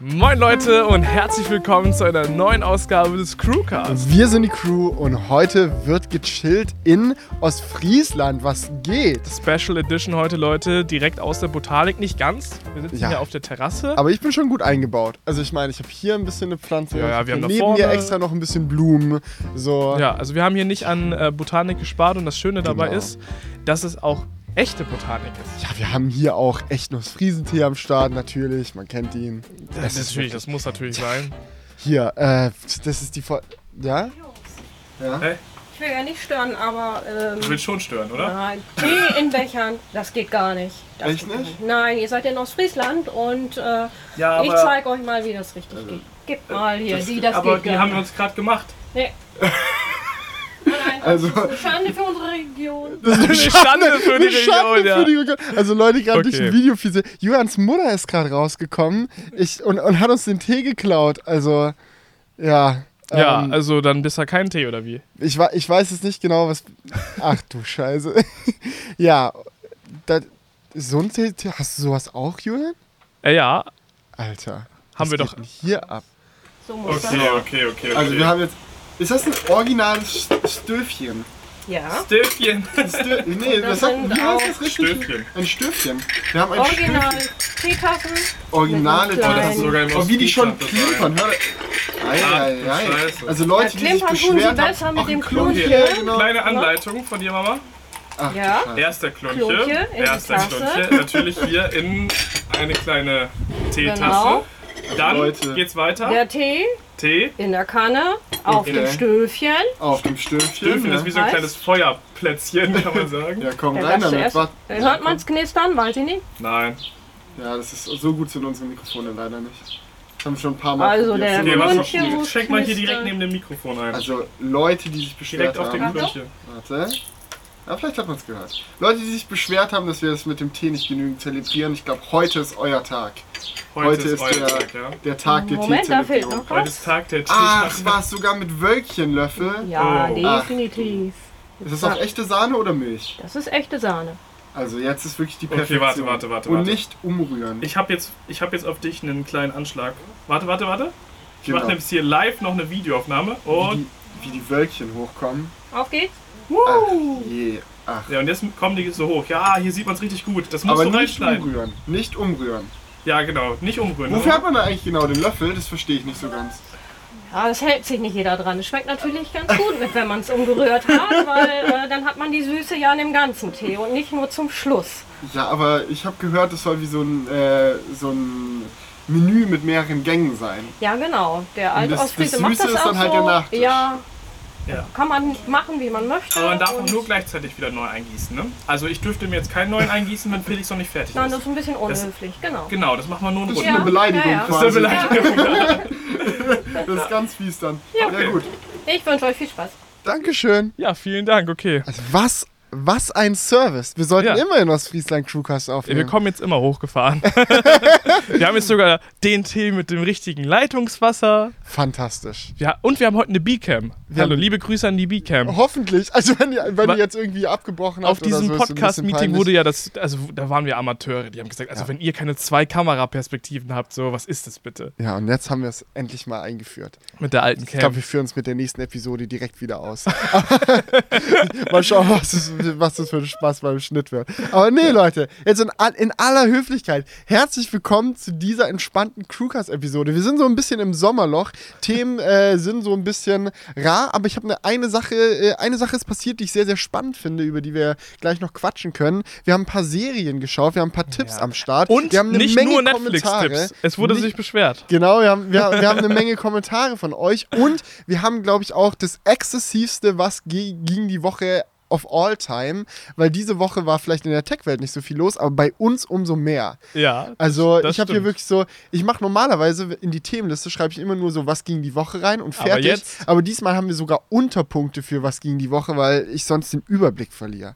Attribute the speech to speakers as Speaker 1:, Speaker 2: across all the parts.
Speaker 1: Moin Leute und herzlich willkommen zu einer neuen Ausgabe des Crewcasts.
Speaker 2: Wir sind die Crew und heute wird gechillt in Ostfriesland. Was geht?
Speaker 1: Special Edition heute, Leute, direkt aus der Botanik. Nicht ganz. Wir sitzen
Speaker 2: Ja.
Speaker 1: hier auf der Terrasse.
Speaker 2: Aber ich bin schon gut eingebaut. Also ich meine, ich habe hier ein bisschen eine Pflanze.
Speaker 1: Ja, ja, wir haben
Speaker 2: neben
Speaker 1: vorne-
Speaker 2: mir extra noch ein bisschen Blumen. So.
Speaker 1: ja, also wir haben hier nicht an äh, Botanik gespart und das Schöne dabei
Speaker 2: Genau.
Speaker 1: ist, dass es auch echte Botanik ist.
Speaker 2: Ja, wir haben hier auch echt noch Friesentee am Start, natürlich. Man kennt ihn.
Speaker 1: Das,
Speaker 2: ist
Speaker 1: natürlich,
Speaker 2: wirklich-
Speaker 1: das muss natürlich sein.
Speaker 2: Hier, äh, das ist die Vor Ja? Ja?
Speaker 1: Hey,
Speaker 3: Ich will ja nicht stören, aber ähm,
Speaker 1: du willst schon stören, oder?
Speaker 3: nein, Tee in Bechern, das geht gar nicht. Das
Speaker 2: Echt
Speaker 3: geht
Speaker 2: nicht?
Speaker 3: Nein, ihr seid in Ostfriesland und äh,
Speaker 1: Ja,
Speaker 3: ich zeige euch mal, wie das richtig geht. Gebt mal hier, die das
Speaker 1: aber
Speaker 3: geht
Speaker 1: die
Speaker 3: gar
Speaker 1: haben wir
Speaker 3: nicht.
Speaker 1: uns gerade gemacht.
Speaker 3: Nee. Nein,
Speaker 2: Also-
Speaker 3: das ist eine Schande für unsere Region.
Speaker 1: Das ist eine Schande für die
Speaker 2: Eine Schande
Speaker 1: Region, ja.
Speaker 2: für die Region. Also Leute, gerade durch
Speaker 1: Okay.
Speaker 2: ein Video für Julians Mutter ist gerade rausgekommen ich, und, und hat uns den Tee geklaut. Also, ja.
Speaker 1: Ja,
Speaker 2: ähm,
Speaker 1: also dann bist du kein Tee, oder wie?
Speaker 2: Ich, ich weiß jetzt nicht genau, was. Ach du Scheiße. ja, das, so ein Tee, hast du sowas auch, Julian?
Speaker 1: Äh, ja,
Speaker 2: Alter.
Speaker 1: Haben
Speaker 2: was
Speaker 1: wir
Speaker 2: geht
Speaker 1: doch-
Speaker 2: denn hier ab.
Speaker 3: So muss
Speaker 1: okay, okay, okay.
Speaker 2: Also wir haben jetzt. Ist das ein originales St- Stöfchen?
Speaker 3: das. Ja.
Speaker 1: Stöfchen.
Speaker 2: Stö nee,
Speaker 3: das
Speaker 2: was sagt, wie heißt das richtig?
Speaker 1: Stöfchen.
Speaker 2: Ein Stöfchen. Wir haben ein
Speaker 3: Original
Speaker 2: Stöfchen.
Speaker 3: Teetassen.
Speaker 2: Originale
Speaker 3: Mit einem
Speaker 2: Teetassen.
Speaker 3: kleinen-
Speaker 1: sogar im
Speaker 2: Oh, wie die schon klimpern. Hör. Ei,
Speaker 1: Ah,
Speaker 2: ei, ei.
Speaker 1: Scheiße.
Speaker 2: Also Leute,
Speaker 3: Ja,
Speaker 2: die sich
Speaker 3: klimpern tun sie
Speaker 2: beschwert
Speaker 3: besser
Speaker 2: haben.
Speaker 3: mit dem
Speaker 2: ein Klonchen,
Speaker 3: Klonchen.
Speaker 2: genau.
Speaker 1: Kleine Anleitung von dir, Mama.
Speaker 2: Ach,
Speaker 3: Ja.
Speaker 1: Erster Klonche.
Speaker 3: Klonche in die
Speaker 1: Erster
Speaker 3: Tasse.
Speaker 1: Klonche. Natürlich hier in eine kleine Teetasse.
Speaker 3: Genau.
Speaker 1: Dann
Speaker 2: Leute.
Speaker 1: geht's weiter.
Speaker 3: Der Tee
Speaker 1: Tee.
Speaker 3: in der Kanne, auf
Speaker 2: Okay.
Speaker 3: dem Stöfchen.
Speaker 2: Auf dem Stöfchen.
Speaker 1: Stöfchen
Speaker 2: ja.
Speaker 1: ist wie so ein kleines Feuerplätzchen, kann man sagen.
Speaker 2: Ja, komm rein damit.
Speaker 3: Hört man's knistern? Weiß ich nicht.
Speaker 1: Nein.
Speaker 2: Ja, das ist so gut sind unsere Mikrofone leider nicht. Das haben wir schon ein paar Mal
Speaker 3: Also
Speaker 2: probiert.
Speaker 3: der
Speaker 1: Okay,
Speaker 3: muss
Speaker 1: Schenk mal hier direkt neben dem Mikrofon ein.
Speaker 2: Also Leute, die sich beschwert
Speaker 1: direkt auf dem
Speaker 2: haben.
Speaker 1: Klonche.
Speaker 2: Warte. Ja, vielleicht hat man es gehört. Leute, die sich beschwert haben, dass wir das mit dem Tee nicht genügend zelebrieren. Ich glaube, heute ist euer Tag.
Speaker 1: Heute, ist,
Speaker 2: euer
Speaker 1: euer
Speaker 2: Tag.
Speaker 1: Tag, ja.
Speaker 2: Der Tag der
Speaker 3: Moment, da fehlt noch
Speaker 1: Heute
Speaker 3: was.
Speaker 1: ist Tag der
Speaker 2: Ach,
Speaker 1: Teetasse.
Speaker 2: was sogar mit Wölkchenlöffel?
Speaker 3: Ja,
Speaker 1: Oh.
Speaker 3: definitiv.
Speaker 2: Ist das auch echte Sahne oder Milch?
Speaker 3: Das ist echte Sahne.
Speaker 2: Also jetzt ist wirklich die
Speaker 1: Okay,
Speaker 2: Perfektion.
Speaker 1: warte, warte, warte,
Speaker 2: Und
Speaker 1: warte.
Speaker 2: nicht umrühren.
Speaker 1: Ich habe jetzt, ich hab jetzt auf dich einen kleinen Anschlag. Warte, warte, warte. Ich
Speaker 2: Genau.
Speaker 1: mache jetzt hier live noch eine Videoaufnahme.
Speaker 2: wie,
Speaker 1: Und
Speaker 2: die, wie die Wölkchen hochkommen.
Speaker 3: Auf geht's.
Speaker 2: Ach je. Ach.
Speaker 1: Ja, und jetzt kommen die so hoch. Ja, hier sieht man es richtig gut. Das musst
Speaker 2: Aber
Speaker 1: du
Speaker 2: nicht umrühren. Nicht umrühren.
Speaker 1: Ja, genau. Nicht umrühren.
Speaker 2: Wofür hat man da eigentlich genau den Löffel? Das verstehe ich nicht so ganz.
Speaker 3: Ja, das hält sich nicht jeder dran. Es schmeckt natürlich ganz gut mit, wenn man es umgerührt hat, weil äh, dann hat man die Süße ja in dem ganzen Tee und nicht nur zum Schluss.
Speaker 2: Ja, aber ich habe gehört, das soll wie so ein, äh, so ein Menü mit mehreren Gängen sein.
Speaker 3: Ja, genau. Der alte
Speaker 2: das-
Speaker 3: Ostfriese
Speaker 2: das
Speaker 3: macht
Speaker 2: Süße
Speaker 3: das
Speaker 2: ist
Speaker 3: auch
Speaker 2: dann halt
Speaker 3: so.
Speaker 2: der Nachtisch.
Speaker 3: Ja,
Speaker 1: Ja.
Speaker 3: kann man machen, wie man möchte.
Speaker 1: Aber man darf auch nur gleichzeitig wieder neu eingießen, ne? Also ich dürfte mir jetzt keinen neuen eingießen, wenn Felix noch nicht fertig
Speaker 3: Nein,
Speaker 1: ist.
Speaker 3: das ist ein bisschen unhöflich, genau.
Speaker 1: Genau, das machen wir nur in
Speaker 2: Das ist eine Beleidigung
Speaker 3: ja, ja.
Speaker 1: Das ist eine Beleidigung.
Speaker 2: Das ist ganz fies dann.
Speaker 3: Ja.
Speaker 2: Ja, gut.
Speaker 3: Ich wünsche euch viel Spaß.
Speaker 2: Dankeschön.
Speaker 1: Ja, vielen Dank, okay.
Speaker 2: Also was, was ein Service. Wir sollten
Speaker 1: Ja.
Speaker 2: immer in Ostfriesland Crewcast aufnehmen.
Speaker 1: Wir kommen jetzt immer hochgefahren. wir haben jetzt sogar den Tee mit dem richtigen Leitungswasser.
Speaker 2: Fantastisch.
Speaker 1: Ja, und wir haben heute eine B-Cam. Hallo, liebe Grüße an die B-Cam.
Speaker 2: Hoffentlich. Also wenn ihr, wenn ihr jetzt irgendwie abgebrochen habt
Speaker 1: Auf diesem
Speaker 2: so,
Speaker 1: Podcast-Meeting wurde ja das, also da waren wir Amateure, die haben gesagt, also
Speaker 2: Ja.
Speaker 1: wenn ihr keine zwei Kameraperspektiven habt, so, was ist das bitte?
Speaker 2: Ja, und jetzt haben wir es endlich mal eingeführt.
Speaker 1: Mit der alten
Speaker 2: Ich glaube,
Speaker 1: Cam.
Speaker 2: wir führen es mit der nächsten Episode direkt wieder aus. Mal schauen, was das, was das für ein Spaß beim Schnitt wird. Aber nee, Leute, jetzt in, in aller Höflichkeit, herzlich willkommen zu dieser entspannten Crewcast-Episode. Wir sind so ein bisschen im Sommerloch. Themen äh, sind so ein bisschen rar, aber ich habe eine, eine Sache, äh, eine Sache ist passiert, die ich sehr, sehr spannend finde, über die wir gleich noch quatschen können. Wir haben ein paar Serien geschaut, wir haben ein paar Tipps
Speaker 1: Ja.
Speaker 2: am Start.
Speaker 1: Und
Speaker 2: wir haben eine
Speaker 1: nicht
Speaker 2: Menge
Speaker 1: nur. Netflix-Tipps. Es wurde
Speaker 2: Nicht-
Speaker 1: sich beschwert.
Speaker 2: Genau, wir haben, wir, wir haben eine Menge Kommentare von euch und wir haben, glaube ich, auch das exzessivste, was ging die Woche of all time, weil diese Woche war vielleicht in der Tech-Welt nicht so viel los, aber bei uns umso mehr.
Speaker 1: Ja.
Speaker 2: Also ich habe hier wirklich so, ich mache normalerweise in die Themenliste schreibe ich immer nur so, was ging die Woche rein und
Speaker 1: Aber
Speaker 2: fertig.
Speaker 1: jetzt-
Speaker 2: aber diesmal haben wir sogar Unterpunkte für was ging die Woche, weil ich sonst den Überblick verliere.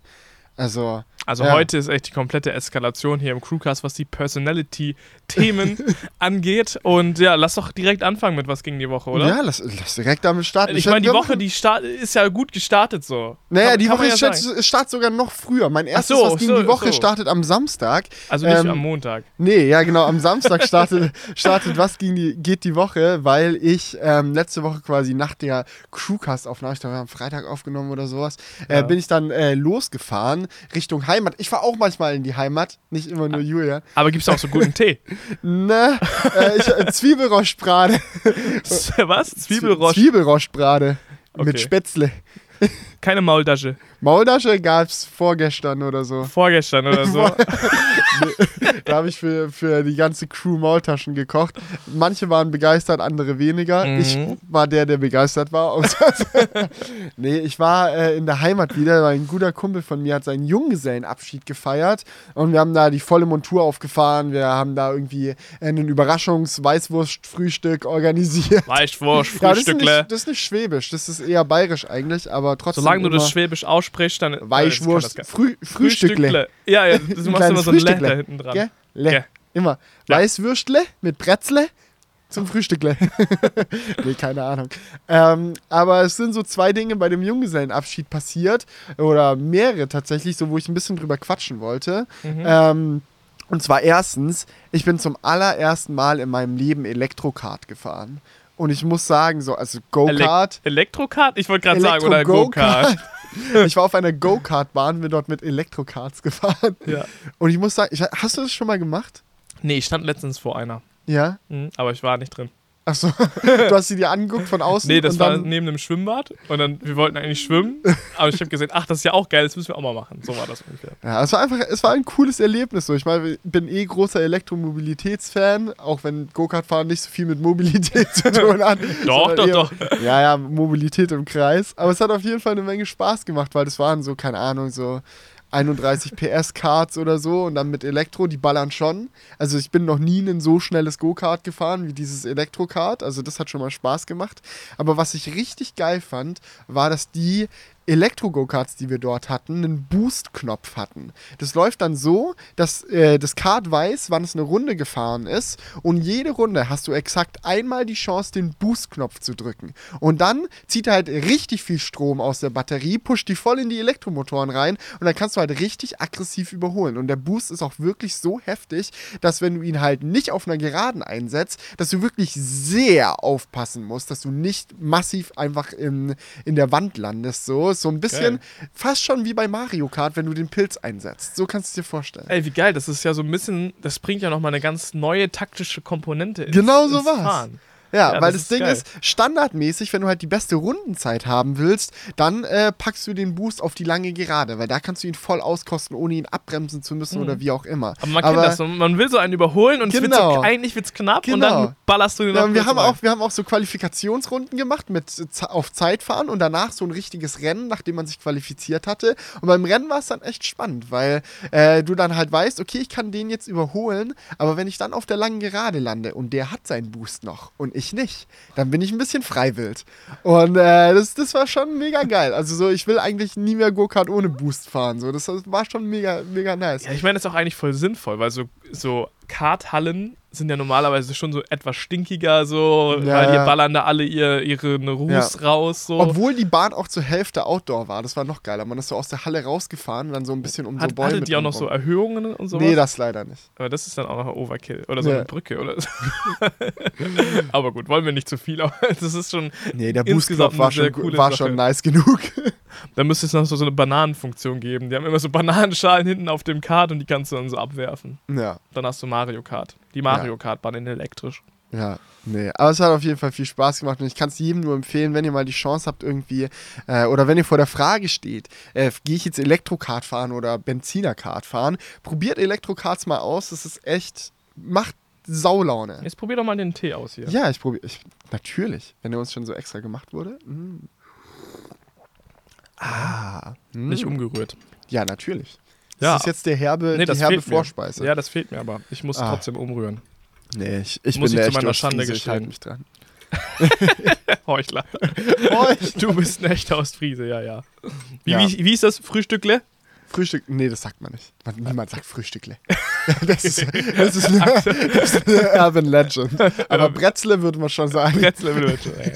Speaker 2: Also
Speaker 1: Also
Speaker 2: Ja.
Speaker 1: heute ist echt die komplette Eskalation hier im Crewcast, was die Personality-Themen angeht. Und ja, lass doch direkt anfangen mit was ging die Woche, oder?
Speaker 2: Ja, lass, lass direkt damit starten.
Speaker 1: Ich meine, die Woche, die start ist ja gut gestartet so.
Speaker 2: Naja,
Speaker 1: Kann-
Speaker 2: die
Speaker 1: kann
Speaker 2: Woche
Speaker 1: ja
Speaker 2: start, startet sogar noch früher. Mein erstes,
Speaker 1: so,
Speaker 2: was ging
Speaker 1: so,
Speaker 2: die Woche,
Speaker 1: so.
Speaker 2: startet am Samstag.
Speaker 1: Also nicht
Speaker 2: Ähm,
Speaker 1: am Montag.
Speaker 2: Nee, ja genau, am Samstag startet, startet was ging die, geht die Woche, weil ich ähm, letzte Woche quasi nach der Crewcast-Aufnahme, ich glaube, wir haben Freitag aufgenommen oder sowas, äh,
Speaker 1: Ja.
Speaker 2: bin ich dann äh, losgefahren Richtung Heimat. Ich fahre auch manchmal in die Heimat, nicht immer nur Julia.
Speaker 1: Aber gibt es auch so guten Tee?
Speaker 2: Ne, äh, ich, äh, Zwiebelroschbrade.
Speaker 1: was? Zwiebelrosch?
Speaker 2: Zwiebelroschbrade mit
Speaker 1: Okay.
Speaker 2: Spätzle.
Speaker 1: Keine Maultasche.
Speaker 2: Maultasche gab's vorgestern oder so.
Speaker 1: Vorgestern oder so.
Speaker 2: Da habe ich für, für die ganze Crew Maultaschen gekocht. Manche waren begeistert, andere weniger.
Speaker 1: Mhm.
Speaker 2: Ich war der, der begeistert war. Nee, ich war äh, in der Heimat wieder, weil ein guter Kumpel von mir hat seinen Junggesellenabschied gefeiert. Und wir haben da die volle Montur aufgefahren. Wir haben da irgendwie ein Überraschungs-Weißwurst-Frühstück organisiert.
Speaker 1: Weichwurst,
Speaker 2: Ja, das ist,
Speaker 1: Frühstückle.
Speaker 2: nicht, das ist nicht schwäbisch, das ist eher bayerisch eigentlich, aber trotzdem.
Speaker 1: Solange du das Schwäbisch aussprichst, dann.
Speaker 2: Weichwurst,
Speaker 1: äh, das kann
Speaker 2: Früh,
Speaker 1: das-
Speaker 2: Frühstückle.
Speaker 1: Ja, ja, du machst immer so ein
Speaker 2: Frühstückle.
Speaker 1: Letter hinten dran.
Speaker 2: Gell? Le.
Speaker 1: Gell.
Speaker 2: Immer.
Speaker 1: Ja.
Speaker 2: Weißwürstle mit Bretzle zum Frühstückle. nee, keine Ahnung. Ähm, aber es sind so zwei Dinge bei dem Junggesellenabschied passiert. Oder mehrere tatsächlich, so wo ich ein bisschen drüber quatschen wollte.
Speaker 1: Mhm.
Speaker 2: Ähm, und zwar erstens, ich bin zum allerersten Mal in meinem Leben Elektrokart gefahren. Und ich muss sagen, so, also Go-Kart.
Speaker 1: Elektrokart? Ich wollte gerade sagen, oder. Go-Kart.
Speaker 2: Ich war auf einer Go-Kart-Bahn, bin dort mit Elektrokarts gefahren.
Speaker 1: Ja.
Speaker 2: Und ich muss sagen, ich, hast du das schon mal gemacht?
Speaker 1: Nee, ich stand letztens vor einer.
Speaker 2: Ja?
Speaker 1: Mhm, aber ich war nicht drin.
Speaker 2: Achso, du hast sie dir angeguckt von außen?
Speaker 1: Nee, das war neben einem Schwimmbad und dann, wir wollten eigentlich schwimmen, aber ich habe gesehen, ach, das ist ja auch geil, das müssen wir auch mal machen. So war das ungefähr.
Speaker 2: Ja, es war einfach, es war ein cooles Erlebnis. So. Ich meine, ich bin eh großer Elektromobilitätsfan, auch wenn Go-Kart-Fahren nicht so viel mit Mobilität zu tun hat.
Speaker 1: Doch, doch,
Speaker 2: eher- Ja, ja, Mobilität im Kreis. Aber es hat auf jeden Fall eine Menge Spaß gemacht, weil das waren so, keine Ahnung, so 31 PS-Karts oder so und dann mit Elektro, die ballern schon. Also ich bin noch nie in ein so schnelles Go-Kart gefahren wie dieses Elektro-Kart. Also das hat schon mal Spaß gemacht. Aber was ich richtig geil fand, war, dass die Elektro-Go-Karts, die wir dort hatten, einen Boost-Knopf hatten. Das läuft dann so, dass äh, das Kart weiß, wann es eine Runde gefahren ist und jede Runde hast du exakt einmal die Chance, den Boost-Knopf zu drücken. Und dann zieht er halt richtig viel Strom aus der Batterie, pusht die voll in die Elektromotoren rein und dann kannst du halt richtig aggressiv überholen. Und der Boost ist auch wirklich so heftig, dass wenn du ihn halt nicht auf einer Geraden einsetzt, dass du wirklich sehr aufpassen musst, dass du nicht massiv einfach in, in der Wand landest. So, Ist so ein bisschen fast schon wie bei Mario Kart, wenn du den Pilz einsetzt. So kannst du es dir vorstellen.
Speaker 1: Ey, wie geil, das ist ja so ein bisschen, das bringt ja nochmal eine ganz neue taktische Komponente ins,
Speaker 2: Genau so war's.
Speaker 1: Fahren.
Speaker 2: Ja,
Speaker 1: Ja,
Speaker 2: weil
Speaker 1: das
Speaker 2: das,
Speaker 1: ist
Speaker 2: Ding
Speaker 1: geil.
Speaker 2: ist, standardmäßig, wenn du halt die beste Rundenzeit haben willst, dann äh, packst du den Boost auf die lange Gerade, weil da kannst du ihn voll auskosten, ohne ihn abbremsen zu müssen oder wie auch immer.
Speaker 1: Mhm. Aber man kennt das so, man will so einen überholen und es wird
Speaker 2: Genau.
Speaker 1: so, eigentlich wird's knapp und
Speaker 2: Genau.
Speaker 1: dann ballerst du den
Speaker 2: Ja, und wir, haben
Speaker 1: rein.
Speaker 2: auch, wir haben auch so Qualifikationsrunden gemacht mit auf Zeit fahren und danach so ein richtiges Rennen, nachdem man sich qualifiziert hatte. Und beim Rennen war es dann echt spannend, weil äh, du dann halt weißt, okay, ich kann den jetzt überholen, aber wenn ich dann auf der langen Gerade lande und der hat seinen Boost noch und ich nicht, dann bin ich ein bisschen freiwild. Und äh, das, das war schon mega geil. Also so, ich will eigentlich nie mehr Go-Kart ohne Boost fahren. So, das war schon mega, mega nice.
Speaker 1: Ja, ich meine, das ist auch eigentlich voll sinnvoll, weil so, so Karthallen sind ja normalerweise schon so etwas stinkiger, so,
Speaker 2: Ja,
Speaker 1: weil
Speaker 2: ja.
Speaker 1: ballern da alle ihr, ihre Ruß
Speaker 2: Ja.
Speaker 1: raus, so.
Speaker 2: Obwohl die Bahn auch zur Hälfte Outdoor war. Das war noch geiler. Man ist so aus der Halle rausgefahren und dann so ein bisschen um so
Speaker 1: Hat,
Speaker 2: Bäume
Speaker 1: hattet die auch noch so. Erhöhungen und so?
Speaker 2: Nee, das leider nicht.
Speaker 1: Aber das ist dann auch noch Overkill. Oder so
Speaker 2: Ja.
Speaker 1: eine Brücke oder so. Aber gut, wollen wir nicht zu viel. Aber das ist schon.
Speaker 2: Nee, der Boostknopf war, schon, war
Speaker 1: Sache.
Speaker 2: schon nice genug.
Speaker 1: Da müsste es noch so, so eine Bananenfunktion geben. Die haben immer so Bananenschalen hinten auf dem Kart und die kannst du dann so abwerfen.
Speaker 2: ja,
Speaker 1: Dann hast du Mario Kart. Die Mario Kart-Bahn in elektrisch.
Speaker 2: ja. Nee, aber es hat auf jeden Fall viel Spaß gemacht und ich kann es jedem nur empfehlen, wenn ihr mal die Chance habt irgendwie äh, oder wenn ihr vor der Frage steht, äh, gehe ich jetzt Elektrokart fahren oder Benzinerkart fahren, probiert Elektrokarts mal aus, das ist echt, macht Saulaune.
Speaker 1: Jetzt probier doch mal den Tee aus hier.
Speaker 2: Ja, ich probiere, ich, natürlich, wenn der uns schon so extra gemacht wurde. Mm. Ah, mm.
Speaker 1: Nicht umgerührt.
Speaker 2: Ja, natürlich.
Speaker 1: Ja.
Speaker 2: Das ist jetzt der herbe,
Speaker 1: Nee,
Speaker 2: die herbe
Speaker 1: fehlt mir.
Speaker 2: Vorspeise.
Speaker 1: Ja, das fehlt mir aber. Ich muss
Speaker 2: Ah.
Speaker 1: trotzdem umrühren.
Speaker 2: Nee, ich, ich
Speaker 1: Muss
Speaker 2: bin
Speaker 1: ich zu meiner Schande
Speaker 2: Ostfriese, ich halte
Speaker 1: gestehen.
Speaker 2: mich dran.
Speaker 1: Heuchler.
Speaker 2: Ich-
Speaker 1: Du bist ein echter Ostfriese, ja, ja. Wie,
Speaker 2: Ja.
Speaker 1: Wie, wie ist das Frühstückle?
Speaker 2: Frühstück, nee, das sagt man nicht. Man, niemand sagt Frühstückle. Das ist, das ist, eine, das ist eine Urban Legend. Aber Bretzle würde man schon sagen.
Speaker 1: Bretzle will schon, ey.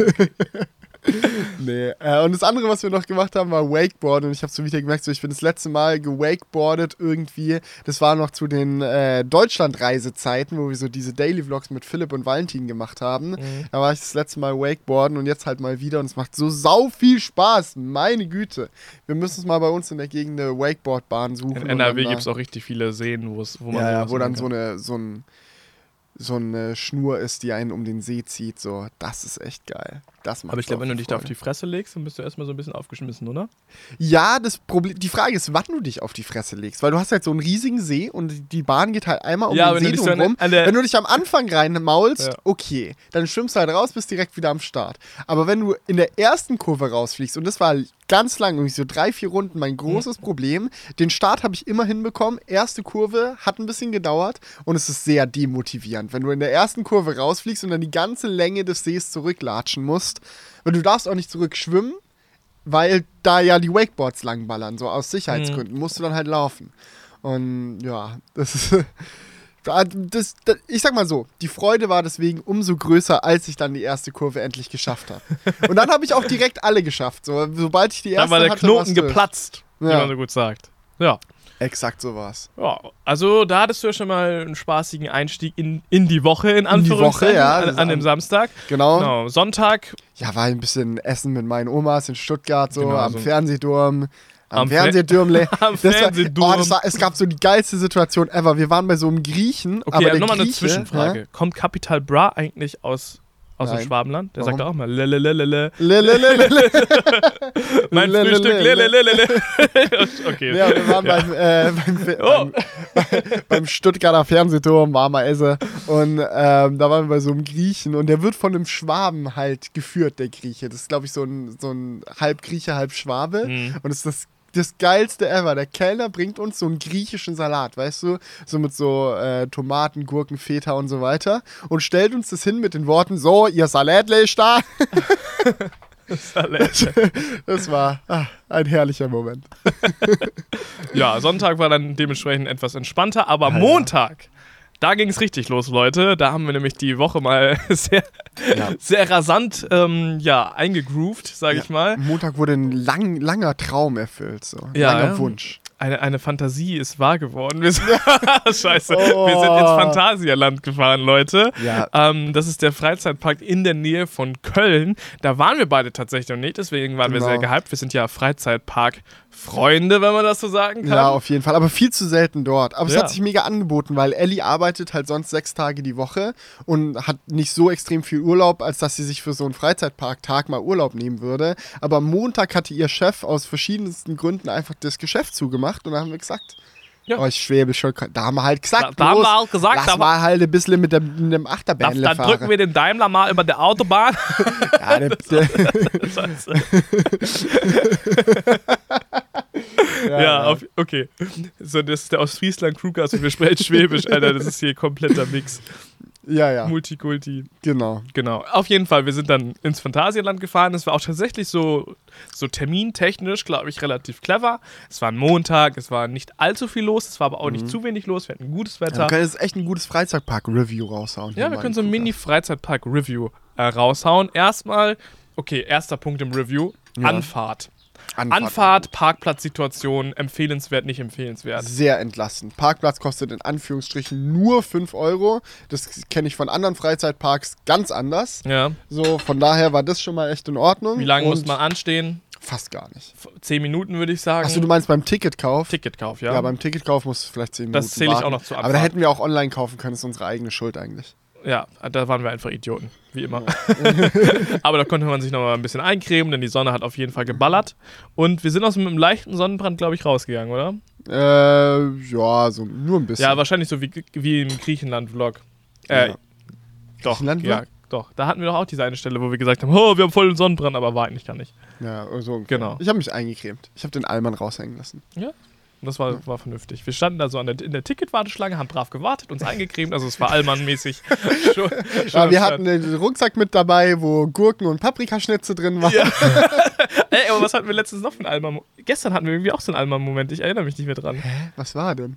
Speaker 2: Nee. Äh, und das andere, was wir noch gemacht haben, war Wakeboarden. Und ich habe so wieder gemerkt, so, ich bin das letzte Mal gewakeboardet irgendwie. Das war noch zu den äh, Deutschlandreisezeiten, wo wir so diese Daily Vlogs mit Philipp und Valentin gemacht haben.
Speaker 1: Mhm.
Speaker 2: Da war ich das letzte Mal Wakeboarden und jetzt halt mal wieder. Und es macht so sau viel Spaß. Meine Güte. Wir müssen es mal bei uns in der Gegend eine Wakeboardbahn suchen.
Speaker 1: In NRW gibt es auch richtig viele Seen, wo man
Speaker 2: ja, ja, wo dann so eine, so, ein, so eine Schnur ist, die einen um den See zieht. So, das ist echt geil. Das macht
Speaker 1: Aber ich glaube, wenn du dich da auf
Speaker 2: Freude.
Speaker 1: die Fresse legst, dann bist du erstmal so ein bisschen aufgeschmissen, oder?
Speaker 2: Ja, das Problem, die Frage ist, wann du dich auf die Fresse legst, weil du hast halt so einen riesigen See und die Bahn geht halt einmal um
Speaker 1: Ja,
Speaker 2: den
Speaker 1: du
Speaker 2: See
Speaker 1: dich so
Speaker 2: rum. Wenn du dich am Anfang reinmaulst,
Speaker 1: Ja.
Speaker 2: okay, dann schwimmst du halt raus, bist direkt wieder am Start. Aber wenn du in der ersten Kurve rausfliegst, und das war ganz lang, irgendwie so drei, vier Runden, mein großes Problem, den Start habe ich immer hinbekommen, erste Kurve hat ein bisschen gedauert und es ist sehr demotivierend, wenn du in der ersten Kurve rausfliegst und dann die ganze Länge des Sees zurücklatschen musst, weil du darfst auch nicht zurückschwimmen, weil da ja die Wakeboards langballern, so aus Sicherheitsgründen, musst du dann halt laufen. Und ja, das ist. da- Das, das, ich sag mal so, die Freude war deswegen umso größer, als ich dann die erste Kurve endlich geschafft habe. Und dann habe ich auch direkt alle geschafft. So, sobald ich die erste
Speaker 1: Dann war der
Speaker 2: hatte,
Speaker 1: Knoten geplatzt, wie
Speaker 2: Ja.
Speaker 1: man so gut sagt. Ja.
Speaker 2: Exakt so war's.
Speaker 1: Ja, also da hattest du ja schon mal einen spaßigen Einstieg in, in die Woche, in
Speaker 2: die
Speaker 1: Anführungszeichen,
Speaker 2: Woche, ja,
Speaker 1: an, an dem Samstag.
Speaker 2: Genau.
Speaker 1: Genau, Sonntag
Speaker 2: Ja, war ein bisschen Essen mit meinen Omas in Stuttgart, so
Speaker 1: Genau,
Speaker 2: am
Speaker 1: so
Speaker 2: Fernsehturm. Am,
Speaker 1: Am Fer-
Speaker 2: Fernsehturmle.
Speaker 1: am
Speaker 2: Das war-
Speaker 1: Fernsehturm.
Speaker 2: Oh, das war, es gab so die geilste Situation ever. Wir waren bei so einem Griechen.
Speaker 1: Okay,
Speaker 2: aber der
Speaker 1: nochmal eine
Speaker 2: Grieche,
Speaker 1: Zwischenfrage. Kommt Capital Bra eigentlich aus, aus dem
Speaker 2: Nein.
Speaker 1: Schwabenland? Der
Speaker 2: Warum?
Speaker 1: sagt auch mal lelelelele.
Speaker 2: Ja? Lelelelele.
Speaker 1: Mein. Frühstück lelelelele. okay.
Speaker 2: Ja, wir waren beim, äh, beim,
Speaker 1: Oh.
Speaker 2: beim, beim Stuttgarter Fernsehturm, warmer Esse. Und ähm, da waren wir bei so einem Griechen. Und der wird von einem Schwaben halt geführt, der Grieche. Das ist, glaube ich, so ein, so ein halb Grieche, halb Schwabe.
Speaker 1: Mhm.
Speaker 2: Und das ist das, das geilste ever. Der Kellner bringt uns so einen griechischen Salat, weißt du? So mit so äh, Tomaten, Gurken, Feta und so weiter. Und stellt uns das hin mit den Worten: So, ihr Salatle ist da. Das war ah, ein herrlicher Moment.
Speaker 1: Ja, Sonntag war dann dementsprechend etwas entspannter, aber
Speaker 2: Alter.
Speaker 1: Montag, da ging es richtig los, Leute. Da haben wir nämlich die Woche mal sehr,
Speaker 2: Ja.
Speaker 1: sehr rasant ähm, ja, eingegroovt, sage ich mal.
Speaker 2: Montag wurde ein lang, langer Traum erfüllt, so. Ein
Speaker 1: Ja,
Speaker 2: langer
Speaker 1: ja.
Speaker 2: Wunsch.
Speaker 1: Eine, eine Fantasie ist wahr geworden. Wir sind, Scheiße.
Speaker 2: Oh.
Speaker 1: Wir sind ins Phantasialand gefahren, Leute.
Speaker 2: Ja.
Speaker 1: Ähm, das ist der Freizeitpark in der Nähe von Köln. Da waren wir beide tatsächlich noch nicht, deswegen waren wir
Speaker 2: Genau.
Speaker 1: sehr gehypt. Wir sind ja Freizeitpark-Freunde, wenn man das so sagen kann.
Speaker 2: Ja, auf jeden Fall. Aber viel zu selten dort. Aber es
Speaker 1: Ja.
Speaker 2: hat sich mega angeboten, weil Ellie arbeitet halt sonst sechs Tage die Woche und hat nicht so extrem viel Urlaub, als dass sie sich für so einen Freizeitpark-Tag mal Urlaub nehmen würde. Aber am Montag hatte ihr Chef aus verschiedensten Gründen einfach das Geschäft zugemacht und da haben wir gesagt,
Speaker 1: Ja.
Speaker 2: oh, ich schwebe schon. Da haben wir halt gesagt,
Speaker 1: Da- da haben wir halt gesagt,
Speaker 2: lass
Speaker 1: da-
Speaker 2: mal halt ein bisschen mit dem, mit dem
Speaker 1: Da,
Speaker 2: Achterbähnle
Speaker 1: dann
Speaker 2: fahren.
Speaker 1: drücken wir den Daimler mal über der Autobahn.
Speaker 2: ja, der, der. ja,
Speaker 1: Ja, auf, okay. So, das ist der Ostfriesland Crewcast und wir sprechen Schwäbisch, Alter. Das ist hier kompletter Mix.
Speaker 2: ja, ja,
Speaker 1: Multikulti.
Speaker 2: genau.
Speaker 1: Genau. Auf jeden Fall, wir sind dann ins Phantasialand gefahren. Es war auch tatsächlich so, so termintechnisch, glaube ich, relativ clever. Es war ein Montag, es war nicht allzu viel los, es war aber auch nicht zu wenig los. Wir hatten gutes
Speaker 2: Ja,
Speaker 1: Wetter.
Speaker 2: wir können jetzt echt ein gutes Freizeitpark-Review raushauen.
Speaker 1: Ja, wir können so ein. Mini-Freizeitpark-Review äh, raushauen. Erstmal, okay, erster Punkt im Review:
Speaker 2: Ja.
Speaker 1: Anfahrt.
Speaker 2: Anfahrt.
Speaker 1: Anfahrt, Parkplatzsituation, empfehlenswert, nicht empfehlenswert.
Speaker 2: Sehr entlastend. Parkplatz kostet in Anführungsstrichen nur 5 Euro. Das kenne ich von anderen Freizeitparks ganz anders.
Speaker 1: Ja.
Speaker 2: So, von daher war das schon mal echt in Ordnung.
Speaker 1: Wie lange muss man anstehen?
Speaker 2: Fast gar nicht.
Speaker 1: Zehn Minuten würde ich sagen.
Speaker 2: Achso, du meinst beim Ticketkauf?
Speaker 1: Ticketkauf,
Speaker 2: ja.
Speaker 1: ja.
Speaker 2: beim Ticketkauf musst du vielleicht 10 Minuten
Speaker 1: Das zähle ich auch
Speaker 2: warten.
Speaker 1: noch zur
Speaker 2: Aber da hätten wir auch online kaufen können. Ist unsere eigene Schuld eigentlich.
Speaker 1: Ja, da waren wir einfach Idioten, wie immer. Aber da konnte man sich noch mal ein bisschen eincremen, denn die Sonne hat auf jeden Fall geballert. Und wir sind aus einem leichten Sonnenbrand, glaube ich, rausgegangen, oder?
Speaker 2: Äh, ja, so nur ein bisschen.
Speaker 1: Ja, wahrscheinlich so wie, wie im Griechenland-Vlog. Äh,
Speaker 2: Ja.
Speaker 1: doch,
Speaker 2: Griechenland-Vlog?
Speaker 1: ja, doch. Da hatten wir doch auch diese eine Stelle, wo wir gesagt haben, oh, wir haben voll den Sonnenbrand, aber war eigentlich gar nicht.
Speaker 2: Ja, so ungefähr.
Speaker 1: Genau.
Speaker 2: Ich habe mich eingecremt. Ich habe den Allmann raushängen lassen.
Speaker 1: Und das war, war vernünftig. Wir standen da so an der, in der Ticketwarteschlange, haben brav gewartet, uns eingecremt, also es war allmannmäßig. schon, schon
Speaker 2: wir hatten einen Rucksack mit dabei, wo Gurken und Paprikaschnitze drin waren.
Speaker 1: Ja. Ey, aber was hatten wir letztens noch für einen Alman? Gestern hatten wir irgendwie auch so einen Alman-Moment. Ich erinnere mich nicht mehr dran.
Speaker 2: Hä? Was war denn?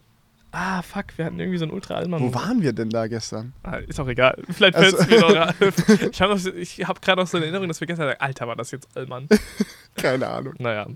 Speaker 1: Ah, fuck, wir hatten irgendwie so einen ultra alman
Speaker 2: Wo waren wir denn da gestern?
Speaker 1: Ah, ist auch egal. Vielleicht
Speaker 2: Also-
Speaker 1: fällt es mir noch. Ich habe hab gerade noch so eine Erinnerung, dass wir gestern sagen, Alter, war das jetzt Allmann.
Speaker 2: Keine Ahnung.
Speaker 1: Naja.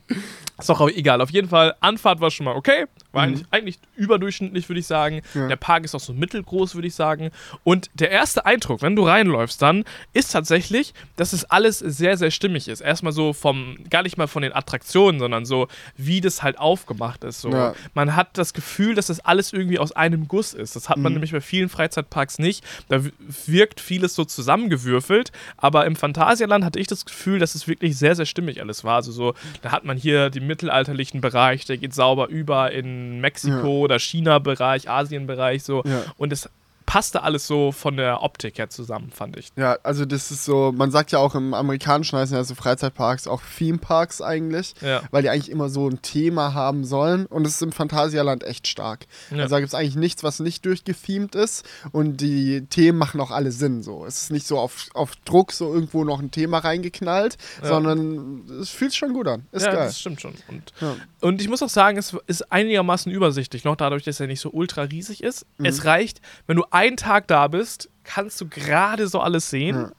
Speaker 1: Ist doch auch egal. Auf jeden Fall, Anfahrt war schon mal okay. War
Speaker 2: Mhm.
Speaker 1: eigentlich, eigentlich überdurchschnittlich, würde ich sagen.
Speaker 2: Ja.
Speaker 1: Der Park ist auch so mittelgroß, würde ich sagen. Und der erste Eindruck, wenn du reinläufst, dann ist tatsächlich, dass es alles sehr, sehr stimmig ist. Erstmal so vom, gar nicht mal von den Attraktionen, sondern so, wie das halt aufgemacht ist. So.
Speaker 2: Ja.
Speaker 1: Man hat das Gefühl, dass das alles irgendwie aus einem Guss ist. Das hat man
Speaker 2: Mhm.
Speaker 1: nämlich bei vielen Freizeitparks nicht. Da wirkt vieles so zusammengewürfelt, aber im Phantasialand hatte ich das Gefühl, dass es wirklich sehr, sehr stimmig alles war. Also so, da hat man hier den mittelalterlichen Bereich, der geht sauber über in Mexiko oder China-Bereich, Asien-Bereich so.
Speaker 2: Ja.
Speaker 1: Und es passte alles so von der Optik her zusammen, fand ich.
Speaker 2: Ja, also das ist so, man sagt ja auch im amerikanischen heißen ja so Freizeitparks auch Themeparks eigentlich,
Speaker 1: Ja.
Speaker 2: weil die eigentlich immer so ein Thema haben sollen und es ist im Phantasialand echt stark.
Speaker 1: Ja.
Speaker 2: Also da gibt es eigentlich nichts, was nicht durchgethemed ist und die Themen machen auch alle Sinn so. Es ist nicht so auf, auf Druck so irgendwo noch ein Thema reingeknallt,
Speaker 1: Ja.
Speaker 2: sondern es fühlt sich schon gut an. Ist
Speaker 1: ja,
Speaker 2: geil.
Speaker 1: das stimmt schon. Und, und ich muss auch sagen, es ist einigermaßen übersichtlich, noch dadurch, dass er nicht so ultra riesig ist.
Speaker 2: Mhm.
Speaker 1: Es reicht, wenn du einen Tag da bist, kannst du gerade so alles sehen.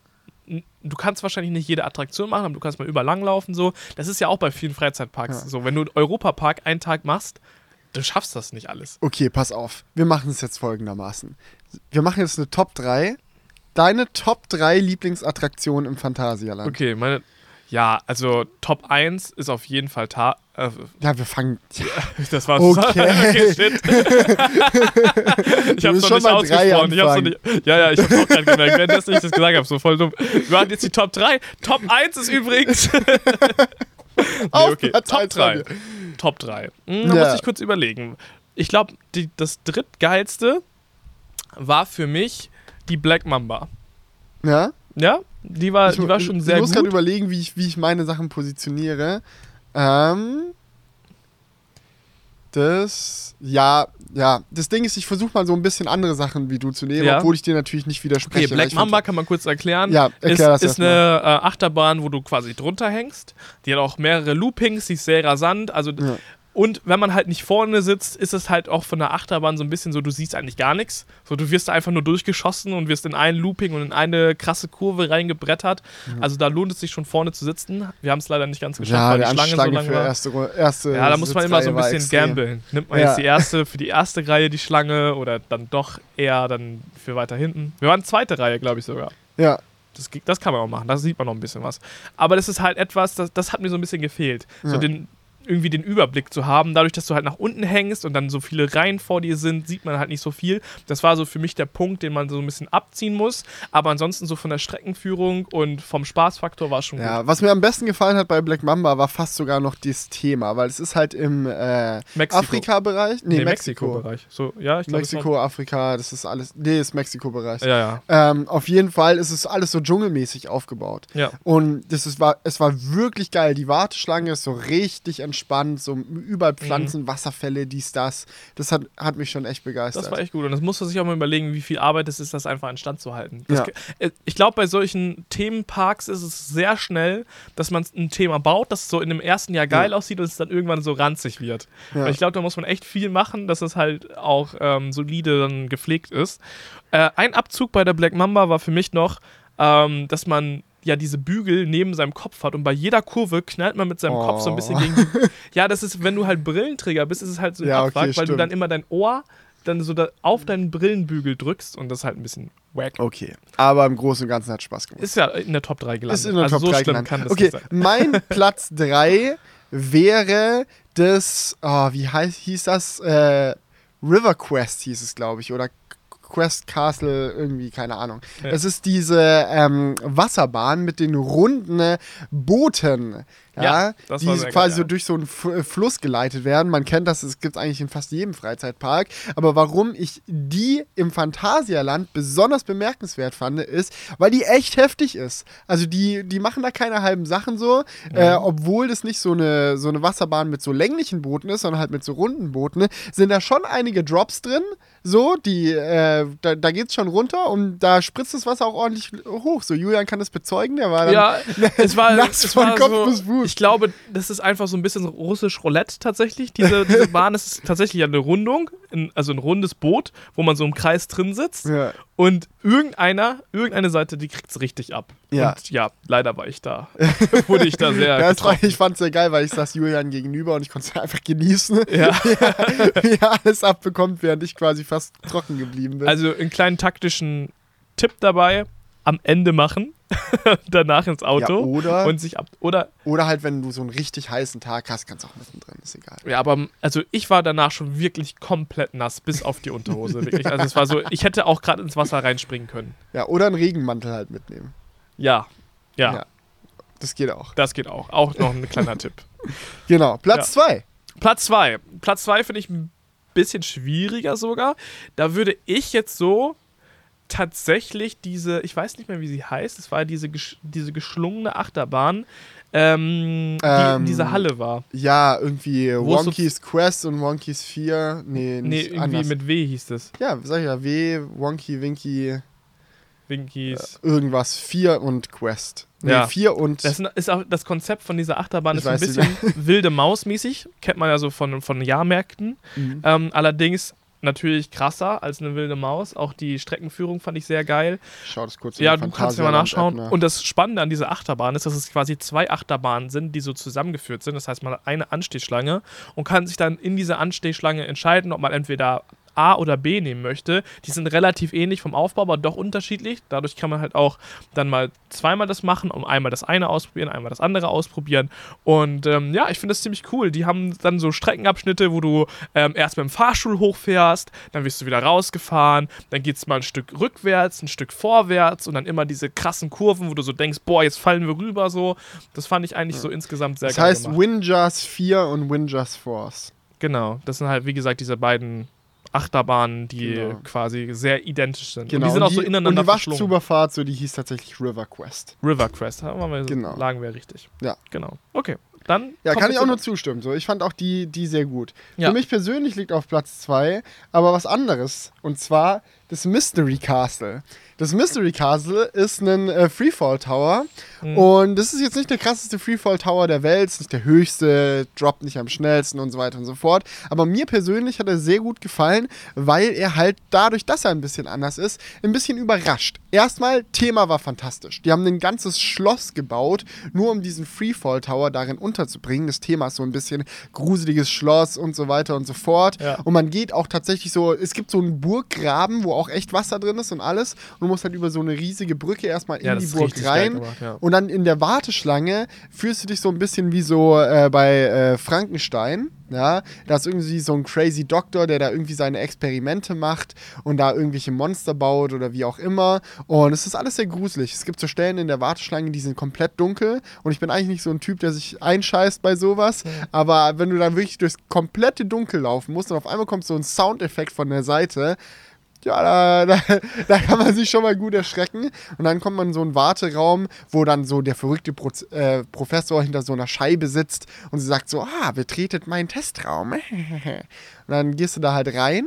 Speaker 1: Du kannst wahrscheinlich nicht jede Attraktion machen, aber du kannst mal überall langlaufen. So. Das ist ja auch bei vielen Freizeitparks
Speaker 2: Ja.
Speaker 1: so. Wenn du Europapark einen Tag machst, du schaffst das nicht alles.
Speaker 2: Okay, pass auf. Wir machen es jetzt folgendermaßen. Wir machen jetzt eine Top 3. Deine Top 3 Lieblingsattraktionen im Phantasialand.
Speaker 1: Okay, meine. Ja, also Top 1 ist auf jeden Fall Ta. Äh,
Speaker 2: Ja, wir fangen.
Speaker 1: das war
Speaker 2: Okay.
Speaker 1: shit. ich hab's noch nicht ausgesprochen. Ich hab's noch nicht, ja, ja, ich hab's auch gerade gemerkt, während ich das gesagt habe. So voll dumm. Wir hatten jetzt die Top 3. Top 1 ist übrigens. nee, okay. Top
Speaker 2: eins
Speaker 1: 3.
Speaker 2: haben wir.
Speaker 1: Top 3. Hm, da
Speaker 2: Ja.
Speaker 1: muss ich kurz überlegen. Ich glaube, das drittgeilste war für mich die Black Mamba.
Speaker 2: Ja?
Speaker 1: Ja, die war,
Speaker 2: ich,
Speaker 1: die war schon sehr
Speaker 2: ich muss gerade
Speaker 1: gut.
Speaker 2: überlegen, wie ich, wie ich meine Sachen positioniere. Ähm. Das. Ja, ja. Das Ding ist, ich versuche mal so ein bisschen andere Sachen wie du zu nehmen,
Speaker 1: Ja.
Speaker 2: obwohl ich dir natürlich nicht widerspreche.
Speaker 1: Okay, Black Mamba kann man kurz erklären.
Speaker 2: Ja,
Speaker 1: ist,
Speaker 2: erklär das
Speaker 1: ist
Speaker 2: erstmal.
Speaker 1: eine äh, Achterbahn, wo du quasi drunter hängst. Die hat auch mehrere Loopings, die ist sehr rasant. Also
Speaker 2: Ja.
Speaker 1: Und wenn man halt nicht vorne sitzt, ist es halt auch von der Achterbahn so ein bisschen so, du siehst eigentlich gar nichts. So, du wirst einfach nur durchgeschossen und wirst in ein Looping und in eine krasse Kurve reingebrettert. Also da lohnt es sich schon vorne zu sitzen. Wir haben es leider nicht ganz geschafft,
Speaker 2: Ja,
Speaker 1: weil
Speaker 2: die
Speaker 1: Schlange so lang war.
Speaker 2: erste, erste
Speaker 1: Ja, da muss man immer so ein bisschen gambeln. Nimmt man
Speaker 2: Ja.
Speaker 1: jetzt die erste für die erste Reihe die Schlange oder dann doch eher dann für weiter hinten. Wir waren zweite Reihe, glaube ich sogar.
Speaker 2: Ja,
Speaker 1: Das, das kann man auch machen, da sieht man noch ein bisschen was. Aber das ist halt etwas, das, das hat mir so ein bisschen gefehlt. So
Speaker 2: Ja.
Speaker 1: den, irgendwie den Überblick zu haben. Dadurch, dass du halt nach unten hängst und dann so viele Reihen vor dir sind, sieht man halt nicht so viel. Das war so für mich der Punkt, den man so ein bisschen abziehen muss. Aber ansonsten so von der Streckenführung und vom Spaßfaktor war es schon
Speaker 2: ja.
Speaker 1: gut.
Speaker 2: Was mir am besten gefallen hat bei Black Mamba war fast sogar noch das Thema, weil es ist halt im äh. Afrika-Bereich. Nee,
Speaker 1: Nee,
Speaker 2: Mexiko.
Speaker 1: Mexiko-Bereich. So, ja, ich glaube.
Speaker 2: Mexiko, Afrika, das ist alles. Nee, ist Mexiko-Bereich.
Speaker 1: Ja, ja.
Speaker 2: Ähm, auf jeden Fall ist es alles so dschungelmäßig aufgebaut.
Speaker 1: Ja.
Speaker 2: Und das ist, war, es war wirklich geil. Die Warteschlange ist so richtig entspannt, so überall
Speaker 1: Mhm.
Speaker 2: Pflanzen, Wasserfälle, dies, das. Das hat, hat mich schon echt begeistert.
Speaker 1: Das war echt gut. Und das musst du sich auch mal überlegen, wie viel Arbeit es ist, das einfach in Stand zu halten. Das,
Speaker 2: Ja.
Speaker 1: äh, Ich glaube, bei solchen Themenparks ist es sehr schnell, dass man ein Thema baut, das so in dem ersten Jahr geil
Speaker 2: Ja.
Speaker 1: aussieht und es dann irgendwann so ranzig wird.
Speaker 2: Ja.
Speaker 1: Ich glaube, da muss man echt viel machen, dass es halt auch ähm, solide dann gepflegt ist. Äh, ein Abzug bei der Black Mamba war für mich noch, ähm, dass man ja diese Bügel neben seinem Kopf hat und bei jeder Kurve knallt man mit seinem Kopf so ein bisschen
Speaker 2: Oh.
Speaker 1: gegen die, Ja, das ist, wenn du halt Brillenträger bist, ist es halt so ein
Speaker 2: Ja, okay,
Speaker 1: Abfuck, weil du dann immer dein Ohr dann so da auf deinen Brillenbügel drückst und das ist halt ein bisschen wack.
Speaker 2: Okay. Aber im Großen und Ganzen hat Spaß gemacht.
Speaker 1: Ist ja in der Top 3 gelandet.
Speaker 2: Ist in der
Speaker 1: also
Speaker 2: Top
Speaker 1: so
Speaker 2: 3
Speaker 1: schlimm
Speaker 2: gelandet.
Speaker 1: kann das
Speaker 2: Okay, mein Platz 3 wäre das, oh, wie heißt, hieß das? Äh, River Quest hieß es, glaube ich, oder Quest Castle, irgendwie, keine Ahnung.
Speaker 1: Ja.
Speaker 2: Das ist diese ähm, Wasserbahn mit den runden Booten. Ja,
Speaker 1: Ja,
Speaker 2: die quasi
Speaker 1: geil,
Speaker 2: so durch so einen Fluss geleitet werden. Man kennt das, es gibt eigentlich in fast jedem Freizeitpark. Aber warum ich die im Phantasialand besonders bemerkenswert fand, ist, weil die echt heftig ist. Also die, die machen da keine halben Sachen so, äh, obwohl das nicht so eine, so eine Wasserbahn mit so länglichen Booten ist, sondern halt mit so runden Booten, sind da schon einige Drops drin. So, die, äh, da, da geht's schon runter und da spritzt das Wasser auch ordentlich hoch. So, Julian kann das bezeugen, der war dann
Speaker 1: Ja, es war,
Speaker 2: nass
Speaker 1: es
Speaker 2: von
Speaker 1: war
Speaker 2: Kopf
Speaker 1: so,
Speaker 2: bis Fuß.
Speaker 1: Ich glaube, das ist einfach so ein bisschen russisch Roulette tatsächlich. Diese, diese Bahn es ist tatsächlich eine Rundung, also ein rundes Boot, wo man so im Kreis drin sitzt.
Speaker 2: Ja.
Speaker 1: Und irgendeiner, irgendeine Seite, die kriegt es richtig ab.
Speaker 2: Ja.
Speaker 1: Und ja, leider war ich da. Wurde ich da sehr.
Speaker 2: Ja, war, ich fand es sehr geil, weil ich saß Julian gegenüber und ich konnte es einfach genießen,
Speaker 1: Ja.
Speaker 2: wie er alles abbekommt, während ich quasi fast trocken geblieben bin.
Speaker 1: Also einen kleinen taktischen Tipp dabei: am Ende machen, danach ins Auto
Speaker 2: Ja, oder-
Speaker 1: und sich ab. Oder
Speaker 2: Oder halt, wenn du so einen richtig heißen Tag hast, kannst du auch mittendrin, ist egal.
Speaker 1: Ja, aber also ich war danach schon wirklich komplett nass, bis auf die Unterhose. Wirklich. Also es war so, ich hätte auch gerade ins Wasser reinspringen können.
Speaker 2: Ja, oder einen Regenmantel halt mitnehmen.
Speaker 1: Ja, ja,
Speaker 2: Ja. Das geht auch.
Speaker 1: das geht auch. Auch noch ein kleiner Tipp.
Speaker 2: Genau, Platz zwei.
Speaker 1: Platz 2. Platz 2 finde ich ein bisschen schwieriger sogar. Da würde ich jetzt so tatsächlich diese, ich weiß nicht mehr, wie sie heißt, es war diese, diese geschlungene Achterbahn, ähm, die
Speaker 2: Ähm,
Speaker 1: in dieser Halle war.
Speaker 2: Ja, irgendwie
Speaker 1: Wo ist so-
Speaker 2: Wonkies Quest und Wonkies 4. Nee,
Speaker 1: Nee,
Speaker 2: nicht
Speaker 1: irgendwie
Speaker 2: anders.
Speaker 1: mit W hieß es.
Speaker 2: ja, sag ich ja, W, Wonky, Winky,
Speaker 1: Winkies.
Speaker 2: irgendwas 4 und Quest. Nee,
Speaker 1: Ja.
Speaker 2: 4 und
Speaker 1: Das ist auch das Konzept von dieser Achterbahn ist ein bisschen wilde Maus-mäßig. Kennt man ja so von, von Jahrmärkten.
Speaker 2: Mhm.
Speaker 1: Ähm, allerdings natürlich krasser als eine wilde Maus. Auch die Streckenführung fand ich sehr geil.
Speaker 2: Schau das kurz
Speaker 1: Ja,
Speaker 2: in
Speaker 1: du
Speaker 2: der
Speaker 1: kannst ja mal nachschauen.
Speaker 2: nach.
Speaker 1: Und das Spannende an dieser Achterbahn ist, dass es quasi zwei Achterbahnen sind, die so zusammengeführt sind. Das heißt, man hat eine Anstehschlange und kann sich dann in dieser Anstehschlange entscheiden, ob man entweder A oder B nehmen möchte. Die sind relativ ähnlich vom Aufbau, aber doch unterschiedlich. Dadurch kann man halt auch dann mal zweimal das machen und einmal das eine ausprobieren, einmal das andere ausprobieren. Und ähm, ja, ich finde das ziemlich cool. Die haben dann so Streckenabschnitte, wo du ähm, erst mit dem Fahrstuhl hochfährst, dann wirst du wieder rausgefahren, dann geht es mal ein Stück rückwärts, ein Stück vorwärts und dann immer diese krassen Kurven, wo du so denkst, boah, jetzt fallen wir rüber so. Das fand ich eigentlich so insgesamt sehr
Speaker 2: Das
Speaker 1: geil
Speaker 2: heißt
Speaker 1: gemacht.
Speaker 2: Windjust 4 und Windjust Force.
Speaker 1: Genau, das sind halt, wie gesagt, diese beiden Achterbahnen, die
Speaker 2: Genau.
Speaker 1: quasi sehr identisch sind.
Speaker 2: Genau.
Speaker 1: Und die sind auch so ineinander
Speaker 2: Und die. Waschzuberfahrt, so die hieß tatsächlich River Quest.
Speaker 1: River Quest, da waren wir,
Speaker 2: Genau.
Speaker 1: lagen wir richtig.
Speaker 2: Ja.
Speaker 1: Genau. Okay, dann.
Speaker 2: Ja, kann ich auch nur zustimmen. So, ich fand auch die, die sehr gut.
Speaker 1: Ja.
Speaker 2: Für mich persönlich liegt auf Platz 2 aber was anderes. Und zwar das Mystery Castle. Das Mystery Castle ist ein äh, Freefall Tower.
Speaker 1: Mhm.
Speaker 2: Und das ist jetzt nicht der krasseste Freefall Tower der Welt, ist nicht der höchste, droppt nicht am schnellsten und so weiter und so fort. Aber mir persönlich hat er sehr gut gefallen, weil er halt dadurch, dass er ein bisschen anders ist, ein bisschen überrascht. Erstmal, Thema war fantastisch. Die haben ein ganzes Schloss gebaut, nur um diesen Freefall Tower darin unterzubringen. Das Thema ist so ein bisschen gruseliges Schloss und so weiter und so fort.
Speaker 1: Ja.
Speaker 2: Und man geht auch tatsächlich so, es gibt so einen Burggraben, wo auch echt Wasser drin ist und alles. Und du musst halt über so eine riesige Brücke erstmal in
Speaker 1: Ja,
Speaker 2: die Burg rein.
Speaker 1: gemacht, ja.
Speaker 2: Und dann in der Warteschlange fühlst du dich so ein bisschen wie so äh, bei äh, Frankenstein. Ja, da ist irgendwie so ein crazy Doktor, der da irgendwie seine Experimente macht und da irgendwelche Monster baut oder wie auch immer. Und es ist alles sehr gruselig. Es gibt so Stellen in der Warteschlange, die sind komplett dunkel. Und ich bin eigentlich nicht so ein Typ, der sich einscheißt bei sowas. Aber wenn du dann wirklich durchs komplette Dunkel laufen musst und auf einmal kommt so ein Soundeffekt von der Seite, ja, da, da, da kann man sich schon mal gut erschrecken. Und dann kommt man in so einen Warteraum, wo dann so der verrückte Pro äh, Professor hinter so einer Scheibe sitzt und sie sagt so, ah, betretet meinen Testraum. und dann gehst du da halt rein.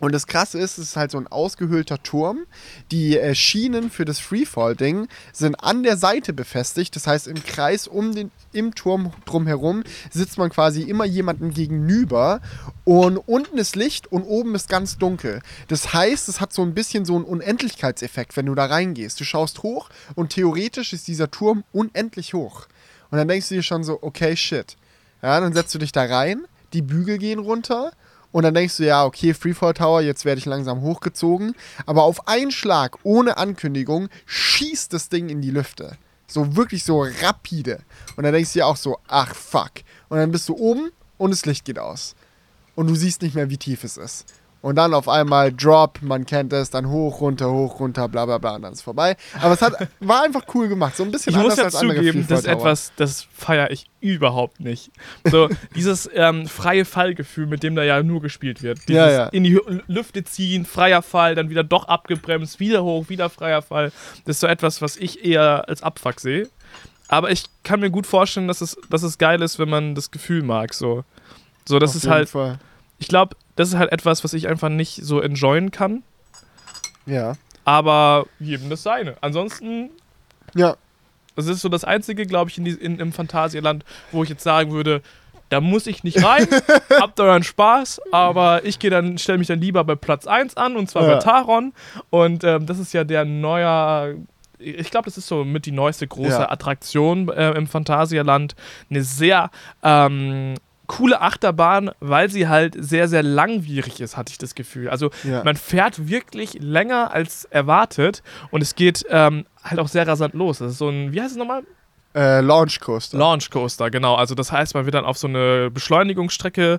Speaker 2: Und das Krasse ist, es ist halt so ein ausgehöhlter Turm. Die äh, Schienen für das Freefall-Ding sind an der Seite befestigt. Das heißt, im Kreis um den, im Turm drumherum sitzt man quasi immer jemandem gegenüber. Und unten ist Licht und oben ist ganz dunkel. Das heißt, es hat so ein bisschen so einen Unendlichkeitseffekt, wenn du da reingehst. Du schaust hoch und theoretisch ist dieser Turm unendlich hoch. Und dann denkst du dir schon so, okay, shit. Ja, dann setzt du dich da rein, die Bügel gehen runter und dann denkst du, ja, okay, Freefall Tower, jetzt werde ich langsam hochgezogen. Aber auf einen Schlag, ohne Ankündigung, schießt das Ding in die Lüfte. So wirklich so rapide. Und dann denkst du dir auch so, ach fuck. Und dann bist du oben und das Licht geht aus. Und du siehst nicht mehr, wie tief es ist. Und dann auf einmal Drop, man kennt es, dann hoch, runter, hoch, runter, bla bla bla, und dann ist vorbei. Aber es hat, war einfach cool gemacht. So ein bisschen
Speaker 1: Ich muss
Speaker 2: anders
Speaker 1: ja
Speaker 2: als
Speaker 1: zugeben, das ist etwas, das feiere ich überhaupt nicht. So, dieses ähm, freie Fallgefühl, mit dem da ja nur gespielt wird. Dieses
Speaker 2: Ja, ja.
Speaker 1: In die Lüfte ziehen, freier Fall, dann wieder doch abgebremst, wieder hoch, wieder freier Fall. Das ist so etwas, was ich eher als Abfuck sehe. Aber ich kann mir gut vorstellen, dass es, dass es geil ist, wenn man das Gefühl mag. So, so das ist halt,
Speaker 2: Fall.
Speaker 1: Ich glaube, das ist halt etwas, was ich einfach nicht so enjoyen kann.
Speaker 2: Ja.
Speaker 1: Aber jedem das seine. Ansonsten
Speaker 2: Ja.
Speaker 1: Das ist so das Einzige, glaube ich, in, die, in, im Phantasialand, wo ich jetzt sagen würde, da muss ich nicht rein, habt euren Spaß, aber ich gehe dann, stelle mich dann lieber bei Platz 1 an und zwar
Speaker 2: Ja.
Speaker 1: bei Taron. Und ähm, das ist ja der neuer, ich glaube, das ist so mit die neueste große
Speaker 2: Ja.
Speaker 1: Attraktion äh, im Phantasialand. Eine sehr ähm, coole Achterbahn, weil sie halt sehr, sehr langwierig ist, hatte ich das Gefühl. Also
Speaker 2: Ja.
Speaker 1: man fährt wirklich länger als erwartet und es geht ähm, halt auch sehr rasant los. Das ist so ein, wie heißt es nochmal?
Speaker 2: Äh, Launch Coaster.
Speaker 1: Launch Coaster, genau. Also das heißt, man wird dann auf so eine Beschleunigungsstrecke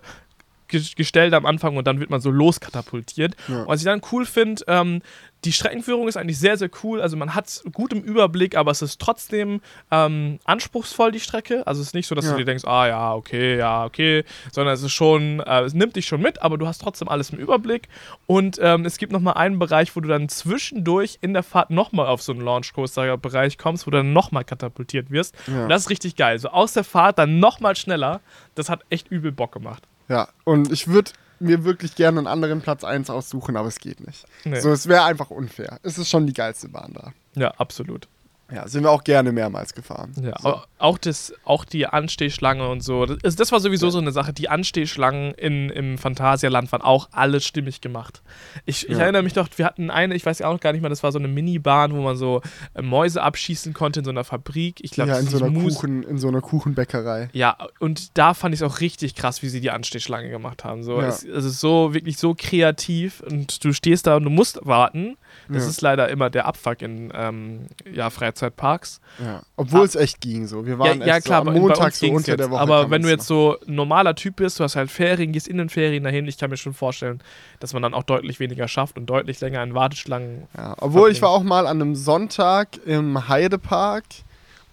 Speaker 1: ge gestellt am Anfang und dann wird man so loskatapultiert.
Speaker 2: Ja.
Speaker 1: Und was ich dann cool finde, ähm, die Streckenführung ist eigentlich sehr, sehr cool. Also man hat es gut im Überblick, aber es ist trotzdem ähm, anspruchsvoll, die Strecke. Also es ist nicht so, dass
Speaker 2: Ja.
Speaker 1: du dir denkst, ah ja, okay, ja, okay, sondern es ist schon, äh, es nimmt dich schon mit, aber du hast trotzdem alles im Überblick. Und ähm, es gibt nochmal einen Bereich, wo du dann zwischendurch in der Fahrt nochmal auf so einen Launchcoaster-Bereich kommst, wo du dann nochmal katapultiert wirst.
Speaker 2: Ja.
Speaker 1: Und das ist richtig geil. So aus der Fahrt dann nochmal schneller. Das hat echt übel Bock gemacht.
Speaker 2: Ja, und ich würde mir wirklich gerne einen anderen Platz 1 aussuchen, aber es geht nicht.
Speaker 1: Nee.
Speaker 2: So, es wäre einfach unfair. Es ist schon die geilste Bahn da.
Speaker 1: Ja, absolut.
Speaker 2: Ja, sind wir auch gerne mehrmals gefahren.
Speaker 1: Ja,
Speaker 2: so.
Speaker 1: au- auch, das, auch die Anstehschlange und so. Das, das war sowieso so eine Sache. Die Anstehschlangen in, im Phantasialand waren auch alle stimmig gemacht. Ich, ich
Speaker 2: Ja.
Speaker 1: erinnere mich doch, wir hatten eine, ich weiß ja auch gar nicht mehr, das war so eine Minibahn, wo man so äh, Mäuse abschießen konnte in so einer Fabrik. Ich glaube,
Speaker 2: ja, in so, einer
Speaker 1: Mus-
Speaker 2: Kuchen, in so einer Kuchenbäckerei.
Speaker 1: Ja, und da fand ich es auch richtig krass, wie sie die Anstehschlange gemacht haben. So,
Speaker 2: Ja.
Speaker 1: es, es ist so wirklich so kreativ und du stehst da und du musst warten. Das
Speaker 2: Ja.
Speaker 1: ist leider immer der Abfuck in ähm, ja, Freizeitparks.
Speaker 2: Ja. Obwohl
Speaker 1: Ah.
Speaker 2: es echt ging so. Wir
Speaker 1: Ja,
Speaker 2: waren
Speaker 1: ja
Speaker 2: echt
Speaker 1: klar,
Speaker 2: so am Montag so unter der Woche.
Speaker 1: Aber wenn du jetzt so ein normaler Typ bist, du hast halt Ferien, gehst in den Ferien dahin, ich kann mir schon vorstellen, dass man dann auch deutlich weniger schafft und deutlich länger in Warteschlangen.
Speaker 2: Ja, obwohl ich
Speaker 1: verbringen.
Speaker 2: war auch mal an einem Sonntag im Heidepark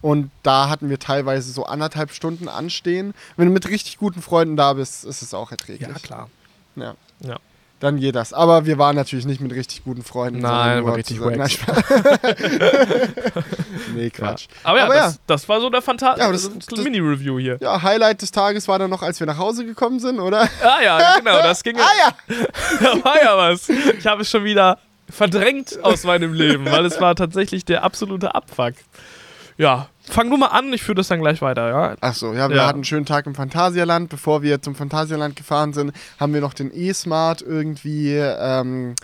Speaker 2: und da hatten wir teilweise so anderthalb Stunden anstehen. Wenn du mit richtig guten Freunden da bist, ist es auch erträglich.
Speaker 1: Ja, klar.
Speaker 2: Ja.
Speaker 1: Ja.
Speaker 2: Dann geht das. Aber wir waren natürlich nicht mit richtig guten Freunden.
Speaker 1: Nein, war richtig.
Speaker 2: Nein, nee, Quatsch.
Speaker 1: Ja. Aber ja,
Speaker 2: Aber
Speaker 1: das,
Speaker 2: ja.
Speaker 1: das war so der
Speaker 2: Ja,
Speaker 1: das,
Speaker 2: das-
Speaker 1: das,
Speaker 2: das-
Speaker 1: Mini-Review hier.
Speaker 2: Ja, Highlight des Tages war dann noch, als wir nach Hause gekommen sind, oder?
Speaker 1: Ah ja, genau, das ging.
Speaker 2: ah ja!
Speaker 1: da war ja was. Ich habe es schon wieder verdrängt aus meinem Leben, weil es war tatsächlich der absolute Abfuck. Ja, fang du mal an, ich führe das dann gleich weiter, ja?
Speaker 2: Ach so, ja, wir
Speaker 1: Ja.
Speaker 2: hatten einen schönen Tag im Phantasialand. Bevor wir zum Phantasialand gefahren sind, haben wir noch den E-Smart irgendwie ähm,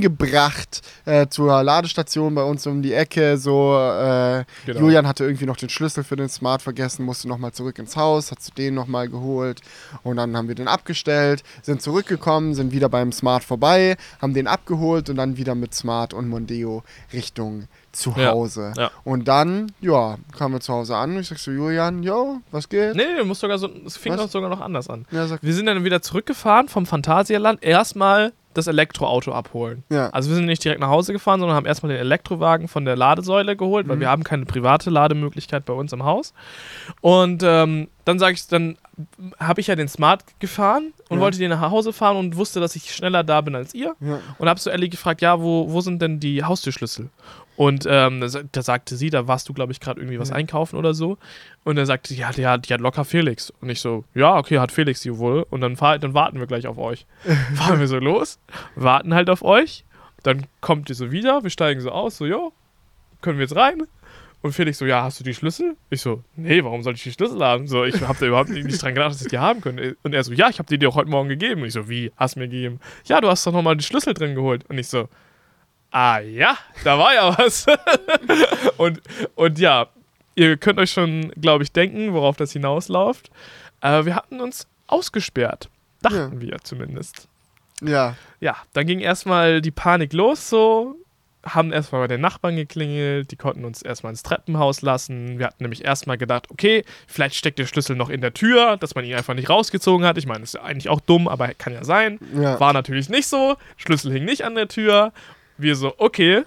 Speaker 2: hingebracht äh, zur Ladestation bei uns um die Ecke. So, äh,
Speaker 1: Genau.
Speaker 2: Julian hatte irgendwie noch den Schlüssel für den Smart vergessen, musste nochmal zurück ins Haus, hat du den nochmal geholt und dann haben wir den abgestellt, sind zurückgekommen, sind wieder beim Smart vorbei, haben den abgeholt und dann wieder mit Smart und Mondeo Richtung zu
Speaker 1: Ja,
Speaker 2: Hause.
Speaker 1: ja.
Speaker 2: Und dann, ja, kamen wir zu Hause an und ich sag so, Julian, jo, was geht?
Speaker 1: Nee, du musst sogar so, es fing
Speaker 2: Was?
Speaker 1: doch sogar noch anders an.
Speaker 2: Ja,
Speaker 1: Wir sind dann wieder zurückgefahren vom Phantasialand, erstmal das Elektroauto abholen.
Speaker 2: ja.
Speaker 1: Also wir sind nicht direkt nach Hause gefahren, sondern haben erstmal den Elektrowagen von der Ladesäule geholt, weil
Speaker 2: Mhm.
Speaker 1: wir haben keine private Lademöglichkeit bei uns im Haus. Und ähm, dann sage ich, dann habe ich ja den Smart gefahren und
Speaker 2: Ja.
Speaker 1: wollte den nach Hause fahren und wusste, dass ich schneller da bin als ihr.
Speaker 2: ja.
Speaker 1: Und habe so Ellie gefragt, ja, wo, wo sind denn die Haustürschlüssel? Und ähm, da sa- da sagte sie, da warst du, glaube ich, gerade irgendwie was
Speaker 2: Ja.
Speaker 1: einkaufen oder so. Und er sagte, ja, die hat, die hat locker Felix. Und ich so, ja, okay, hat Felix die wohl. Und dann, fahr, dann warten wir gleich auf euch. Fahren wir so los, warten halt auf euch. Dann kommt ihr so wieder, wir steigen so aus, so, jo, können wir jetzt rein? Und Felix so, ja, hast du die Schlüssel? Ich so, nee, warum soll ich die Schlüssel haben? So, ich habe da überhaupt nicht dran gedacht, dass ich die haben könnte. Und er so, ja, ich habe die dir auch heute Morgen gegeben. Und ich so, wie, hast du mir gegeben? Ja, du hast doch nochmal die Schlüssel drin geholt. Und ich so, ah ja, da war ja was. und, und ja, ihr könnt euch schon, glaube ich, denken, worauf das hinausläuft. Äh, wir hatten uns ausgesperrt. Dachten wir zumindest.
Speaker 2: ja.
Speaker 1: Ja, dann ging erstmal die Panik los, so. Haben erstmal bei den Nachbarn geklingelt, die konnten uns erstmal ins Treppenhaus lassen. Wir hatten nämlich erstmal gedacht, okay, vielleicht steckt der Schlüssel noch in der Tür, dass man ihn einfach nicht rausgezogen hat. Ich meine, das ist ja eigentlich auch dumm, aber kann ja sein.
Speaker 2: Ja.
Speaker 1: War natürlich nicht so. Schlüssel hing nicht an der Tür. Wir so, okay,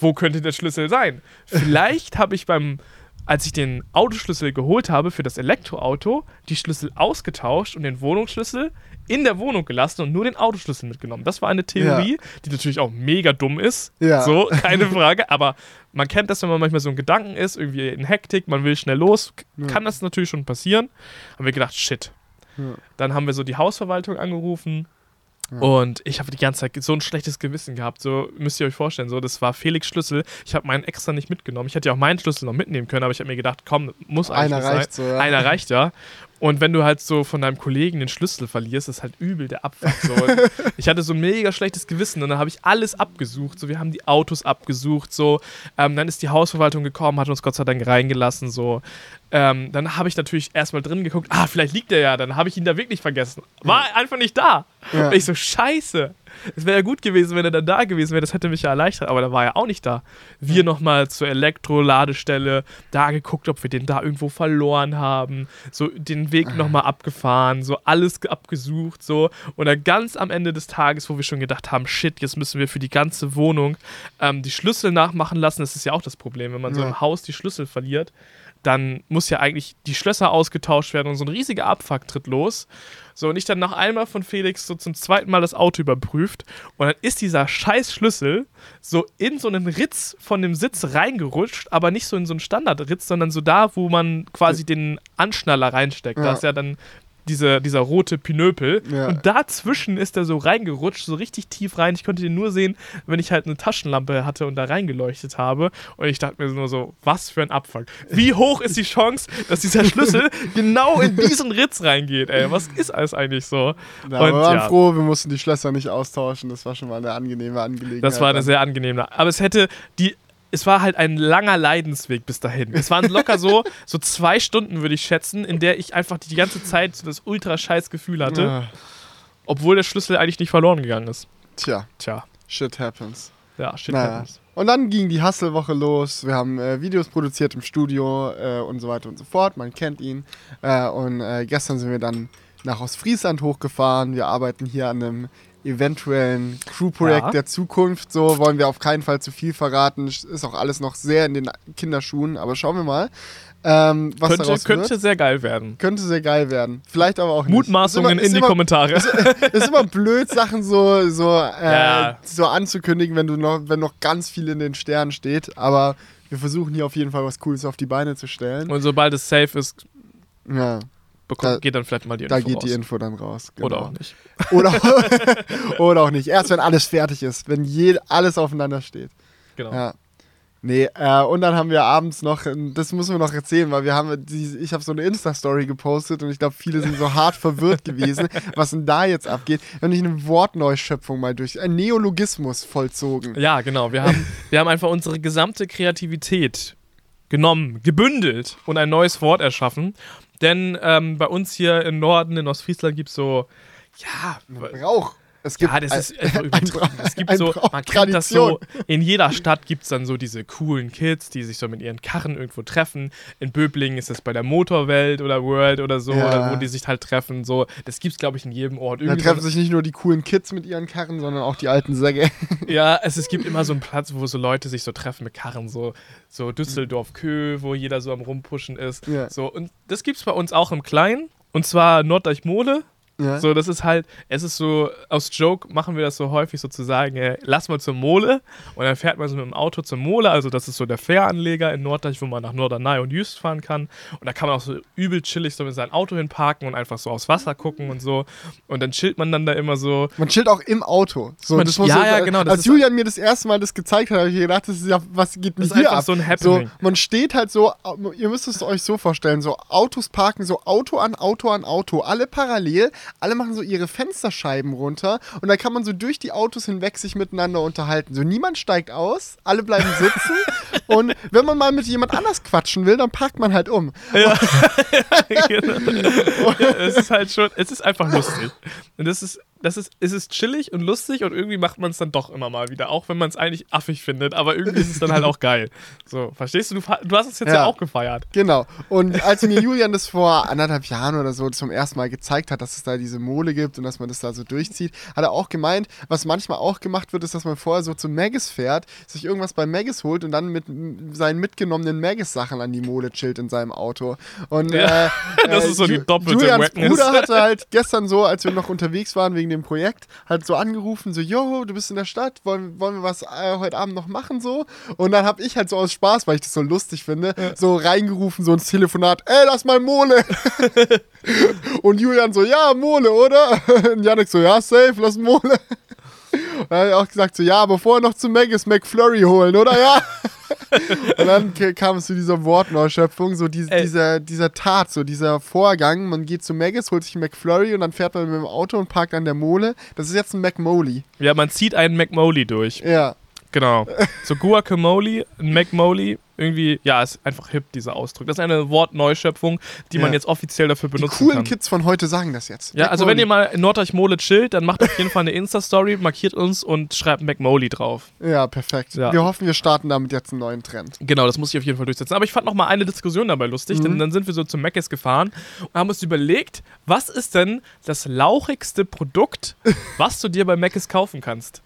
Speaker 1: wo könnte der Schlüssel sein? Vielleicht habe ich beim, als ich den Autoschlüssel geholt habe für das Elektroauto, die Schlüssel ausgetauscht und den Wohnungsschlüssel in der Wohnung gelassen und nur den Autoschlüssel mitgenommen. Das war eine Theorie, die natürlich auch mega dumm ist.
Speaker 2: Ja.
Speaker 1: So, keine Frage. Aber man kennt das, wenn man manchmal so ein Gedanken ist, irgendwie in Hektik, man will schnell los,
Speaker 2: Ja.
Speaker 1: kann das natürlich schon passieren. Haben wir gedacht, shit.
Speaker 2: Ja.
Speaker 1: Dann haben wir so die Hausverwaltung angerufen Und ich habe die ganze Zeit so ein schlechtes Gewissen gehabt. So müsst ihr euch vorstellen. So, das war Felix Schlüssel. Ich habe meinen extra nicht mitgenommen. Ich hätte ja auch meinen Schlüssel noch mitnehmen können, aber ich habe mir gedacht, komm, muss eigentlich
Speaker 2: Einer reicht
Speaker 1: sein.
Speaker 2: so, ja.
Speaker 1: Einer reicht ja. Und wenn du halt so von deinem Kollegen den Schlüssel verlierst, ist halt übel der Abfuck. So. Ich hatte so ein mega schlechtes Gewissen und dann habe ich alles abgesucht. So, wir haben die Autos abgesucht. So, ähm, dann ist die Hausverwaltung gekommen, hat uns Gott sei Dank reingelassen. So, ähm, dann habe ich natürlich erstmal drin geguckt. Ah, vielleicht liegt er ja. Dann habe ich ihn da wirklich vergessen. War einfach nicht da.
Speaker 2: Ja.
Speaker 1: Und ich so Scheiße. Es wäre ja gut gewesen, wenn er dann da gewesen wäre. Das hätte mich ja erleichtert. Aber da war er auch nicht da. Wir nochmal zur Elektroladestelle, da geguckt, ob wir den da irgendwo verloren haben. So den Weg nochmal abgefahren, so alles ge- abgesucht, so. Und dann ganz am Ende des Tages, wo wir schon gedacht haben, shit, jetzt müssen wir für die ganze Wohnung ähm, die Schlüssel nachmachen lassen. Das ist ja auch das Problem, wenn man so
Speaker 2: Ja.
Speaker 1: im Haus die Schlüssel verliert. Dann muss ja eigentlich die Schlösser ausgetauscht werden und so ein riesiger Abfuck tritt los. So, und ich dann noch einmal von Felix so zum zweiten Mal das Auto überprüft. Und dann ist dieser scheiß Schlüssel so in so einen Ritz von dem Sitz reingerutscht, aber nicht so in so einen Standardritz, sondern so da, wo man quasi den Anschnaller reinsteckt. Da
Speaker 2: Ja.
Speaker 1: ist ja dann diese, dieser rote Pinöpel.
Speaker 2: Ja.
Speaker 1: Und dazwischen ist er so reingerutscht, so richtig tief rein. Ich konnte den nur sehen, wenn ich halt eine Taschenlampe hatte und da reingeleuchtet habe. Und ich dachte mir nur so, was für ein Abfuck. Wie hoch ist die Chance, dass dieser Schlüssel genau in diesen Ritz reingeht, ey? Was ist alles eigentlich so?
Speaker 2: Ja, aber wir waren
Speaker 1: ja.
Speaker 2: froh, wir mussten die Schlösser nicht austauschen. Das war schon mal eine angenehme Angelegenheit.
Speaker 1: Das war eine sehr angenehme. Aber es hätte die. Es war halt ein langer Leidensweg bis dahin. Es waren locker so, so zwei Stunden, würde ich schätzen, in der ich einfach die ganze Zeit so das ultra scheiß Gefühl hatte, obwohl der Schlüssel eigentlich nicht verloren gegangen ist.
Speaker 2: Tja,
Speaker 1: Tja,
Speaker 2: shit happens.
Speaker 1: ja, shit
Speaker 2: Naja.
Speaker 1: happens.
Speaker 2: Und dann ging die Hustle-Woche los. Wir haben äh, Videos produziert im Studio äh, und so weiter und so fort. Man kennt ihn. Äh, und äh, gestern sind wir dann nach Ostfriesland hochgefahren. Wir arbeiten hier an einem eventuellen Crew-Projekt
Speaker 1: Ja.
Speaker 2: der Zukunft. So wollen wir auf keinen Fall zu viel verraten. Ist auch alles noch sehr in den Kinderschuhen. Aber schauen wir mal, ähm, was
Speaker 1: Könnte,
Speaker 2: daraus
Speaker 1: könnte
Speaker 2: wird.
Speaker 1: sehr geil werden.
Speaker 2: Könnte sehr geil werden. Vielleicht aber auch nicht.
Speaker 1: Mutmaßungen
Speaker 2: Ist immer-
Speaker 1: in die
Speaker 2: ist immer-
Speaker 1: Kommentare.
Speaker 2: ist immer blöd, Sachen so, so, äh,
Speaker 1: Ja.
Speaker 2: so anzukündigen, wenn du noch, wenn noch ganz viel in den Sternen steht. Aber wir versuchen hier auf jeden Fall was Cooles auf die Beine zu stellen.
Speaker 1: Und sobald es safe ist,
Speaker 2: Ja,
Speaker 1: bekommt,
Speaker 2: Da-
Speaker 1: geht dann vielleicht mal die Info
Speaker 2: da geht
Speaker 1: raus.
Speaker 2: die Info dann raus.
Speaker 1: Oder
Speaker 2: genau.
Speaker 1: auch nicht.
Speaker 2: Oder, oder auch nicht. Erst wenn alles fertig ist, wenn je, alles aufeinander steht.
Speaker 1: Genau.
Speaker 2: Ja. Nee, äh, und dann haben wir abends noch, das müssen wir noch erzählen, weil wir haben, die, ich habe so eine Insta-Story gepostet und ich glaube, viele sind so hart verwirrt gewesen, was denn da jetzt abgeht. Wir haben nicht eine Wortneuschöpfung mal durch, ein Neologismus vollzogen.
Speaker 1: Ja, genau. Wir haben, wir haben einfach unsere gesamte Kreativität genommen, gebündelt und ein neues Wort erschaffen. Denn ähm, bei uns hier im Norden, in Ostfriesland, gibt es so, ja,
Speaker 2: Brauch. Es gibt
Speaker 1: ja, das ist einfach
Speaker 2: ein
Speaker 1: übertrieben. Es gibt so, man kennt das so, in jeder Stadt gibt es dann so diese coolen Kids, die sich so mit ihren Karren irgendwo treffen. In Böblingen ist das bei der Motorwelt oder World oder so,
Speaker 2: Ja.
Speaker 1: oder wo die sich halt treffen. So, das gibt es, glaube ich, in jedem Ort.
Speaker 2: Da
Speaker 1: Irgendwie
Speaker 2: treffen
Speaker 1: so,
Speaker 2: sich nicht nur die coolen Kids mit ihren Karren, sondern auch die alten Säcke.
Speaker 1: ja, es, es gibt immer so einen Platz, wo so Leute sich so treffen mit Karren, so, so Düsseldorf-Kö, wo jeder so am Rumpushen ist.
Speaker 2: Ja.
Speaker 1: So, und das gibt es bei uns auch im Kleinen. Und zwar Norddeich-Mole.
Speaker 2: Ja.
Speaker 1: So, das ist halt, es ist so, aus Joke machen wir das so häufig sozusagen, äh, lass mal zur Mole und dann fährt man so mit dem Auto zur Mole, also das ist so der Fähranleger in Norddeich, wo man nach Norderney und Jüst fahren kann und da kann man auch so übel chillig so mit seinem Auto hinparken und einfach so aufs Wasser gucken und so und dann chillt man dann da immer so,
Speaker 2: Man chillt auch im Auto. So,
Speaker 1: Man-
Speaker 2: das muss
Speaker 1: ja,
Speaker 2: so,
Speaker 1: ja, genau, das
Speaker 2: Als Julian mir das erste Mal das gezeigt hat, habe ich gedacht, das ist ja, was geht
Speaker 1: ist
Speaker 2: hier ab?
Speaker 1: so ein
Speaker 2: So,
Speaker 1: Happening.
Speaker 2: man steht halt so, ihr müsst es euch so vorstellen, so Autos parken, so Auto an Auto an Auto, alle parallel, alle machen so ihre Fensterscheiben runter und dann kann man so durch die Autos hinweg sich miteinander unterhalten. So niemand steigt aus, alle bleiben sitzen und wenn man mal mit jemand anders quatschen will, dann parkt man halt um.
Speaker 1: Ja. genau. ja, es ist halt schon, es ist einfach lustig. Und das ist, das ist, es ist chillig und lustig und irgendwie macht man es dann doch immer mal wieder, auch wenn man es eigentlich affig findet, aber irgendwie ist es dann halt auch geil. So, verstehst du? Du, du hast es jetzt ja.
Speaker 2: Ja.
Speaker 1: auch gefeiert.
Speaker 2: Genau. Und als mir Julian das vor anderthalb Jahren oder so zum ersten Mal gezeigt hat, dass es da diese Mole gibt und dass man das da so durchzieht, hat er auch gemeint, was manchmal auch gemacht wird, ist, dass man vorher so zu Maggis fährt, sich irgendwas bei Maggis holt und dann mit seinen mitgenommenen Maggis-Sachen an die Mole chillt in seinem Auto. Und
Speaker 1: Ja,
Speaker 2: äh,
Speaker 1: das
Speaker 2: äh,
Speaker 1: ist so die doppelte
Speaker 2: Julians. Bruder hatte halt gestern so, als wir noch unterwegs waren wegen dem Projekt, halt so angerufen, so, yo, du bist in der Stadt, wollen, wollen wir was äh, heute Abend noch machen, so. Und dann habe ich halt so aus Spaß, weil ich das so lustig finde, so reingerufen, so ins Telefonat, ey, lass mal Mole. Und Julian so, ja, Mole, oder? Und Janik so, ja, safe, lass Mole. Dann habe ich auch gesagt, so, ja, aber vorher noch zu Mac ist McFlurry holen, oder? Ja. Und dann kam es zu dieser Wortneuschöpfung, so die, dieser, dieser Tat, so dieser Vorgang. Man geht zu Maggis, holt sich einen McFlurry und dann fährt man mit dem Auto und parkt an der Mole. Das ist jetzt ein McMoley.
Speaker 1: Ja, man zieht einen McMoley durch.
Speaker 2: Ja.
Speaker 1: Genau. So Guacamole, ein McMoley, irgendwie, ja, ist einfach hip, dieser Ausdruck. Das ist eine Wortneuschöpfung, die man
Speaker 2: Ja.
Speaker 1: jetzt offiziell dafür
Speaker 2: Die
Speaker 1: benutzen
Speaker 2: coolen
Speaker 1: kann.
Speaker 2: Kids von heute sagen das jetzt.
Speaker 1: Ja, also wenn ihr mal in Norddeich-Mole chillt, dann macht auf jeden Fall eine Insta-Story, markiert uns und schreibt McMoley drauf.
Speaker 2: Ja, perfekt.
Speaker 1: Ja.
Speaker 2: Wir hoffen, wir starten damit jetzt einen neuen Trend.
Speaker 1: Genau, das muss ich auf jeden Fall durchsetzen. Aber ich fand noch mal eine Diskussion dabei lustig,
Speaker 2: Mhm.
Speaker 1: denn dann sind wir so zum Mc's gefahren und haben uns überlegt, was ist denn das lauchigste Produkt, was du dir bei Mc's kaufen kannst?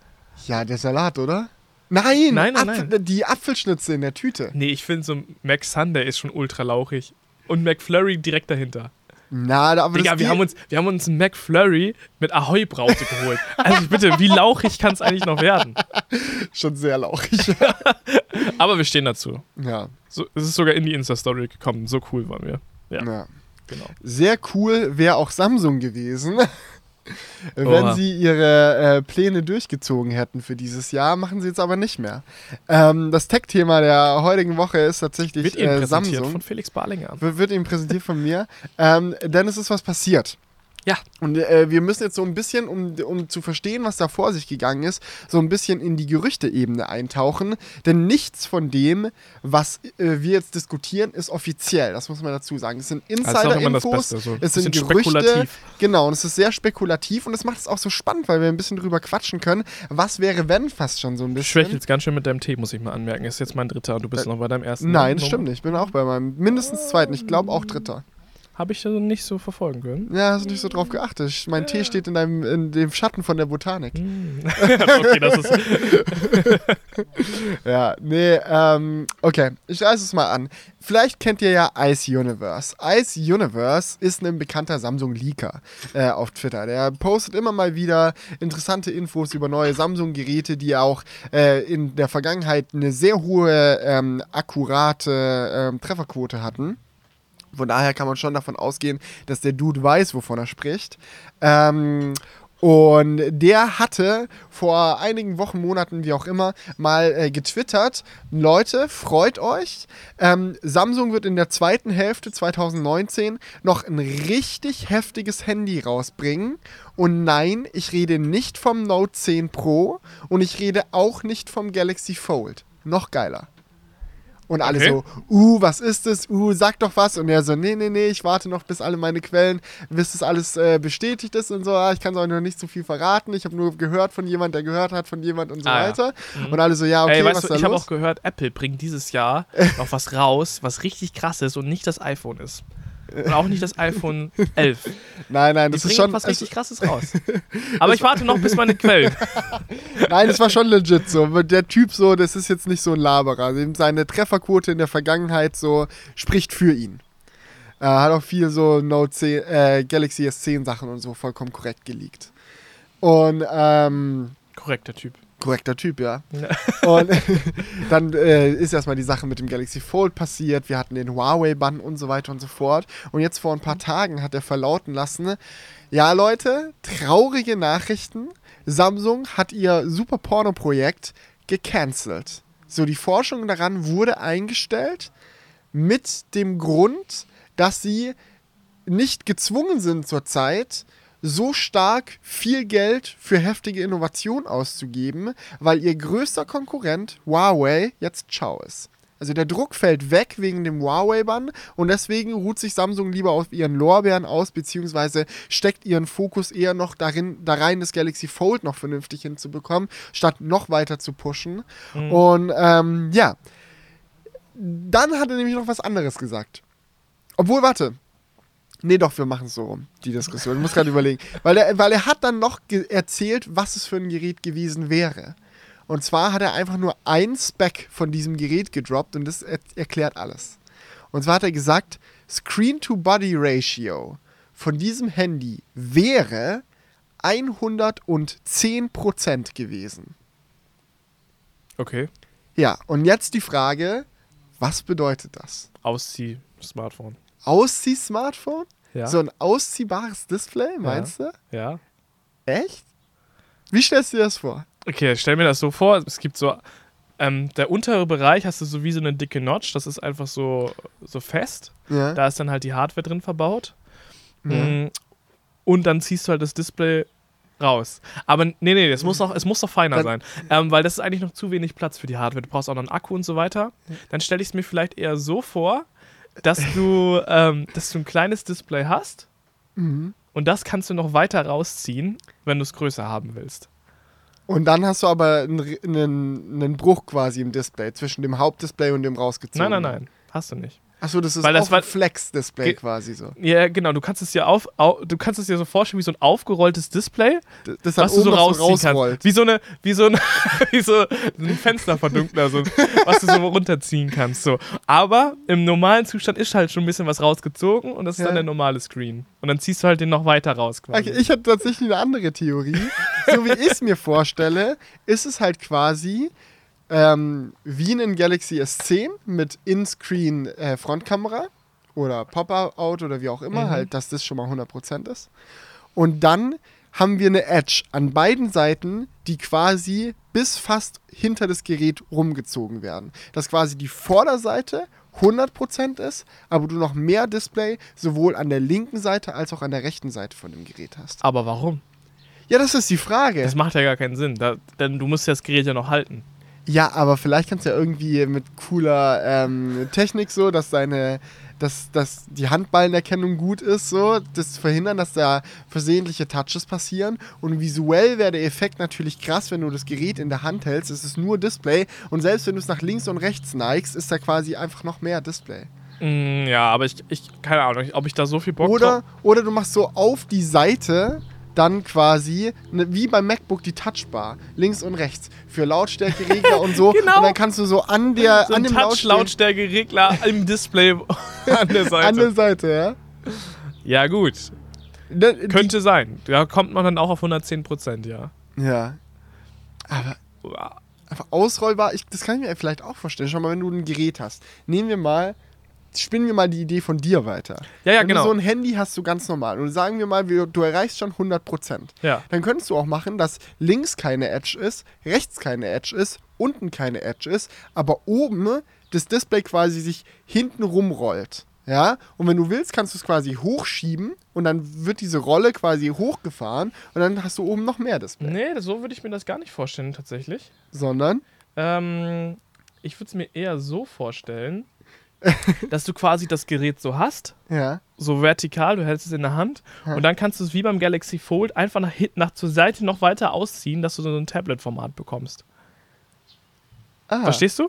Speaker 2: Ja, der Salat, oder? Nein,
Speaker 1: Nein, nein,
Speaker 2: Apfel- die Apfelschnitze in der Tüte.
Speaker 1: Nee, ich finde so ein McSunday ist schon ultra lauchig. Und McFlurry direkt dahinter.
Speaker 2: Na, da- aber
Speaker 1: Digga, wir haben, uns, wir haben uns einen McFlurry mit Ahoi-Brause geholt. Also bitte, wie lauchig kann es eigentlich noch werden?
Speaker 2: schon sehr lauchig.
Speaker 1: Aber wir stehen dazu.
Speaker 2: ja,
Speaker 1: So, es ist sogar in die Insta-Story gekommen. So cool waren wir. Ja,
Speaker 2: ja.
Speaker 1: genau.
Speaker 2: Sehr cool wäre auch Samsung gewesen. Wenn
Speaker 1: Oha.
Speaker 2: sie ihre äh, Pläne durchgezogen hätten für dieses Jahr, machen sie jetzt aber nicht mehr. Ähm, das Tech-Thema der heutigen Woche ist tatsächlich
Speaker 1: Wird Ihnen
Speaker 2: äh,
Speaker 1: präsentiert
Speaker 2: Samsung.
Speaker 1: von Felix Barlinger.
Speaker 2: W- Wird Ihnen präsentiert von mir. Ähm, denn es ist was passiert.
Speaker 1: Ja.
Speaker 2: Und äh, wir müssen jetzt so ein bisschen, um, um zu verstehen, was da vor sich gegangen ist, so ein bisschen in die Gerüchteebene eintauchen. Denn nichts von dem, was äh, wir jetzt diskutieren, ist offiziell. Das muss man dazu sagen. Es sind Insider-Infos,
Speaker 1: Beste. So. ein
Speaker 2: es sind Gerüchte.
Speaker 1: spekulativ.
Speaker 2: Genau, und es ist sehr spekulativ und es macht es auch so spannend, weil wir ein bisschen drüber quatschen können. Was wäre, wenn fast schon so ein
Speaker 1: Ich schwäche
Speaker 2: bisschen.
Speaker 1: jetzt ganz schön mit deinem Tee, muss ich mal anmerken. Ist jetzt mein dritter und du bist noch bei deinem ersten.
Speaker 2: Äh, Nein, das stimmt nicht. Ich bin auch bei meinem mindestens zweiten. Ich glaube auch dritter.
Speaker 1: Habe ich also nicht so verfolgen können.
Speaker 2: Ja, hast du nicht so drauf geachtet. Ich- Mein Tee steht in, deinem, in dem Schatten von der Botanik.
Speaker 1: okay, das ist.
Speaker 2: Ja, nee, ähm, okay. Ich reiße es mal an. Vielleicht kennt ihr ja Ice Universe. Ice Universe ist ein bekannter Samsung-Leaker äh, auf Twitter. Der postet immer mal wieder interessante Infos über neue Samsung-Geräte, die auch äh, in der Vergangenheit eine sehr hohe, ähm, akkurate ähm, Trefferquote hatten. Von daher kann man schon davon ausgehen, dass der Dude weiß, wovon er spricht. Ähm, und der hatte vor einigen Wochen, Monaten, wie auch immer, mal äh, getwittert, Leute, freut euch. Ähm, Samsung wird in der zweiten Hälfte 2019 noch ein richtig heftiges Handy rausbringen. Und nein, ich rede nicht vom Note 10 Pro und ich rede auch nicht vom Galaxy Fold. Noch geiler. Und alle
Speaker 1: Okay.
Speaker 2: so, uh, was ist das? Uh, sag doch was. Und er so, nee, nee, nee, ich warte noch, bis alle meine Quellen, bis das alles äh, bestätigt ist und so. Ah, Ich kann es auch noch nicht so viel verraten. Ich habe nur gehört von jemand, der gehört hat von jemand und so
Speaker 1: Ah, ja.
Speaker 2: weiter. Und alle so, ja, okay,
Speaker 1: Ey,
Speaker 2: was
Speaker 1: weißt
Speaker 2: ist
Speaker 1: du, ich habe auch gehört, Apple bringt dieses Jahr noch was raus, was richtig krass ist und nicht das iPhone ist. Und auch nicht das iPhone 11. Die
Speaker 2: nein, nein, das ist schon,
Speaker 1: was richtig krasses raus. Aber ich warte noch bis meine Quellen.
Speaker 2: nein, das war schon legit so. Der Typ so, das ist jetzt nicht so ein Laberer. Seine Trefferquote in der Vergangenheit so spricht für ihn. Er hat auch viel so Note 10, äh, Galaxy S10 Sachen und so vollkommen korrekt geleakt. Und, ähm,
Speaker 1: Korrekter Typ.
Speaker 2: Korrekter Typ, ja.
Speaker 1: Ja.
Speaker 2: Und dann äh, ist erstmal die Sache mit dem Galaxy Fold passiert. Wir hatten den Huawei-Bann und so weiter und so fort. Und jetzt vor ein paar Tagen hat er verlauten lassen, ja Leute, traurige Nachrichten. Samsung hat ihr Super Porno-Projekt gecancelt. So, die Forschung daran wurde eingestellt mit dem Grund, dass sie nicht gezwungen sind zurzeit, so stark viel Geld für heftige Innovation auszugeben, weil ihr größter Konkurrent Huawei jetzt Ciao ist. Also der Druck fällt weg wegen dem Huawei-Bann und deswegen ruht sich Samsung lieber auf ihren Lorbeeren aus, beziehungsweise steckt ihren Fokus eher noch darin, da rein, das Galaxy Fold noch vernünftig hinzubekommen, statt noch weiter zu pushen. Und ähm, ja, dann hat er nämlich noch was anderes gesagt. Obwohl, warte. Nee, doch, wir machen es so rum, die Diskussion. Ich muss gerade überlegen. Weil er, weil er hat dann noch erzählt, was es für ein Gerät gewesen wäre. Und zwar hat er einfach nur ein Spec von diesem Gerät gedroppt und das er erklärt alles. Und zwar hat er gesagt, Screen-to-Body-Ratio von diesem Handy wäre 110% gewesen.
Speaker 1: Okay.
Speaker 2: Ja, und jetzt die Frage, was bedeutet das?
Speaker 1: Auszieh-Smartphone.
Speaker 2: Auszieh-Smartphone?
Speaker 1: Ja.
Speaker 2: So ein ausziehbares Display, meinst du?
Speaker 1: ja.
Speaker 2: Echt? Wie stellst du dir das vor?
Speaker 1: Okay, stell mir das so vor. Es gibt so. Ähm, der untere Bereich hast du so wie so eine dicke Notch. Das ist einfach so, so fest.
Speaker 2: Ja.
Speaker 1: Da ist dann halt die Hardware drin verbaut.
Speaker 2: Ja.
Speaker 1: Mm, Und dann ziehst du halt das Display raus. Aber nee, nee, es muss noch, es muss noch feiner
Speaker 2: Dann-
Speaker 1: sein. Ähm, weil das ist eigentlich noch zu wenig Platz für die Hardware. Du brauchst auch noch einen Akku und so weiter. Dann stelle ich es mir vielleicht eher so vor, dass du, ähm, dass du ein kleines Display hast
Speaker 2: Mhm.
Speaker 1: und das kannst du noch weiter rausziehen, wenn du es größer haben willst.
Speaker 2: Und dann hast du aber einen, einen, einen Bruch quasi im Display zwischen dem Hauptdisplay und dem
Speaker 1: Nein,
Speaker 2: rausgezogenen.
Speaker 1: nein, nein. Hast du nicht.
Speaker 2: Achso, das ist
Speaker 1: Weil das war-
Speaker 2: ein Flex-Display quasi so.
Speaker 1: Ja, genau. Du kannst es dir auf, au, du kannst es dir so vorstellen wie so ein aufgerolltes Display,
Speaker 2: Das dann
Speaker 1: was du so rausziehen
Speaker 2: rausrollt.
Speaker 1: kannst. Wie so eine, wie so ein, wie so ein Fensterverdunkler, so, was du so runterziehen kannst. So. Aber im normalen Zustand ist halt schon ein bisschen was rausgezogen und das ist
Speaker 2: Ja.
Speaker 1: dann der normale Screen. Und dann ziehst du halt den noch weiter raus quasi.
Speaker 2: Okay, ich habe tatsächlich eine andere Theorie. so wie ich es mir vorstelle, ist es halt quasi ähm, wie ein Galaxy S10 mit In-Screen äh, Frontkamera oder Pop-Out oder wie auch immer,
Speaker 1: Mhm.
Speaker 2: halt, dass das schon mal 100% ist. Und dann haben wir eine Edge an beiden Seiten, die quasi bis fast hinter das Gerät rumgezogen werden. Dass quasi die Vorderseite 100% ist, aber du noch mehr Display sowohl an der linken Seite als auch an der rechten Seite von dem Gerät hast.
Speaker 1: Aber warum?
Speaker 2: Ja, das ist die Frage.
Speaker 1: Das macht ja gar keinen Sinn. Da, denn du musst ja das Gerät ja noch halten.
Speaker 2: Ja, aber vielleicht kannst du ja irgendwie mit cooler ähm, Technik so, dass deine, dass, dass die Handballenerkennung gut ist, so, das verhindern, dass da versehentliche Touches passieren. Und visuell wäre der Effekt natürlich krass, wenn du das Gerät in der Hand hältst. Es ist nur Display und selbst wenn du es nach links und rechts neigst, ist da quasi einfach noch mehr Display.
Speaker 1: Mm, ja, aber ich, ich, keine Ahnung, ob ich da so viel Bock
Speaker 2: Oder,
Speaker 1: drauf.
Speaker 2: oder du machst so auf die Seite dann quasi, ne, wie beim MacBook, die Touchbar, links und rechts, für Lautstärkeregler und so.
Speaker 1: Genau.
Speaker 2: Und dann kannst du so an der,
Speaker 1: So
Speaker 2: an dem Lautstärke-
Speaker 1: Touch-Lautstärkeregler im Display an der Seite.
Speaker 2: An der Seite, ja.
Speaker 1: ja, gut.
Speaker 2: Ne, die-
Speaker 1: Könnte sein. Da kommt man dann auch auf 110 Prozent, ja.
Speaker 2: Ja. Aber einfach ausrollbar, ich, das kann ich mir vielleicht auch vorstellen. Schau mal, wenn du ein Gerät hast. Nehmen wir mal, spinnen wir mal die Idee von dir weiter.
Speaker 1: Ja, ja,
Speaker 2: wenn
Speaker 1: genau.
Speaker 2: du so ein Handy hast, du ganz normal. Und sagen wir mal, du erreichst schon 100%.
Speaker 1: Ja.
Speaker 2: Dann könntest du auch machen, dass links keine Edge ist, rechts keine Edge ist, unten keine Edge ist, aber oben das Display quasi sich hinten rumrollt. Ja, und wenn du willst, kannst du es quasi hochschieben und dann wird diese Rolle quasi hochgefahren und dann hast du oben noch mehr Display.
Speaker 1: Nee, so würde ich mir das gar nicht vorstellen, tatsächlich.
Speaker 2: Sondern,
Speaker 1: Ähm, ich würde es mir eher so vorstellen, dass du quasi das Gerät so hast,
Speaker 2: ja,
Speaker 1: so vertikal, du hältst es in der Hand
Speaker 2: Ja.
Speaker 1: und dann kannst du es wie beim Galaxy Fold einfach nach hinten, nach zur Seite noch weiter ausziehen, dass du so ein Tablet-Format bekommst.
Speaker 2: ah,
Speaker 1: Verstehst du?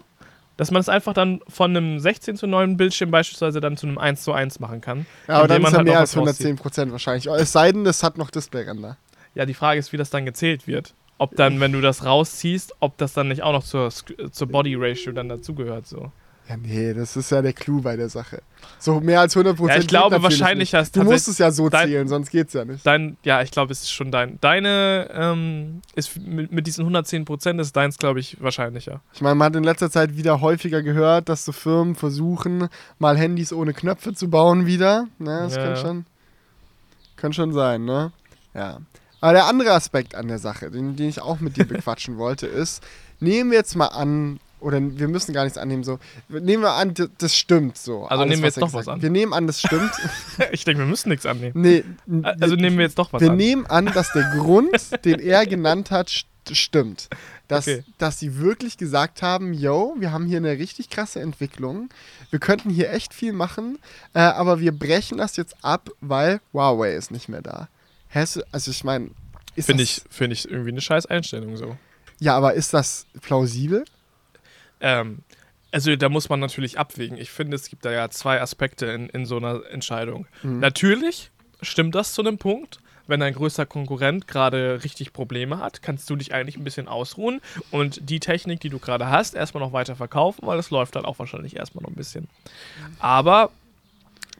Speaker 1: Dass man es einfach dann von einem 16 zu 9 Bildschirm beispielsweise dann zu einem 1 zu 1 machen kann.
Speaker 2: Ja, aber dann ist er
Speaker 1: halt
Speaker 2: mehr als
Speaker 1: was rauszieht.
Speaker 2: 110% wahrscheinlich. Es sei denn, es hat noch Displayränder.
Speaker 1: Ja, die Frage ist, wie das dann gezählt wird. Ob dann, wenn du das rausziehst, ob das dann nicht auch noch zur, zur Body Ratio dann dazugehört. So.
Speaker 2: Ja, nee, das ist ja der Clou bei der Sache. So mehr als 100%
Speaker 1: Ja, ich
Speaker 2: geht
Speaker 1: glaube
Speaker 2: nicht.
Speaker 1: dass
Speaker 2: Du musst es ja so
Speaker 1: dein-
Speaker 2: zählen, sonst geht's ja nicht.
Speaker 1: dein, ja, ich glaube, es ist schon dein. Deine ähm, ist mit, mit diesen 110 Prozent ist deins, glaube ich, wahrscheinlicher.
Speaker 2: Ich meine, man hat in letzter Zeit wieder häufiger gehört, dass so Firmen versuchen, mal Handys ohne Knöpfe zu bauen wieder. Ne, das
Speaker 1: Ja,
Speaker 2: kann schon, kann schon sein, ne? Ja. Aber der andere Aspekt an der Sache, den, den ich auch mit dir bequatschen wollte, ist, nehmen wir jetzt mal an, oder wir müssen gar nichts annehmen, so, nehmen wir an, das stimmt so.
Speaker 1: Also nehmen wir jetzt doch was an.
Speaker 2: Wir nehmen an, das stimmt.
Speaker 1: ich denke, wir müssen nichts annehmen.
Speaker 2: nee,
Speaker 1: Also nehmen wir jetzt doch was
Speaker 2: wir
Speaker 1: an.
Speaker 2: nehmen an, dass der Grund, den er genannt hat, st stimmt. Dass,
Speaker 1: Okay.
Speaker 2: dass sie wirklich gesagt haben, yo, wir haben hier eine richtig krasse Entwicklung. Wir könnten hier echt viel machen, äh, aber wir brechen das jetzt ab, weil Huawei ist nicht mehr da. Hast du- Also ich meine, ist
Speaker 1: Finde ich, find ich irgendwie eine scheiß Einstellung so.
Speaker 2: Ja, aber ist das plausibel?
Speaker 1: Ähm, also da muss man natürlich abwägen. Ich finde, es gibt da ja zwei Aspekte in, in so einer Entscheidung.
Speaker 2: Mhm.
Speaker 1: Natürlich stimmt das zu einem Punkt. Wenn ein größer Konkurrent gerade richtig Probleme hat, kannst du dich eigentlich ein bisschen ausruhen und die Technik, die du gerade hast, erstmal noch weiter verkaufen, weil das läuft dann auch wahrscheinlich erstmal noch ein bisschen. Aber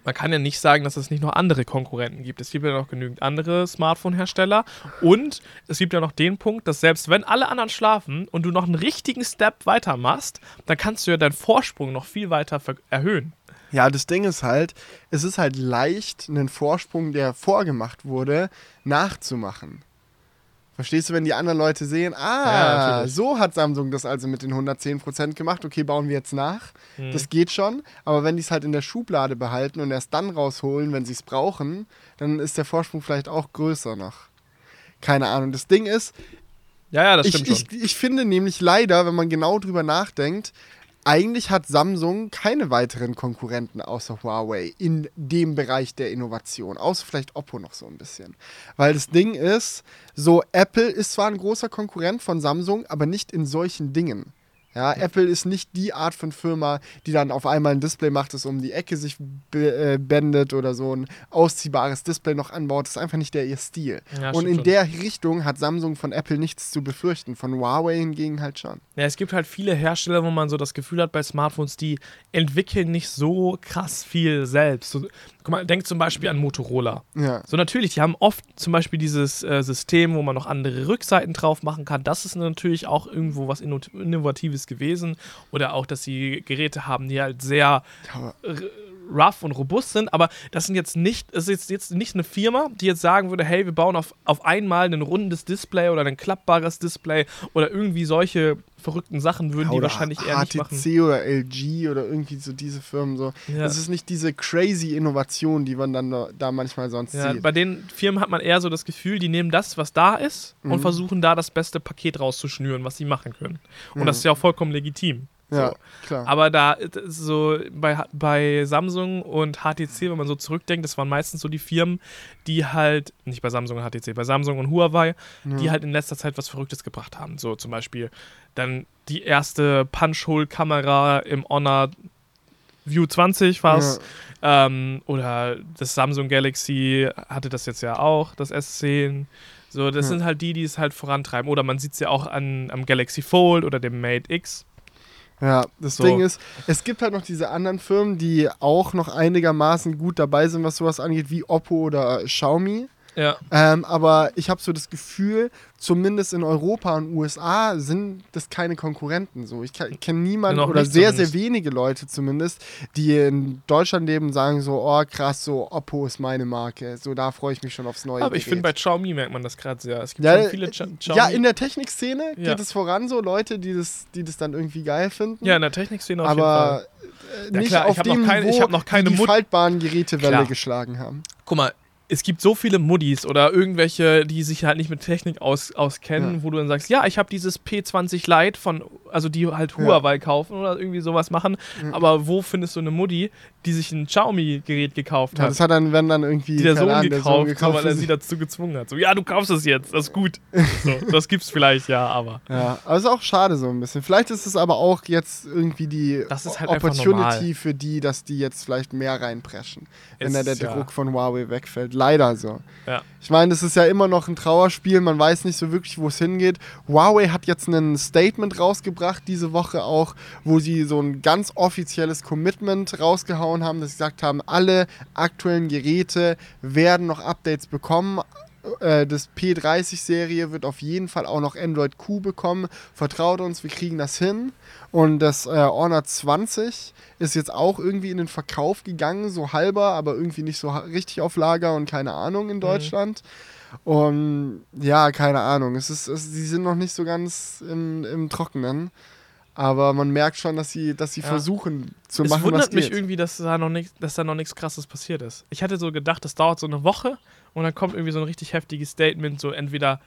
Speaker 1: man kann ja nicht sagen, dass es nicht noch andere Konkurrenten gibt. Es gibt ja noch genügend andere Smartphone-Hersteller. Und es gibt ja noch den Punkt, dass selbst wenn alle anderen schlafen und du noch einen richtigen Step weiter machst, dann kannst du ja deinen Vorsprung noch viel weiter erhöhen.
Speaker 2: Ja, das Ding ist halt, es ist halt leicht, einen Vorsprung, der vorgemacht wurde, nachzumachen. Verstehst du, wenn die anderen Leute sehen,
Speaker 1: Ja,
Speaker 2: ah,
Speaker 1: natürlich.
Speaker 2: so hat Samsung das also mit den 110% gemacht, okay, bauen wir jetzt nach.
Speaker 1: Mhm.
Speaker 2: Das geht schon, aber wenn die es halt in der Schublade behalten und erst dann rausholen, wenn sie es brauchen, dann ist der Vorsprung vielleicht auch größer noch. Keine Ahnung. Das Ding ist,
Speaker 1: Ja, ja, das
Speaker 2: ich,
Speaker 1: stimmt schon.
Speaker 2: ich, ich finde nämlich leider, wenn man genau drüber nachdenkt, eigentlich hat Samsung keine weiteren Konkurrenten außer Huawei in dem Bereich der Innovation. Außer vielleicht Oppo noch so ein bisschen. Weil das Ding ist, so Apple ist zwar ein großer Konkurrent von Samsung, aber nicht in solchen Dingen. Ja, Apple ist nicht die Art von Firma, die dann auf einmal ein Display macht, das um die Ecke sich äh, bändet oder so ein ausziehbares Display noch anbaut. Das ist einfach nicht der ihr Stil.
Speaker 1: Ja,
Speaker 2: Und in
Speaker 1: schon.
Speaker 2: der Richtung hat Samsung von Apple nichts zu befürchten. Von Huawei hingegen halt schon.
Speaker 1: Ja, es gibt halt viele Hersteller, wo man so das Gefühl hat bei Smartphones, die entwickeln nicht so krass viel selbst. So, guck mal, denk zum Beispiel an Motorola.
Speaker 2: Ja.
Speaker 1: So natürlich, die haben oft zum Beispiel dieses äh, System, wo man noch andere Rückseiten drauf machen kann. Das ist natürlich auch irgendwo was Inno- Innovatives gewesen. Oder auch, dass sie Geräte haben, die halt sehr r- rough und robust sind, aber das sind jetzt nicht, es ist jetzt, jetzt nicht eine Firma, die jetzt sagen würde, hey, wir bauen auf, auf einmal ein rundes Display oder ein klappbares Display oder irgendwie solche verrückten Sachen würden die
Speaker 2: oder
Speaker 1: wahrscheinlich eher nicht machen.
Speaker 2: HTC oder LG oder irgendwie so diese Firmen so.
Speaker 1: Ja.
Speaker 2: Das ist nicht diese crazy Innovation, die man dann da- da manchmal sonst
Speaker 1: Ja,
Speaker 2: sieht.
Speaker 1: bei den Firmen hat man eher so das Gefühl, die nehmen das, was da ist
Speaker 2: Mhm.
Speaker 1: und versuchen da das beste Paket rauszuschnüren, was sie machen können. Und das ist ja auch vollkommen legitim.
Speaker 2: Ja,
Speaker 1: So.
Speaker 2: klar.
Speaker 1: Aber da so bei, bei Samsung und HTC, wenn man so zurückdenkt, das waren meistens so die Firmen, die halt, nicht bei Samsung und HTC, bei Samsung und Huawei, die halt in letzter Zeit was Verrücktes gebracht haben. So zum Beispiel dann die erste Punch-Hole-Kamera im Honor View 20 war es. Ähm, oder das Samsung Galaxy hatte das jetzt ja auch, das S10. So, das
Speaker 2: Ja.
Speaker 1: sind halt die, die es halt vorantreiben. Oder man sieht es ja auch an, am Galaxy Fold oder dem Mate X.
Speaker 2: Ja, das
Speaker 1: So.
Speaker 2: Ding ist, es gibt halt noch diese anderen Firmen, die auch noch einigermaßen gut dabei sind, was sowas angeht, wie Oppo oder Xiaomi.
Speaker 1: Ja.
Speaker 2: Ähm, aber ich habe so das Gefühl, zumindest in Europa und USA sind das keine Konkurrenten. So, ich kenne niemanden
Speaker 1: Noch
Speaker 2: oder sehr,
Speaker 1: zumindest.
Speaker 2: sehr wenige Leute zumindest, die in Deutschland leben, sagen so, oh krass, so Oppo ist meine Marke. So, da freue ich mich schon aufs neue.
Speaker 1: Aber ich finde, bei. Xiaomi merkt man das gerade sehr. Es gibt
Speaker 2: ja,
Speaker 1: schon viele Ch
Speaker 2: äh,
Speaker 1: Xiaomi.
Speaker 2: ja, in der Technikszene
Speaker 1: Ja.
Speaker 2: geht es voran, so Leute, die das, die das dann irgendwie geil finden.
Speaker 1: ja, in der Technikszene auf jeden
Speaker 2: aber
Speaker 1: Fall.
Speaker 2: äh,
Speaker 1: Ja,
Speaker 2: nicht
Speaker 1: klar, ich
Speaker 2: auf
Speaker 1: hab noch
Speaker 2: dem
Speaker 1: keine- ich
Speaker 2: Niveau,
Speaker 1: hab noch keine Mut-
Speaker 2: faltbaren Geräte Welle
Speaker 1: Klar.
Speaker 2: geschlagen haben.
Speaker 1: Guck mal, es gibt so viele Muddis oder irgendwelche, die sich halt nicht mit Technik aus, auskennen,
Speaker 2: Ja.
Speaker 1: wo du dann sagst, ja, ich habe dieses P20 Lite von, also die halt
Speaker 2: Ja.
Speaker 1: Huawei kaufen oder irgendwie sowas machen.
Speaker 2: Mhm.
Speaker 1: Aber wo findest du eine Mutti, die sich ein Xiaomi-Gerät gekauft
Speaker 2: Ja,
Speaker 1: hat?
Speaker 2: das hat dann, wenn dann irgendwie
Speaker 1: die der Sohn
Speaker 2: Ahnung, der
Speaker 1: gekauft,
Speaker 2: gekauft
Speaker 1: weil er sie dazu gezwungen hat. So, ja, du kaufst es jetzt, das ist gut. So, das gibt's vielleicht, ja, aber.
Speaker 2: Ja, aber ist auch schade so ein bisschen. Vielleicht ist es aber auch jetzt irgendwie die
Speaker 1: halt
Speaker 2: Opportunity für die, dass die jetzt vielleicht mehr reinpreschen, wenn
Speaker 1: Es
Speaker 2: da der
Speaker 1: ja-
Speaker 2: Druck von Huawei wegfällt. Leider so.
Speaker 1: Ja.
Speaker 2: Ich meine, das ist ja immer noch ein Trauerspiel, man weiß nicht so wirklich, wo es hingeht. Huawei hat jetzt ein Statement rausgebracht, diese Woche auch, wo sie so ein ganz offizielles Commitment rausgehauen haben, dass sie gesagt haben, alle aktuellen Geräte werden noch Updates bekommen. Äh, Das P30-Serie wird auf jeden Fall auch noch Android Q bekommen. Vertraut uns, wir kriegen das hin. Und das äh, Honor 20 ist jetzt auch irgendwie in den Verkauf gegangen, so halber, aber irgendwie nicht so richtig auf Lager und keine Ahnung in Deutschland. Und ja, keine Ahnung. Es ist, es, sie sind noch nicht so ganz im, im Trockenen. Aber man merkt schon, dass sie, dass sie
Speaker 1: Ja.
Speaker 2: versuchen zu
Speaker 1: Es
Speaker 2: machen, was
Speaker 1: wundert mich irgendwie, dass da, noch nicht, dass da noch nichts krasses passiert ist. Ich hatte so gedacht, das dauert so eine Woche und dann kommt irgendwie so ein richtig heftiges Statement, so entweder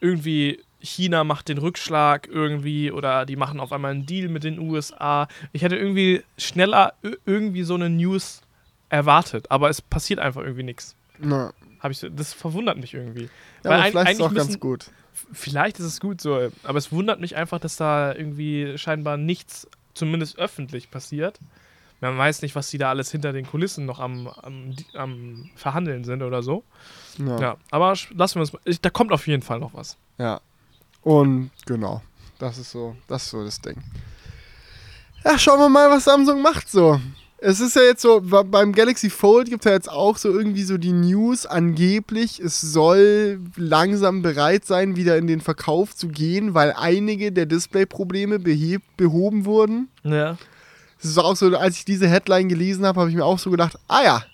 Speaker 1: irgendwie China macht den Rückschlag irgendwie oder die machen auf einmal einen Deal mit den USA. Ich hätte irgendwie schneller irgendwie so eine News erwartet, aber es passiert einfach irgendwie nichts.
Speaker 2: Na,
Speaker 1: Hab ich so, das verwundert mich irgendwie.
Speaker 2: ja,
Speaker 1: Weil
Speaker 2: vielleicht ist es auch ganz gut.
Speaker 1: Vielleicht ist es gut so, aber es wundert mich einfach, dass da irgendwie scheinbar nichts, zumindest öffentlich, passiert. Man weiß nicht, was die da alles hinter den Kulissen noch am, am, am Verhandeln sind oder so.
Speaker 2: Ja.
Speaker 1: Ja, aber lassen wir. Ich- Da kommt auf jeden Fall noch was.
Speaker 2: Ja. Und genau, das ist so, das ist so das Ding. Ja, schauen wir mal, was Samsung macht so. Es ist ja jetzt so, beim Galaxy Fold gibt es ja jetzt auch so irgendwie so die News, angeblich, es soll langsam bereit sein, wieder in den Verkauf zu gehen, weil einige der Displayprobleme behoben wurden.
Speaker 1: Ja.
Speaker 2: Es ist auch so, als ich diese Headline gelesen habe, habe ich mir auch so gedacht, ah ja,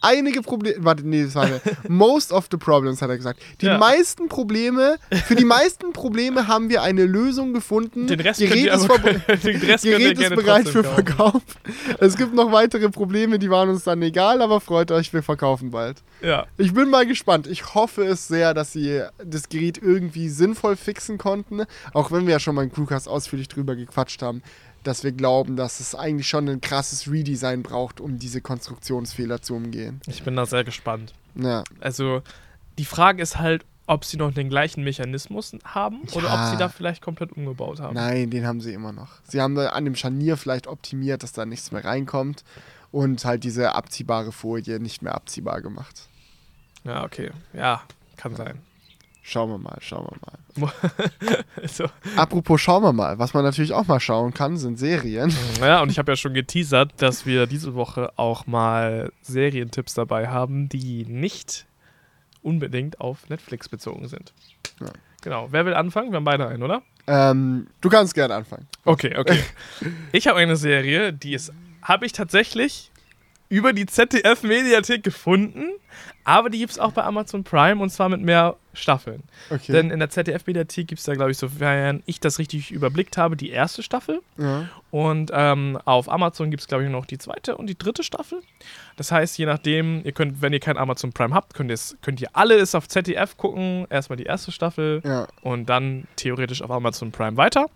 Speaker 2: einige Probleme, warte, nee, das war eine, most of the problems, hat er gesagt. Die
Speaker 1: Ja.
Speaker 2: meisten Probleme, für die meisten Probleme haben wir eine Lösung gefunden.
Speaker 1: Den Rest
Speaker 2: Gerät ist
Speaker 1: aber, den Rest
Speaker 2: Gerät ist bereit für
Speaker 1: kaufen.
Speaker 2: Verkauf. Es gibt noch weitere Probleme, die waren uns dann egal, aber freut euch, wir verkaufen bald.
Speaker 1: Ja.
Speaker 2: Ich bin mal gespannt. Ich hoffe es sehr, dass sie das Gerät irgendwie sinnvoll fixen konnten. Auch wenn wir ja schon mal im Crewcast ausführlich drüber gequatscht haben, dass wir glauben, dass es eigentlich schon ein krasses Redesign braucht, um diese Konstruktionsfehler zu umgehen.
Speaker 1: Ich bin da sehr gespannt.
Speaker 2: Ja.
Speaker 1: Also, die Frage ist halt, ob sie noch den gleichen Mechanismus haben oder
Speaker 2: Ja.
Speaker 1: ob sie da vielleicht komplett umgebaut haben.
Speaker 2: Nein, den haben sie immer noch. Sie haben da an dem Scharnier vielleicht optimiert, dass da nichts mehr reinkommt und halt diese abziehbare Folie nicht mehr abziehbar gemacht.
Speaker 1: Ja, okay. Ja, kann sein.
Speaker 2: Schauen wir mal, schauen wir mal.
Speaker 1: Also,
Speaker 2: Apropos schauen wir mal, was man natürlich auch mal schauen kann, sind Serien.
Speaker 1: ja, und ich habe ja schon geteasert, dass wir diese Woche auch mal Serientipps dabei haben, die nicht unbedingt auf Netflix bezogen sind.
Speaker 2: Ja.
Speaker 1: Genau. Wer will anfangen? Wir haben beide einen, oder?
Speaker 2: Ähm, du kannst gerne anfangen.
Speaker 1: Okay, okay. Ich habe eine Serie, die ist, habe ich tatsächlich über die ZDF-Mediathek gefunden, aber die gibt es auch bei Amazon Prime und zwar mit mehr Staffeln.
Speaker 2: Okay.
Speaker 1: Denn in der ZDF-Mediathek gibt es da, glaube ich, sofern ich das richtig überblickt habe, die erste Staffel.
Speaker 2: ja.
Speaker 1: Und ähm, auf Amazon gibt es, glaube ich, noch die zweite und die dritte Staffel. Das heißt, je nachdem, ihr könnt, wenn ihr kein Amazon Prime habt, könnt, könnt ihr alles auf ZDF gucken. Erstmal die erste Staffel
Speaker 2: ja.
Speaker 1: und dann theoretisch auf Amazon Prime weiter.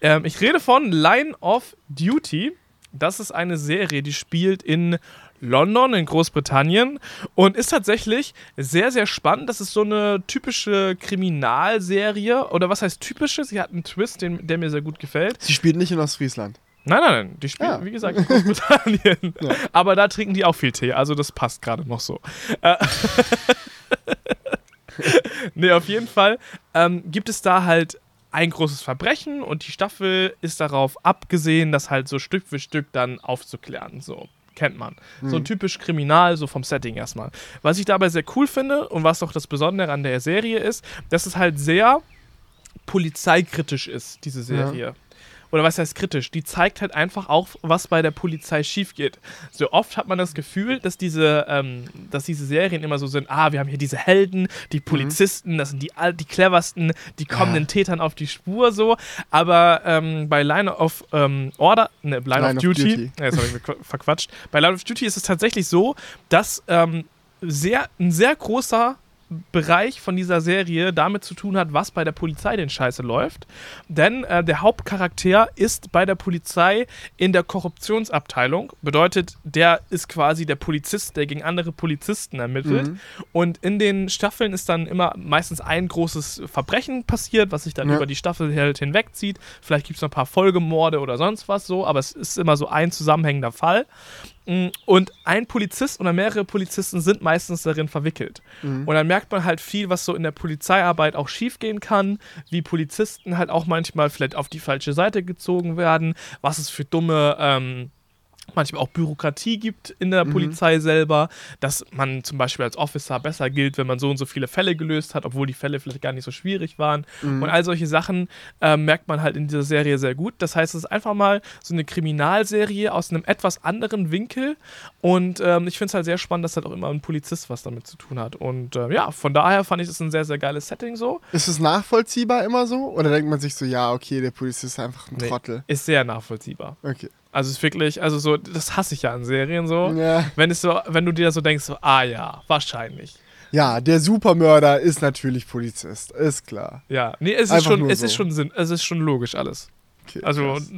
Speaker 1: Ähm, ich rede von Line of Duty. Das ist eine Serie, die spielt in London, in Großbritannien und ist tatsächlich sehr, sehr spannend. Das ist so eine typische Kriminalserie. Oder was heißt typische? Sie hat einen Twist, den, der mir sehr gut gefällt.
Speaker 2: Sie spielt nicht in Ostfriesland.
Speaker 1: Nein, nein, nein. Die spielen,
Speaker 2: Ja.
Speaker 1: wie gesagt, in Großbritannien.
Speaker 2: Ja.
Speaker 1: Aber da trinken die auch viel Tee, also das passt gerade noch so. Äh, nee, auf jeden Fall ähm, gibt es da halt ein großes Verbrechen und die Staffel ist darauf abgesehen, das halt so Stück für Stück dann aufzuklären. So. Kennt man. So typisch kriminal, so vom Setting erstmal. Was ich dabei sehr cool finde und was auch das Besondere an der Serie ist, dass es halt sehr polizeikritisch ist, diese Serie. Oder was heißt kritisch? Die zeigt halt einfach auch, was bei der Polizei schief geht. So oft hat man das Gefühl, dass diese, ähm, dass diese Serien immer so sind, ah, wir haben hier diese Helden, die Polizisten, das sind die, die cleversten, die kommen
Speaker 2: Ja.
Speaker 1: den Tätern auf die Spur so. Aber ähm, bei Line of ähm, Order, ne, Line,
Speaker 2: Line
Speaker 1: of
Speaker 2: of
Speaker 1: Duty,
Speaker 2: Duty.
Speaker 1: ja, ver- verquatscht. Bei Line of Duty ist es tatsächlich so, dass ähm, sehr, ein sehr großer Bereich von dieser Serie damit zu tun hat, was bei der Polizei denn scheiße läuft. Denn äh, der Hauptcharakter ist bei der Polizei in der Korruptionsabteilung. Bedeutet, der ist quasi der Polizist, der gegen andere Polizisten ermittelt.
Speaker 2: Mhm.
Speaker 1: Und in den Staffeln ist dann immer meistens ein großes Verbrechen passiert, was sich dann
Speaker 2: Ja.
Speaker 1: über die Staffel halt hinwegzieht. Vielleicht gibt es noch ein paar Folgemorde oder sonst was so, aber es ist immer so ein zusammenhängender Fall. Mm, Und ein Polizist oder mehrere Polizisten sind meistens darin verwickelt. Und dann merkt man halt viel, was so in der Polizeiarbeit auch schiefgehen kann, wie Polizisten halt auch manchmal vielleicht auf die falsche Seite gezogen werden, was es für dumme ähm, manchmal auch Bürokratie gibt in der Polizei selber, dass man zum Beispiel als Officer besser gilt, wenn man so und so viele Fälle gelöst hat, obwohl die Fälle vielleicht gar nicht so schwierig waren. Und all solche Sachen äh, merkt man halt in dieser Serie sehr gut. Das heißt, es ist einfach mal so eine Kriminalserie aus einem etwas anderen Winkel. Und ähm, ich finde es halt sehr spannend, dass halt auch immer ein Polizist was damit zu tun hat. Und äh, ja, von daher fand ich es ein sehr, sehr geiles Setting so.
Speaker 2: Ist es nachvollziehbar immer so? Oder denkt man sich so, ja, okay, der Polizist ist einfach ein
Speaker 1: Nee.
Speaker 2: Trottel?
Speaker 1: Ist sehr nachvollziehbar.
Speaker 2: Okay.
Speaker 1: Also es ist wirklich, also so, das hasse ich ja an Serien so.
Speaker 2: Ja.
Speaker 1: Wenn es so, wenn du dir so denkst, so, ah ja, wahrscheinlich.
Speaker 2: ja, der Supermörder ist natürlich Polizist. Ist klar.
Speaker 1: Ja, nee, es ist schon, es
Speaker 2: so.
Speaker 1: ist schon Sinn, es ist schon logisch alles.
Speaker 2: Okay,
Speaker 1: Also
Speaker 2: krass.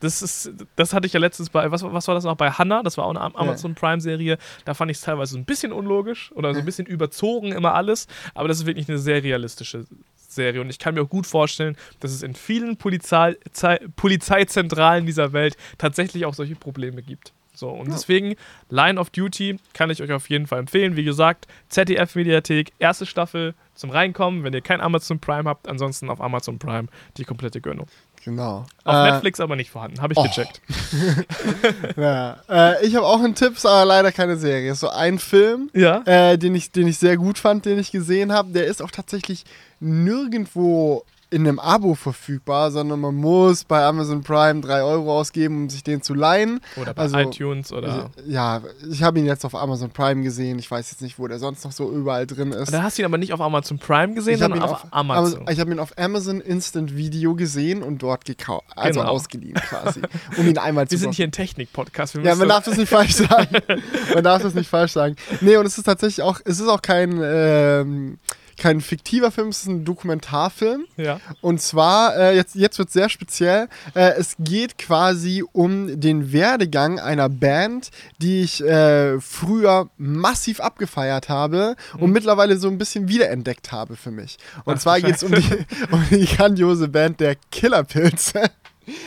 Speaker 1: das ist, das hatte ich ja letztens bei, was, was war das noch bei Hannah? Das war auch eine Am- Amazon Prime Serie. Da fand ich es teilweise so ein bisschen unlogisch oder so ein bisschen überzogen immer alles. Aber das ist wirklich eine sehr realistische Serie und ich kann mir auch gut vorstellen, dass es in vielen Polizei, Zei- Polizeizentralen dieser Welt tatsächlich auch solche Probleme gibt. So, und deswegen Line of Duty kann ich euch auf jeden Fall empfehlen. Wie gesagt, ZDF-Mediathek, erste Staffel zum Reinkommen, wenn ihr kein Amazon Prime habt. Ansonsten auf Amazon Prime die komplette Gönnung.
Speaker 2: Genau.
Speaker 1: Auf
Speaker 2: Äh,
Speaker 1: Netflix aber nicht vorhanden, habe ich
Speaker 2: oh.
Speaker 1: gecheckt.
Speaker 2: Ja. Äh, ich habe auch einen Tipp, ist aber leider keine Serie. So ein Film,
Speaker 1: Ja.
Speaker 2: äh, den, ich, den ich sehr gut fand, den ich gesehen habe. Der ist auch tatsächlich nirgendwo in einem Abo verfügbar, sondern man muss bei Amazon Prime 3 Euro ausgeben, um sich den zu leihen.
Speaker 1: Oder bei
Speaker 2: Also,
Speaker 1: iTunes oder.
Speaker 2: Ja, ich habe ihn jetzt auf Amazon Prime gesehen. Ich weiß jetzt nicht, wo der sonst noch so überall drin ist.
Speaker 1: Da hast du ihn aber nicht auf Amazon Prime gesehen,
Speaker 2: Ich habe
Speaker 1: sondern
Speaker 2: ihn,
Speaker 1: auf,
Speaker 2: auf
Speaker 1: Amazon.
Speaker 2: Amazon- ich hab ihn auf Amazon Instant Video gesehen und dort gekauft, also
Speaker 1: Genau.
Speaker 2: ausgeliehen quasi, um ihn einmal zu
Speaker 1: Wir sind hier ein Technik-Podcast.
Speaker 2: Ja, man darf das nicht falsch sagen. Man darf das nicht falsch sagen. Nee, und es ist tatsächlich auch, es ist auch kein, ähm, kein fiktiver Film, es ist ein Dokumentarfilm.
Speaker 1: Ja.
Speaker 2: Und zwar, äh, jetzt, jetzt wird es sehr speziell, äh, es geht quasi um den Werdegang einer Band, die ich äh, früher massiv abgefeiert habe und mittlerweile so ein bisschen wiederentdeckt habe für mich. Und
Speaker 1: Ach,
Speaker 2: zwar geht es um die, um die grandiose Band der Killerpilze.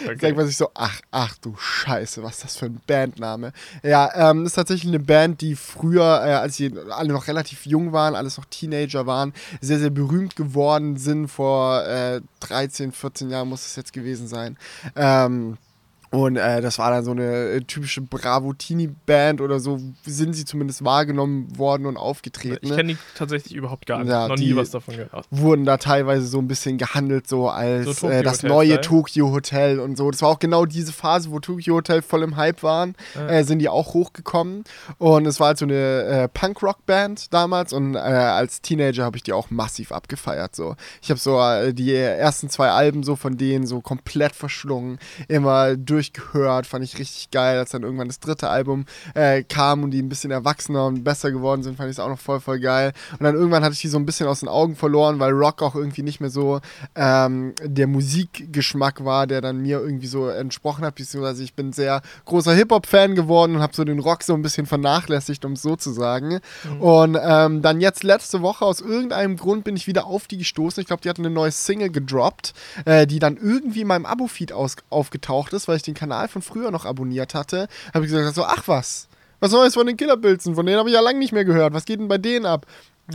Speaker 1: Okay.
Speaker 2: Sagt man sich so, ach, ach du Scheiße, was ist das für ein Bandname? Ja, ähm, das ist tatsächlich eine Band, die früher, äh, als sie alle noch relativ jung waren, alles noch Teenager waren, sehr, sehr berühmt geworden sind. Vor äh, 13, 14 Jahren muss es jetzt gewesen sein. Ähm, und äh, das war dann so eine äh, typische Bravo-Teenie-Band oder so, sind sie zumindest wahrgenommen worden und aufgetreten.
Speaker 1: Ich
Speaker 2: ne?
Speaker 1: kenne die tatsächlich überhaupt gar nicht.
Speaker 2: Ja,
Speaker 1: Noch nie was davon gehört.
Speaker 2: wurden da teilweise so ein bisschen gehandelt, so als
Speaker 1: So
Speaker 2: äh, das
Speaker 1: Tokyo-Hotel
Speaker 2: neue
Speaker 1: Style.
Speaker 2: Tokyo Hotel und so. Das war auch genau diese Phase, wo Tokyo Hotel voll im Hype waren,
Speaker 1: Ja.
Speaker 2: äh, sind die auch hochgekommen. Und es war halt so eine äh, Punk-Rock-Band damals und äh, als Teenager habe ich die auch massiv abgefeiert. So. Ich habe so die ersten zwei Alben so von denen so komplett verschlungen, immer durchgehört, fand ich richtig geil. Als dann irgendwann das dritte Album äh, kam und die ein bisschen erwachsener und besser geworden sind, fand ich es auch noch voll, voll geil. Und dann irgendwann hatte ich die so ein bisschen aus den Augen verloren, weil Rock auch irgendwie nicht mehr so ähm, der Musikgeschmack war, der dann mir irgendwie so entsprochen hat, beziehungsweise ich bin sehr großer Hip-Hop-Fan geworden und habe so den Rock so ein bisschen vernachlässigt, um es so zu sagen. Und ähm, dann jetzt letzte Woche aus irgendeinem Grund bin ich wieder auf die gestoßen. Ich glaube, die hatten eine neue Single gedroppt, äh, die dann irgendwie in meinem Abo-Feed aufgetaucht ist, weil ich den Kanal von früher noch abonniert hatte. Habe ich gesagt, so, ach was, was Neues von den Killerpilzen, von denen habe ich ja lange nicht mehr gehört. Was geht denn bei denen ab?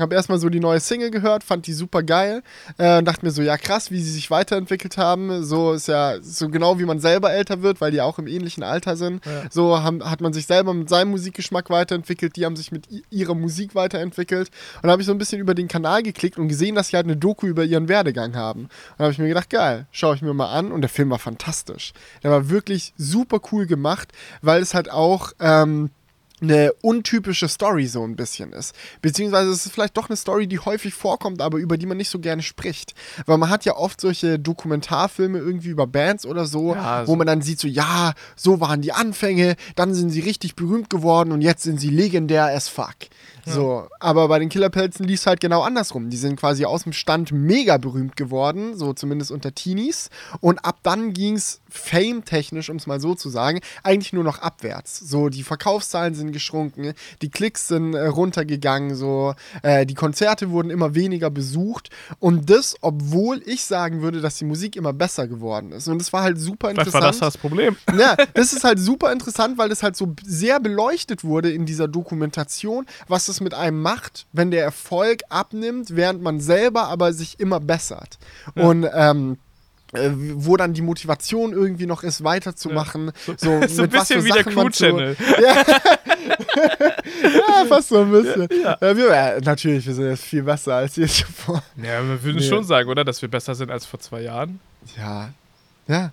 Speaker 2: Habe erstmal so die neue Single gehört, fand die super geil äh, und dachte mir so, ja krass, wie sie sich weiterentwickelt haben. So ist ja so genau wie man selber älter wird, weil die auch im ähnlichen Alter sind.
Speaker 1: Ja.
Speaker 2: So haben, hat man sich selber mit seinem Musikgeschmack weiterentwickelt, die haben sich mit ihrer Musik weiterentwickelt. Und da habe ich so ein bisschen über den Kanal geklickt und gesehen, dass sie halt eine Doku über ihren Werdegang haben. Und da habe ich mir gedacht, geil, schaue ich mir mal an. Und der Film war fantastisch. Der war wirklich super cool gemacht, weil es halt auch. Ähm, eine untypische Story so ein bisschen ist. Beziehungsweise es ist vielleicht doch eine Story, die häufig vorkommt, aber über die man nicht so gerne spricht. Weil man hat ja oft solche Dokumentarfilme irgendwie über Bands oder so,
Speaker 1: Ja,
Speaker 2: wo
Speaker 1: so-
Speaker 2: man dann sieht, so ja, so waren die Anfänge, dann sind sie richtig berühmt geworden und jetzt sind sie legendär as fuck. So, aber bei den Killerpelzen lief es halt genau andersrum. Die sind quasi aus dem Stand mega berühmt geworden, so zumindest unter Teenies. Und ab dann ging es fame-technisch, um es mal so zu sagen, eigentlich nur noch abwärts. So, die Verkaufszahlen sind geschrunken, die Klicks sind äh, runtergegangen, so, äh, die Konzerte wurden immer weniger besucht. Und das, obwohl ich sagen würde, dass die Musik immer besser geworden ist. Und das war halt super
Speaker 1: Vielleicht
Speaker 2: interessant.
Speaker 1: war das das Problem.
Speaker 2: Ja, das ist halt super interessant, weil das halt so sehr beleuchtet wurde in dieser Dokumentation, was es mit einem macht, wenn der Erfolg abnimmt, während man selber aber sich immer bessert. Und ähm, äh, wo dann die Motivation irgendwie noch ist, weiterzumachen. So,
Speaker 1: so ein bisschen wie der
Speaker 2: Sachen zu-
Speaker 1: Crew-Channel.
Speaker 2: Ja, fast so ein bisschen. Ja. wir, ja, natürlich, wir sind jetzt viel besser als je zuvor.
Speaker 1: Ja, wir würden
Speaker 2: Nee.
Speaker 1: schon sagen, oder? Dass wir besser sind als vor zwei Jahren.
Speaker 2: Ja. Ja.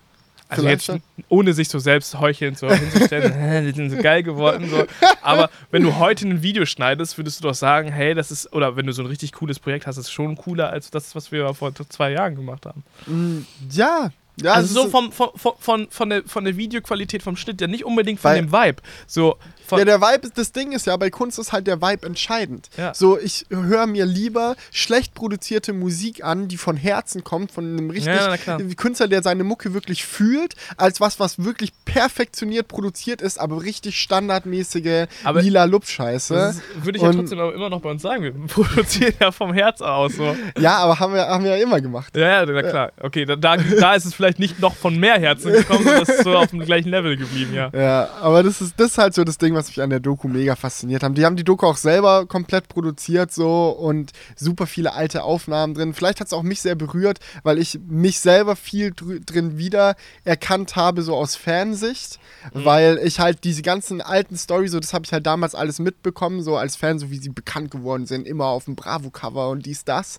Speaker 1: Also
Speaker 2: Vielleicht
Speaker 1: jetzt ohne sich so selbst heucheln so hinzustellen, "Hä, die sind so geil geworden. So. Aber wenn du heute ein Video schneidest, würdest du doch sagen, hey, das ist, oder wenn du so ein richtig cooles Projekt hast, ist schon cooler als das, was wir vor zwei Jahren gemacht haben.
Speaker 2: Mm, Ja. ja
Speaker 1: also so vom, von, von, von, der, von der Videoqualität vom Schnitt, ja nicht unbedingt von dem Vibe. So
Speaker 2: Ja, der Vibe, das Ding ist ja, bei Kunst ist halt der Vibe entscheidend.
Speaker 1: Ja.
Speaker 2: So, ich höre mir lieber schlecht produzierte Musik an, die von Herzen kommt, von einem richtig
Speaker 1: Ja.
Speaker 2: Künstler, der seine Mucke wirklich fühlt, als was, was wirklich perfektioniert produziert ist, aber richtig standardmäßige
Speaker 1: Aber
Speaker 2: lila Lupfscheiße.
Speaker 1: das würde ich ja
Speaker 2: Und-
Speaker 1: trotzdem aber immer noch bei uns sagen. Wir produzieren ja vom Herz aus. So.
Speaker 2: Ja, aber haben wir, haben wir ja immer gemacht.
Speaker 1: Ja, ja, na klar. Okay, da, da, da ist es vielleicht nicht noch von mehr Herzen gekommen, sondern es ist so auf dem gleichen Level geblieben, ja.
Speaker 2: Ja, aber das ist, das ist halt so das Ding, was mich an der Doku mega fasziniert hat. Die haben die Doku auch selber komplett produziert so und super viele alte Aufnahmen drin. Vielleicht hat es auch mich sehr berührt, weil ich mich selber viel drin wieder erkannt habe, so aus Fansicht, weil ich halt diese ganzen alten Storys, so das habe ich halt damals alles mitbekommen, so als Fan, so wie sie bekannt geworden sind, immer auf dem Bravo-Cover und dies, das.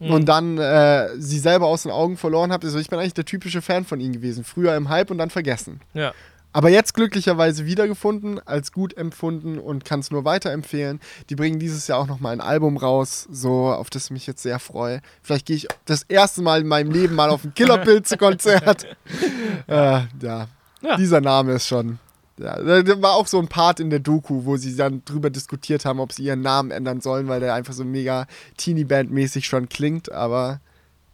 Speaker 2: Und dann äh, sie selber aus den Augen verloren habe. Also ich bin eigentlich der typische Fan von ihnen gewesen. Früher im Hype und dann vergessen.
Speaker 1: Ja.
Speaker 2: Aber jetzt glücklicherweise wiedergefunden, als gut empfunden und kann es nur weiterempfehlen. Die bringen dieses Jahr auch nochmal ein Album raus, so auf das ich mich jetzt sehr freue. Vielleicht gehe ich das erste Mal in meinem Leben mal auf ein Killerpilze-Konzert. äh, ja.
Speaker 1: Ja.
Speaker 2: dieser Name ist schon. Ja, da war auch so ein Part in der Doku, wo sie dann drüber diskutiert haben, ob sie ihren Namen ändern sollen, weil der einfach so mega Teenie-Band-mäßig schon klingt, aber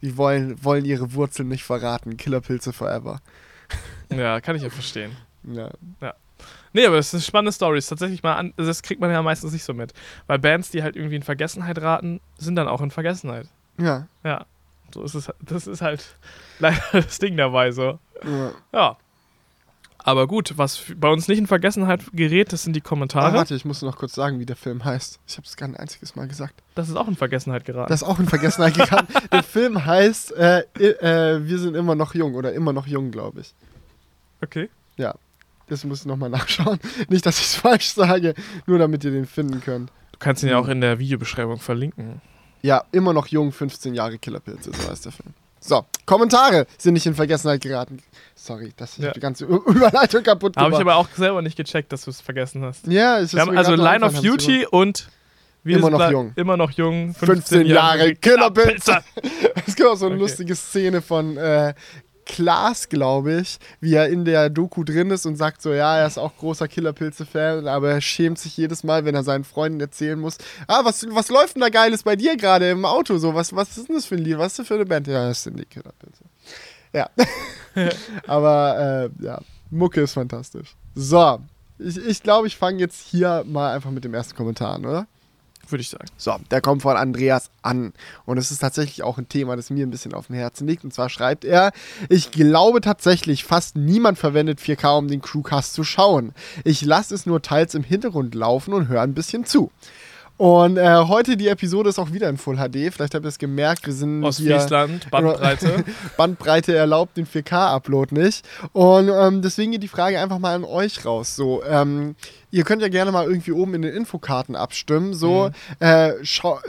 Speaker 2: die wollen, wollen ihre Wurzeln nicht verraten. Killerpilze forever.
Speaker 1: Ja, kann ich ja verstehen.
Speaker 2: Ja.
Speaker 1: Nee, aber das ist spannende Stories. Tatsächlich mal an, das kriegt man ja meistens nicht so mit. Weil Bands, die halt irgendwie in Vergessenheit raten, sind dann auch in Vergessenheit.
Speaker 2: Ja.
Speaker 1: Ja. So ist es. Das ist halt leider das Ding dabei so.
Speaker 2: ja.
Speaker 1: Ja. Aber gut, was bei uns nicht in Vergessenheit gerät, das sind die
Speaker 2: Ah,
Speaker 1: Kommentare.
Speaker 2: warte, ich muss noch kurz sagen, wie der Film heißt. Ich habe es gar ein einziges Mal gesagt.
Speaker 1: das ist auch in Vergessenheit geraten.
Speaker 2: Das ist auch in Vergessenheit gegangen. der Film heißt äh, äh, Wir sind immer noch jung oder immer noch jung, glaube ich.
Speaker 1: okay.
Speaker 2: Ja. Das muss ich nochmal nachschauen. Nicht, dass ich es falsch sage, nur damit ihr den finden könnt.
Speaker 1: Du kannst ihn ja auch in der Videobeschreibung verlinken.
Speaker 2: Ja, immer noch jung, 15 Jahre Killerpilze, so heißt der Film. So, Kommentare sind nicht in Vergessenheit geraten. Sorry, dass ich
Speaker 1: Ja.
Speaker 2: die ganze Ü- Überleitung kaputt
Speaker 1: Habe
Speaker 2: gemacht
Speaker 1: ich aber auch selber nicht gecheckt, dass du es vergessen hast.
Speaker 2: Ja, ich
Speaker 1: Wir haben also Line of Duty und wir
Speaker 2: Immer noch jung.
Speaker 1: Immer noch jung.
Speaker 2: 15 Jahre Killerpilze.
Speaker 1: Killerpilze.
Speaker 2: Es gibt auch so eine
Speaker 1: Okay.
Speaker 2: lustige Szene von äh, Klaas, glaube ich, wie er in der Doku drin ist und sagt so, ja, er ist auch großer Killerpilze-Fan, aber er schämt sich jedes Mal, wenn er seinen Freunden erzählen muss, ah, was, was läuft denn da Geiles bei dir gerade im Auto? So, was, was ist denn das für ein Lied? Was ist das für eine Band? Ja, das sind die Killerpilze. Ja. aber äh, ja, Mucke ist fantastisch. So, ich glaube, ich, glaub, ich fange jetzt hier mal einfach mit dem ersten Kommentar an, oder?
Speaker 1: Würde ich sagen.
Speaker 2: So, der kommt von Andreas an. Und es ist tatsächlich auch ein Thema, das mir ein bisschen auf dem Herzen liegt. Und zwar schreibt er, ich glaube tatsächlich, fast niemand verwendet 4K, um den Crewcast zu schauen. Ich lasse es nur teils im Hintergrund laufen und höre ein bisschen zu. Und äh, heute die Episode ist auch wieder in Full HD. Vielleicht habt ihr es gemerkt, wir sind hier
Speaker 1: Ostfriesland, Bandbreite.
Speaker 2: Bandbreite erlaubt den 4K-Upload nicht. Und ähm, deswegen geht die Frage einfach mal an euch raus. So, ähm, ihr könnt ja gerne mal irgendwie oben in den Infokarten abstimmen. So, äh, schau,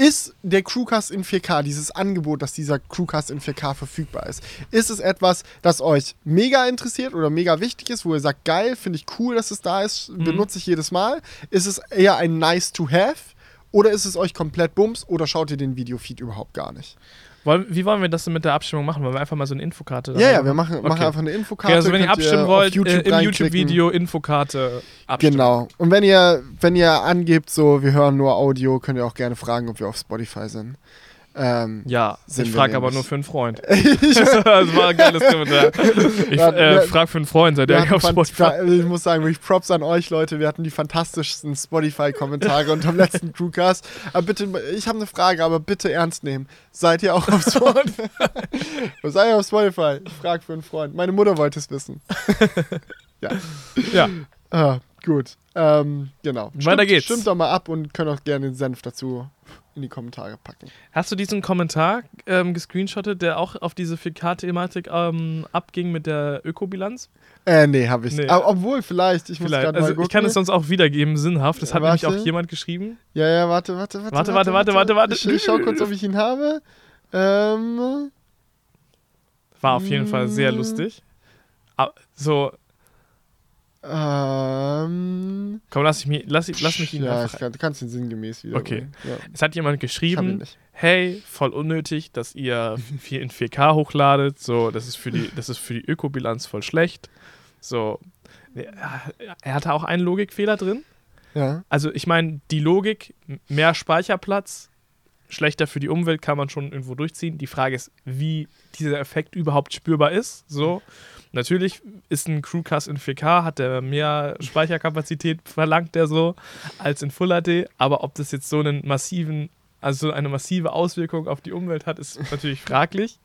Speaker 2: ist der Crewcast in 4K, dieses Angebot, dass dieser Crewcast in 4K verfügbar ist, ist es etwas, das euch mega interessiert oder mega wichtig ist, wo ihr sagt, geil, finde ich cool, dass es da ist, benutze ich jedes Mal? Ist es eher ein nice to have? Oder ist es euch komplett Bums oder schaut ihr den Videofeed überhaupt gar nicht?
Speaker 1: Wollen, wie wollen wir das denn mit der Abstimmung machen? Wollen wir einfach mal so eine Infokarte
Speaker 2: Ja, ja, wir machen, machen
Speaker 1: Okay.
Speaker 2: einfach eine Infokarte.
Speaker 1: Okay, also wenn ihr abstimmen
Speaker 2: auf
Speaker 1: wollt,
Speaker 2: YouTube
Speaker 1: äh, im. YouTube-Video Infokarte abstimmen.
Speaker 2: Genau. Und wenn ihr, wenn ihr angebt, so, wir hören nur Audio, könnt ihr auch gerne fragen, ob wir auf Spotify sind. Ähm,
Speaker 1: Ja, ich frage aber nur für einen Freund. das war ein geiles Kommentar. Ich
Speaker 2: Ja,
Speaker 1: äh, frage für einen Freund, seid ihr auf Spotify?
Speaker 2: ich muss sagen, wirklich Props an euch, Leute. Wir hatten die fantastischsten Spotify-Kommentare unterm letzten Crewcast. Aber bitte, ich habe eine Frage, aber bitte ernst nehmen. Seid ihr auch auf Spotify? Seid ihr auf Spotify? Ich frage für einen Freund. Meine Mutter wollte es wissen.
Speaker 1: Ja.
Speaker 2: Ah, gut. Ähm, genau.
Speaker 1: Weiter
Speaker 2: Stimmt-
Speaker 1: geht's.
Speaker 2: Stimmt doch mal ab und könnt auch gerne den Senf dazu in die Kommentare packen.
Speaker 1: Hast du diesen Kommentar ähm, gescreenshottet, der auch auf diese 4K-Thematik ähm, abging mit der Ökobilanz?
Speaker 2: Äh, nee, habe ich
Speaker 1: Nee.
Speaker 2: Obwohl, vielleicht. Ich muss
Speaker 1: Vielleicht.
Speaker 2: gerade mal
Speaker 1: Also
Speaker 2: gucken.
Speaker 1: ich kann es sonst auch wiedergeben, sinnhaft. Das hat nämlich
Speaker 2: warte.
Speaker 1: auch jemand geschrieben.
Speaker 2: Ja, ja, warte, warte, warte.
Speaker 1: Warte, warte, warte, warte, warte.
Speaker 2: Ich, ich schau kurz, ob ich ihn habe. Ähm,
Speaker 1: War auf jeden Fall sehr lustig. Aber so,
Speaker 2: ähm,
Speaker 1: komm, lass, ich mich, lass, lass mich ihn
Speaker 2: Ja,
Speaker 1: einfach.
Speaker 2: kann, du kannst ihn sinngemäß wieder.
Speaker 1: Okay.
Speaker 2: Ja.
Speaker 1: Es hat jemand geschrieben, hey, voll unnötig, dass ihr viel in 4K hochladet. So, das ist für die, das ist für die Ökobilanz voll schlecht. So, ja, er hatte auch einen Logikfehler drin.
Speaker 2: Ja.
Speaker 1: Also ich meine, die Logik, mehr Speicherplatz, schlechter für die Umwelt, kann man schon irgendwo durchziehen. Die Frage ist, wie dieser Effekt überhaupt spürbar ist. So, natürlich ist ein Crewcast in 4K, hat der mehr Speicherkapazität, verlangt der so, als in Full HD. Aber ob das jetzt so einen massiven, also so eine massive Auswirkung auf die Umwelt hat, ist natürlich fraglich.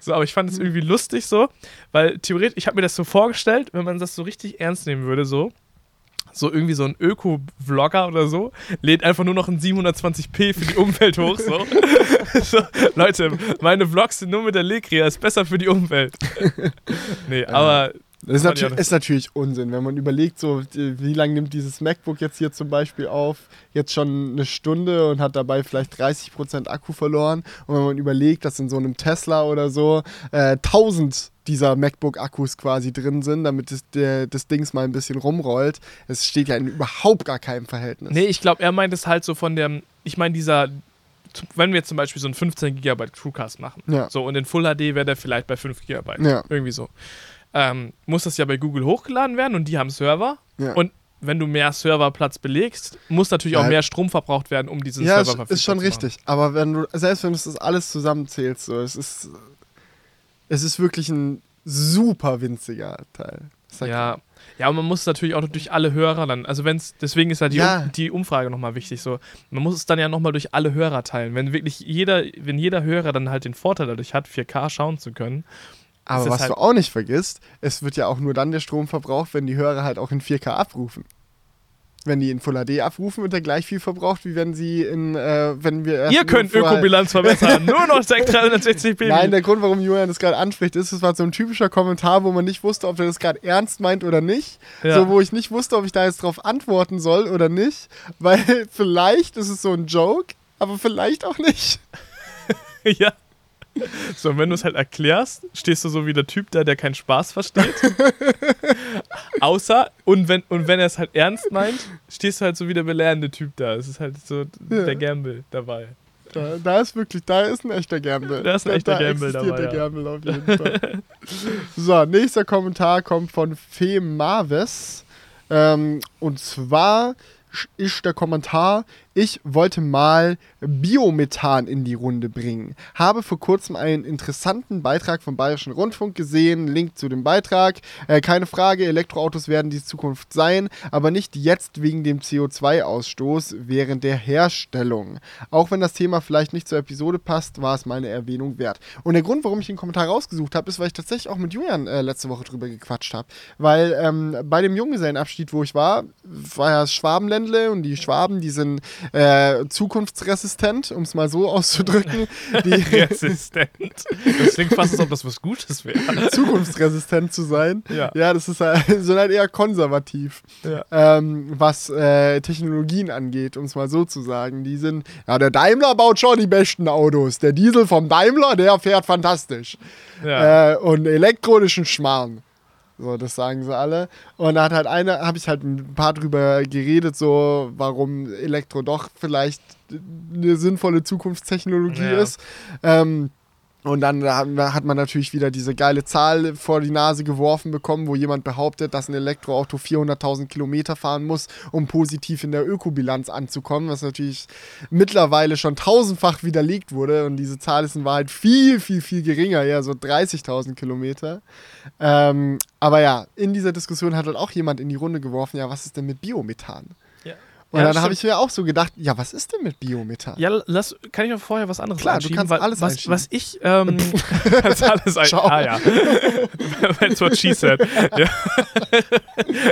Speaker 1: So, aber ich fand es irgendwie lustig so, weil theoretisch, ich habe mir das so vorgestellt, wenn man das so richtig ernst nehmen würde, so, so irgendwie so ein Öko-Vlogger oder so, lädt einfach nur noch ein 720p für die Umwelt hoch. So. so, Leute, meine Vlogs sind nur mit der Legria, ist besser für die Umwelt. nee, aber.
Speaker 2: Das ist, natürlich, ist natürlich Unsinn, wenn man überlegt, so wie lange nimmt dieses MacBook jetzt hier zum Beispiel auf? Jetzt schon eine Stunde und hat dabei vielleicht 30% Akku verloren. Und wenn man überlegt, dass in so einem Tesla oder so äh, 1000 dieser MacBook-Akkus quasi drin sind, damit das, der, das Dings mal ein bisschen rumrollt, es steht ja in überhaupt gar keinem Verhältnis.
Speaker 1: Nee, ich glaube, er meint es halt so von dem, ich meine, dieser, wenn wir zum Beispiel so einen 15 GB Crewcast machen,
Speaker 2: Ja.
Speaker 1: so und in Full HD wäre der vielleicht bei 5 GB.
Speaker 2: Ja.
Speaker 1: Irgendwie so. Ähm, muss das ja bei Google hochgeladen werden und die haben Server.
Speaker 2: Ja.
Speaker 1: Und wenn du mehr Serverplatz belegst, muss natürlich auch
Speaker 2: Ja.
Speaker 1: mehr Strom verbraucht werden, um diesen
Speaker 2: Ja,
Speaker 1: Server
Speaker 2: ist,
Speaker 1: verfügbar
Speaker 2: ist schon
Speaker 1: zu machen.
Speaker 2: richtig. Aber wenn du, selbst wenn du das alles zusammenzählst, so, es ist, es ist wirklich ein super winziger Teil.
Speaker 1: Ja. Ja, und man muss es natürlich auch durch alle Hörer dann, also wenn es, deswegen ist ja die,
Speaker 2: Ja.
Speaker 1: um, die Umfrage nochmal wichtig, so, man muss es dann ja nochmal durch alle Hörer teilen. Wenn wirklich jeder, wenn jeder Hörer dann halt den Vorteil dadurch hat, 4K schauen zu können,
Speaker 2: Aber was
Speaker 1: halt-
Speaker 2: du auch nicht vergisst, es wird ja auch nur dann der Strom verbraucht, wenn die Hörer halt auch in 4K abrufen. Wenn die in Full HD abrufen, wird er gleich viel verbraucht, wie wenn sie in, äh, wenn wir
Speaker 1: Ihr könnt Ökobilanz verbessern. Nur noch 360p.
Speaker 2: Nein, der Grund, warum Julian das gerade anspricht, ist, es war so ein typischer Kommentar, wo man nicht wusste, ob er das gerade ernst meint oder nicht.
Speaker 1: Ja.
Speaker 2: So, wo ich nicht wusste, ob ich da jetzt drauf antworten soll oder nicht. Weil vielleicht ist es so ein Joke, aber vielleicht auch nicht.
Speaker 1: ja. So, und wenn du es halt erklärst, stehst du so wie der Typ da, der keinen Spaß versteht. Außer, und wenn, und wenn er es halt ernst meint, stehst du halt so wie der belehrende Typ da. Es ist halt so
Speaker 2: Ja.
Speaker 1: der Gamble dabei.
Speaker 2: Da, da ist wirklich, da ist ein echter Gamble.
Speaker 1: Da ist ein echter
Speaker 2: da
Speaker 1: Gamble
Speaker 2: existiert
Speaker 1: dabei,
Speaker 2: der
Speaker 1: ja.
Speaker 2: Gamble auf jeden Fall. so, nächster Kommentar kommt von Fee Marves. Ähm, und zwar ist der Kommentar, ich wollte mal Biomethan in die Runde bringen. Habe vor kurzem einen interessanten Beitrag vom Bayerischen Rundfunk gesehen, Link zu dem Beitrag. Äh, keine Frage, Elektroautos werden die Zukunft sein, aber nicht jetzt wegen dem CO2-Ausstoß während der Herstellung. Auch wenn das Thema vielleicht nicht zur Episode passt, war es meine Erwähnung wert. Und der Grund, warum ich den Kommentar rausgesucht habe, ist, weil ich tatsächlich auch mit Julian äh, letzte Woche drüber gequatscht habe. Weil ähm, bei dem Junggesellenabschied, wo ich war, war ja das Schwabenländle und die Schwaben, die sind äh, zukunftsresistent, um es mal so auszudrücken. Die
Speaker 1: Resistent. Das klingt fast, als ob das was Gutes wäre.
Speaker 2: zukunftsresistent zu sein.
Speaker 1: Ja.
Speaker 2: Ja, das ist halt, sind halt eher konservativ,
Speaker 1: Ja.
Speaker 2: ähm, was äh, Technologien angeht, um es mal so zu sagen. Die sind, ja, der Daimler baut schon die besten Autos. Der Diesel vom Daimler, der fährt fantastisch.
Speaker 1: Ja.
Speaker 2: Äh, und elektronischen Schmarrn. So, das sagen sie alle. Und da hat halt einer, habe ich halt ein paar drüber geredet, so warum Elektro doch vielleicht eine sinnvolle Zukunftstechnologie
Speaker 1: Ja.
Speaker 2: ist. Ähm, und dann da hat man natürlich wieder diese geile Zahl vor die Nase geworfen bekommen, wo jemand behauptet, dass ein Elektroauto 400.000 Kilometer fahren muss, um positiv in der Ökobilanz anzukommen, was natürlich mittlerweile schon tausendfach widerlegt wurde. Und diese Zahl ist in Wahrheit viel, viel, viel geringer, eher so 30.000 Kilometer. Ähm, aber ja, in dieser Diskussion hat halt auch jemand in die Runde geworfen, ja, was ist denn mit Biomethan? Und
Speaker 1: Ja,
Speaker 2: dann habe ich mir auch so gedacht, ja, was ist denn mit Biomethan?
Speaker 1: Ja, lass, kann ich noch vorher was anderes
Speaker 2: Klar, du kannst
Speaker 1: Weil-
Speaker 2: alles
Speaker 1: was, was ich, ähm, kannst alles ein,
Speaker 2: Ciao.
Speaker 1: Ah ja. That's what she said. Ja.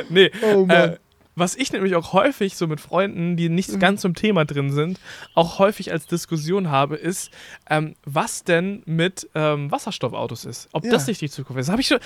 Speaker 1: nee,
Speaker 2: Oh Mann.
Speaker 1: äh, was ich nämlich auch häufig so mit Freunden, die nicht
Speaker 2: Mhm.
Speaker 1: ganz im Thema drin sind, auch häufig als Diskussion habe, ist, ähm, was denn mit ähm, Wasserstoffautos ist. Ob
Speaker 2: Ja.
Speaker 1: das nicht die Zukunft ist. Das habe ich schon,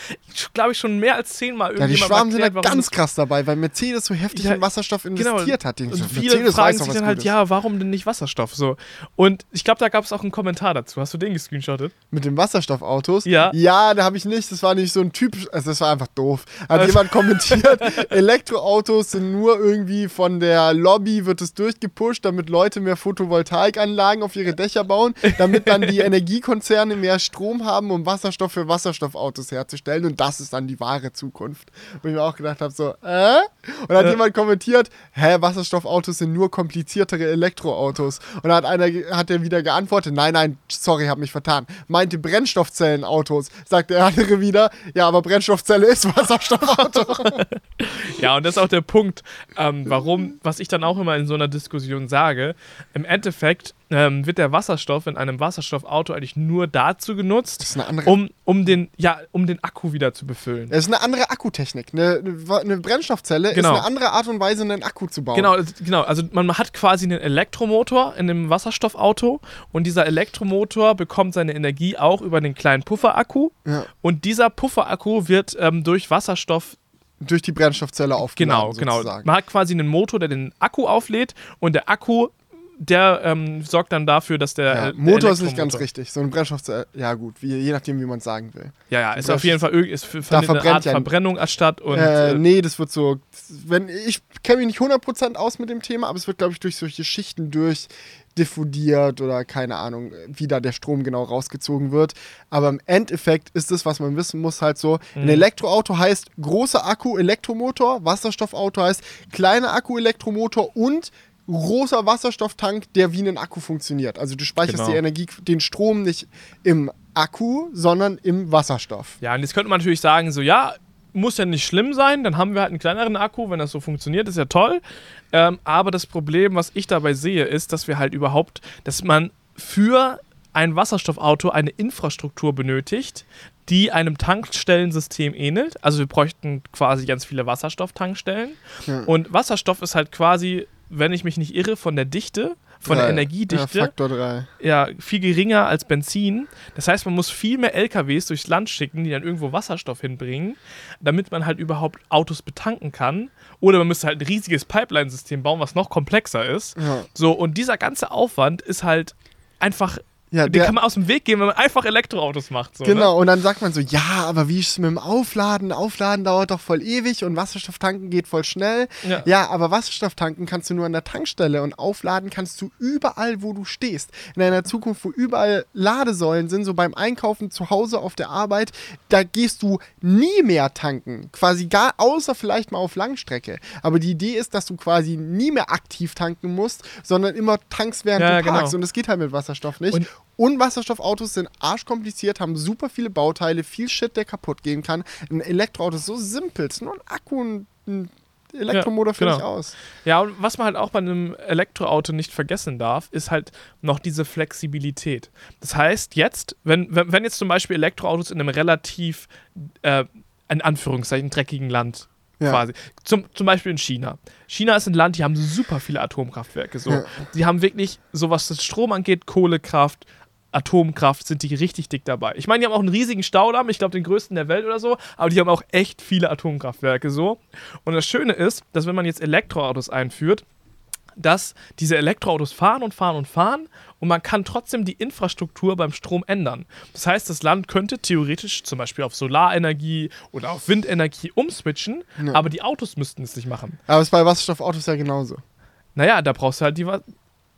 Speaker 1: glaube ich, schon mehr als zehnmal
Speaker 2: Ja, die Schwaben sind da
Speaker 1: warum
Speaker 2: ganz krass dabei, weil Mercedes so heftig
Speaker 1: Ja,
Speaker 2: in Wasserstoff
Speaker 1: genau.
Speaker 2: investiert hat. Den-
Speaker 1: Und viele
Speaker 2: Mercedes
Speaker 1: fragen sich dann halt,
Speaker 2: ist.
Speaker 1: ja, warum denn nicht Wasserstoff? So. Und ich glaube, da gab es auch einen Kommentar dazu. Hast du den gescreenshottet?
Speaker 2: Mit den Wasserstoffautos?
Speaker 1: Ja.
Speaker 2: Ja, da habe ich nicht. Das war nicht so ein typisch. Also, das war einfach doof. Hat
Speaker 1: Also-
Speaker 2: jemand kommentiert, Elektroautos sind nur irgendwie von der Lobby, wird es durchgepusht, damit Leute mehr Photovoltaikanlagen auf ihre Dächer bauen, damit dann die Energiekonzerne mehr Strom haben, um Wasserstoff für Wasserstoffautos herzustellen. Und das ist dann die wahre Zukunft. Wo ich mir auch gedacht habe, so, äh? Und dann hat
Speaker 1: Ja.
Speaker 2: jemand kommentiert, hä, Wasserstoffautos sind nur kompliziertere Elektroautos. Und dann hat einer, hat er wieder geantwortet, nein, nein, sorry, hab mich vertan. Meinte Brennstoffzellenautos. Sagt der andere wieder, ja, aber Brennstoffzelle ist Wasserstoffauto.
Speaker 1: Ja, und das ist auch der Punkt. Punkt, ähm, warum, was ich dann auch immer in so einer Diskussion sage. Im Endeffekt ähm, wird der Wasserstoff in einem Wasserstoffauto eigentlich nur dazu genutzt,
Speaker 2: andere,
Speaker 1: um, um, den, ja, um den Akku wieder zu befüllen.
Speaker 2: das ist eine andere Akkutechnik. Eine, eine Brennstoffzelle
Speaker 1: Genau.
Speaker 2: ist eine andere Art und Weise, einen Akku zu bauen.
Speaker 1: Genau, genau. Also man hat quasi einen Elektromotor in einem Wasserstoffauto und dieser Elektromotor bekommt seine Energie auch über den kleinen Pufferakku
Speaker 2: Ja.
Speaker 1: und dieser Pufferakku wird ähm, durch Wasserstoff
Speaker 2: Durch die Brennstoffzelle aufgeladen.
Speaker 1: Genau, genau.
Speaker 2: sozusagen.
Speaker 1: Man hat quasi einen Motor, der den Akku auflädt und der Akku, der ähm, sorgt dann dafür, dass der.
Speaker 2: Ja,
Speaker 1: äh, der
Speaker 2: Motor ist nicht ganz richtig. So ein Brennstoffzelle, ja gut, wie, je nachdem, wie man es sagen will.
Speaker 1: Ja, ja, ist auf jeden Fall ist für eine Art
Speaker 2: ja-
Speaker 1: Verbrennung statt und.
Speaker 2: äh,
Speaker 1: äh,
Speaker 2: nee, das wird so, wenn ich kenne mich nicht 100% aus mit dem Thema, aber es wird, glaube ich, durch solche Schichten durch diffundiert oder keine Ahnung, wie da der Strom genau rausgezogen wird. Aber im Endeffekt ist das, was man wissen muss, halt so,
Speaker 1: Mhm.
Speaker 2: ein Elektroauto heißt großer Akku, Elektromotor, Wasserstoffauto heißt kleiner Akku, Elektromotor und großer Wasserstofftank, der wie ein Akku funktioniert. Also du speicherst
Speaker 1: Genau.
Speaker 2: die Energie, den Strom nicht im Akku, sondern im Wasserstoff.
Speaker 1: Ja, und jetzt könnte man natürlich sagen, so, ja, muss ja nicht schlimm sein, dann haben wir halt einen kleineren Akku, wenn das so funktioniert, ist ja toll. Ähm, aber das Problem, was ich dabei sehe, ist, dass wir halt überhaupt, dass man für ein Wasserstoffauto eine Infrastruktur benötigt, die einem Tankstellensystem ähnelt. Also wir bräuchten quasi ganz viele Wasserstofftankstellen.
Speaker 2: Ja.
Speaker 1: Und Wasserstoff ist halt quasi, wenn ich mich nicht irre, von der Dichte, von der
Speaker 2: Drei.
Speaker 1: Energiedichte
Speaker 2: Ja, Faktor 3.
Speaker 1: ja, viel geringer als Benzin. Das heißt, man muss viel mehr LKWs durchs Land schicken, die dann irgendwo Wasserstoff hinbringen, damit man halt überhaupt Autos betanken kann. Oder man müsste halt ein riesiges Pipeline-System bauen, was noch komplexer ist.
Speaker 2: Ja.
Speaker 1: So, und dieser ganze Aufwand ist halt einfach,
Speaker 2: Ja,
Speaker 1: den kann man aus dem Weg gehen, wenn man einfach Elektroautos macht. So, Ne?
Speaker 2: Genau, und dann sagt man so, ja, aber wie ist es mit dem Aufladen? Aufladen dauert doch voll ewig und Wasserstofftanken geht voll schnell.
Speaker 1: Ja.
Speaker 2: Ja, aber Wasserstofftanken kannst du nur an der Tankstelle und aufladen kannst du überall, wo du stehst. In einer Zukunft, wo überall Ladesäulen sind, so beim Einkaufen, zu Hause, auf der Arbeit, da gehst du nie mehr tanken. Quasi gar, außer vielleicht mal auf Langstrecke. Aber die Idee ist, dass du quasi nie mehr aktiv tanken musst, sondern immer tankst, während
Speaker 1: Ja,
Speaker 2: du parkst.
Speaker 1: genau.
Speaker 2: Und das geht halt mit Wasserstoff nicht.
Speaker 1: Und-
Speaker 2: Und Wasserstoffautos sind arschkompliziert, haben super viele Bauteile, viel Shit, der kaputt gehen kann. Ein Elektroauto ist so simpel, es ist nur ein Akku und ein Elektromotor
Speaker 1: Ja, genau.
Speaker 2: aus.
Speaker 1: Ja, und was man halt auch bei einem Elektroauto nicht vergessen darf, ist halt noch diese Flexibilität. Das heißt, jetzt, wenn, wenn, wenn jetzt zum Beispiel Elektroautos in einem relativ, äh, in Anführungszeichen, dreckigen Land
Speaker 2: Ja.
Speaker 1: quasi, zum, zum Beispiel in China. China ist ein Land, die haben super viele Atomkraftwerke. So.
Speaker 2: Ja.
Speaker 1: Die haben wirklich, so was das Strom angeht, Kohlekraft, Atomkraft sind die richtig dick dabei. Ich meine, die haben auch einen riesigen Staudamm, ich glaube den größten der Welt oder so, aber die haben auch echt viele Atomkraftwerke so. Und das Schöne ist, dass wenn man jetzt Elektroautos einführt, dass diese Elektroautos fahren und fahren und fahren und man kann trotzdem die Infrastruktur beim Strom ändern. Das heißt, das Land könnte theoretisch zum Beispiel auf Solarenergie oder auf Windenergie umswitchen,
Speaker 2: Ja.
Speaker 1: aber die Autos müssten es nicht machen.
Speaker 2: Aber es ist bei Wasserstoffautos ja genauso.
Speaker 1: Naja, da brauchst du halt die. Wa-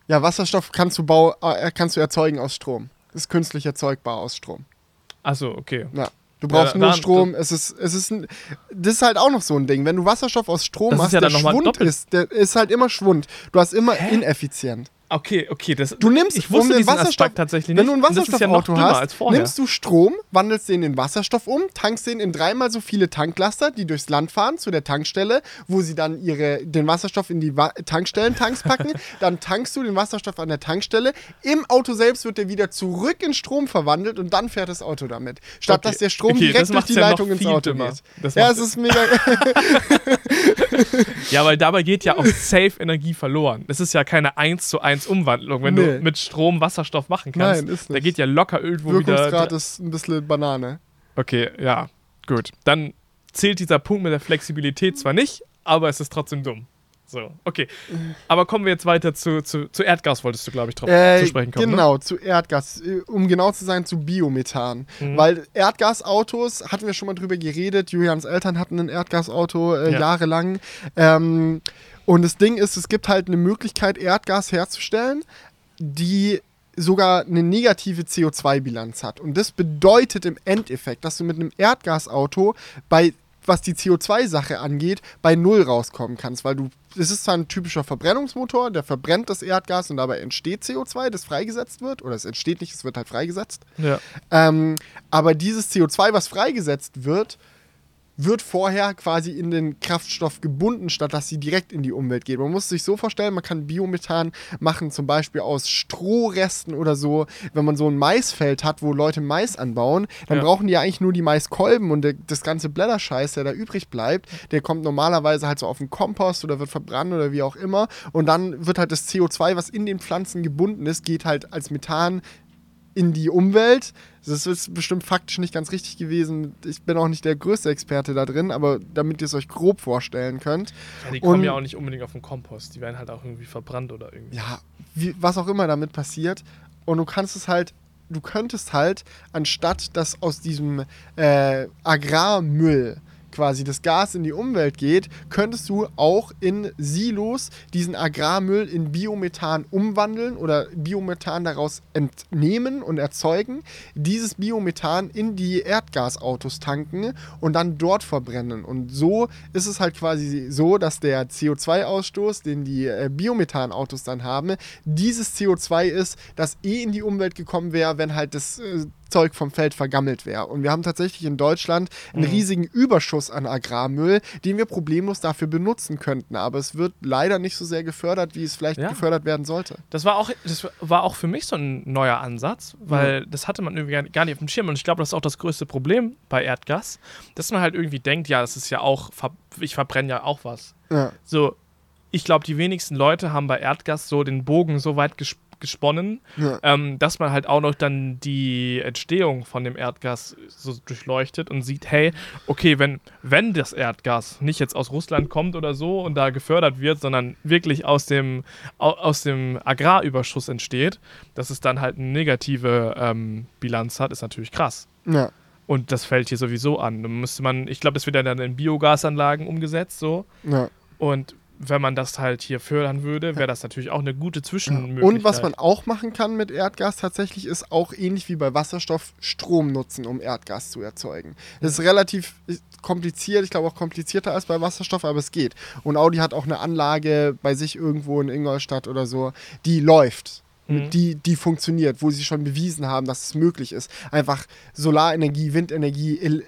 Speaker 2: Ja, Wasserstoff kannst du, bau, äh, kannst du erzeugen aus Strom. Ist künstlich erzeugbar aus Strom.
Speaker 1: Achso, okay.
Speaker 2: Ja. Du brauchst
Speaker 1: Ja,
Speaker 2: nur
Speaker 1: da-
Speaker 2: Strom. Es ist, es ist ein, das ist halt auch noch so ein Ding. Wenn du Wasserstoff aus Strom
Speaker 1: Das
Speaker 2: machst,
Speaker 1: ja
Speaker 2: der Schwund ist, der ist halt immer Schwund. Du hast immer ineffizient.
Speaker 1: Okay, okay. Das,
Speaker 2: Du nimmst
Speaker 1: ich wusste
Speaker 2: um den Wasserstoff,
Speaker 1: Aspekt tatsächlich
Speaker 2: wenn
Speaker 1: nicht.
Speaker 2: du ein
Speaker 1: ja
Speaker 2: Wasserstoffauto
Speaker 1: dümmer
Speaker 2: hast, nimmst du Strom, wandelst den in Wasserstoff um, tankst den in dreimal so viele Tanklaster, die durchs Land fahren zu der Tankstelle, wo sie dann ihre, den Wasserstoff in die Wa Tankstellentanks packen. dann tankst du den Wasserstoff an der Tankstelle. Im Auto selbst wird der wieder zurück in Strom verwandelt und dann fährt das Auto damit. Statt
Speaker 1: Okay.
Speaker 2: dass der Strom
Speaker 1: Okay,
Speaker 2: direkt durch die
Speaker 1: ja
Speaker 2: Leitung ins Auto
Speaker 1: dümmer.
Speaker 2: geht.
Speaker 1: Das
Speaker 2: ja,
Speaker 1: macht-
Speaker 2: es ist mega.
Speaker 1: Ja, weil dabei geht ja auch safe Energie verloren. Das ist ja keine 1 zu 1 Umwandlung, wenn
Speaker 2: Nee.
Speaker 1: du mit Strom Wasserstoff machen kannst.
Speaker 2: Nein, ist
Speaker 1: Da
Speaker 2: nicht.
Speaker 1: geht ja locker irgendwo wieder.
Speaker 2: Wirkungsgrad ist ein bisschen Banane.
Speaker 1: Okay, ja, gut. Dann zählt dieser Punkt mit der Flexibilität zwar nicht, aber es ist trotzdem dumm. So, okay. Aber kommen wir jetzt weiter zu, zu, zu Erdgas, wolltest du, glaube ich, drauf
Speaker 2: Äh,
Speaker 1: zu sprechen kommen. Ne?
Speaker 2: genau, zu Erdgas. Äh, Um genau zu sein, zu Biomethan.
Speaker 1: Mhm.
Speaker 2: Weil Erdgasautos, hatten wir schon mal drüber geredet, Julians Eltern hatten ein Erdgasauto äh,
Speaker 1: Ja.
Speaker 2: jahrelang. Ähm, und das Ding ist, es gibt halt eine Möglichkeit, Erdgas herzustellen, die sogar eine negative CO2-Bilanz hat. Und das bedeutet im Endeffekt, dass du mit einem Erdgasauto bei was die CO2-Sache angeht, bei Null rauskommen kannst, weil du, es ist zwar ein typischer Verbrennungsmotor, der verbrennt das Erdgas und dabei entsteht CO2, das freigesetzt wird, oder es entsteht nicht, es wird halt freigesetzt.
Speaker 1: Ja.
Speaker 2: Ähm, aber dieses CO2, was freigesetzt wird, wird vorher quasi in den Kraftstoff gebunden, statt dass sie direkt in die Umwelt geht. Man muss sich so vorstellen, man kann Biomethan machen, zum Beispiel aus Strohresten oder so. Wenn man so ein Maisfeld hat, wo Leute Mais anbauen, dann
Speaker 1: Ja.
Speaker 2: brauchen die ja eigentlich nur die Maiskolben und der, das ganze Blätterscheiß, der da übrig bleibt, der kommt normalerweise halt so auf den Kompost oder wird verbrannt oder wie auch immer. Und dann wird halt das CO2, was in den Pflanzen gebunden ist, geht halt als Methan in die Umwelt. Das ist bestimmt faktisch nicht ganz richtig gewesen. Ich bin auch nicht der größte Experte da drin, aber damit ihr es euch grob vorstellen könnt.
Speaker 1: Ja, die kommen
Speaker 2: Und-
Speaker 1: ja auch nicht unbedingt auf den Kompost. Die werden halt auch irgendwie verbrannt oder irgendwie.
Speaker 2: Ja, wie, was auch immer damit passiert. Und du kannst es halt, du könntest halt, anstatt dass aus diesem äh, Agrarmüll quasi das Gas in die Umwelt geht, könntest du auch in Silos diesen Agrarmüll in Biomethan umwandeln oder Biomethan daraus entnehmen und erzeugen, dieses Biomethan in die Erdgasautos tanken und dann dort verbrennen. Und so ist es halt quasi so, dass der CO2-Ausstoß, den die äh, Biomethanautos dann haben, dieses CO2 ist, das eh in die Umwelt gekommen wäre, wenn halt das äh, Zeug vom Feld vergammelt wäre. Und wir haben tatsächlich in Deutschland einen
Speaker 1: Mhm.
Speaker 2: riesigen Überschuss an Agrarmüll, den wir problemlos dafür benutzen könnten. Aber es wird leider nicht so sehr gefördert, wie es vielleicht
Speaker 1: Ja.
Speaker 2: gefördert werden sollte.
Speaker 1: Das war auch, das war auch für mich so ein neuer Ansatz, weil das hatte man irgendwie gar- nicht auf dem Schirm. Und ich glaube, das ist auch das größte Problem bei Erdgas, dass man halt irgendwie denkt, ja, das ist ja auch, ich verbrenne ja auch was.
Speaker 2: Ja.
Speaker 1: So, ich glaube, die wenigsten Leute haben bei Erdgas so den Bogen so weit ges gesponnen,
Speaker 2: Ja.
Speaker 1: ähm, dass man halt auch noch dann die Entstehung von dem Erdgas so durchleuchtet und sieht, hey, okay, wenn, wenn das Erdgas nicht jetzt aus Russland kommt oder so und da gefördert wird, sondern wirklich aus dem, au, aus dem Agrarüberschuss entsteht, dass es dann halt eine negative ähm, Bilanz hat, ist natürlich krass.
Speaker 2: Ja.
Speaker 1: Und das fällt hier sowieso an. Dann müsste man, ich glaube, das wird ja dann in Biogasanlagen umgesetzt, so.
Speaker 2: Ja.
Speaker 1: Und wenn man das halt hier fördern würde, wäre das natürlich auch eine gute Zwischenmöglichkeit.
Speaker 2: Und was man auch machen kann mit Erdgas tatsächlich ist auch ähnlich wie bei Wasserstoff Strom nutzen, um Erdgas zu erzeugen. Das ist relativ kompliziert, ich glaube auch komplizierter als bei Wasserstoff, aber es geht. Und Audi hat auch eine Anlage bei sich irgendwo in Ingolstadt oder so, die läuft.
Speaker 1: Mhm.
Speaker 2: Die, die funktioniert, wo sie schon bewiesen haben, dass es möglich ist, einfach Solarenergie, Windenergie,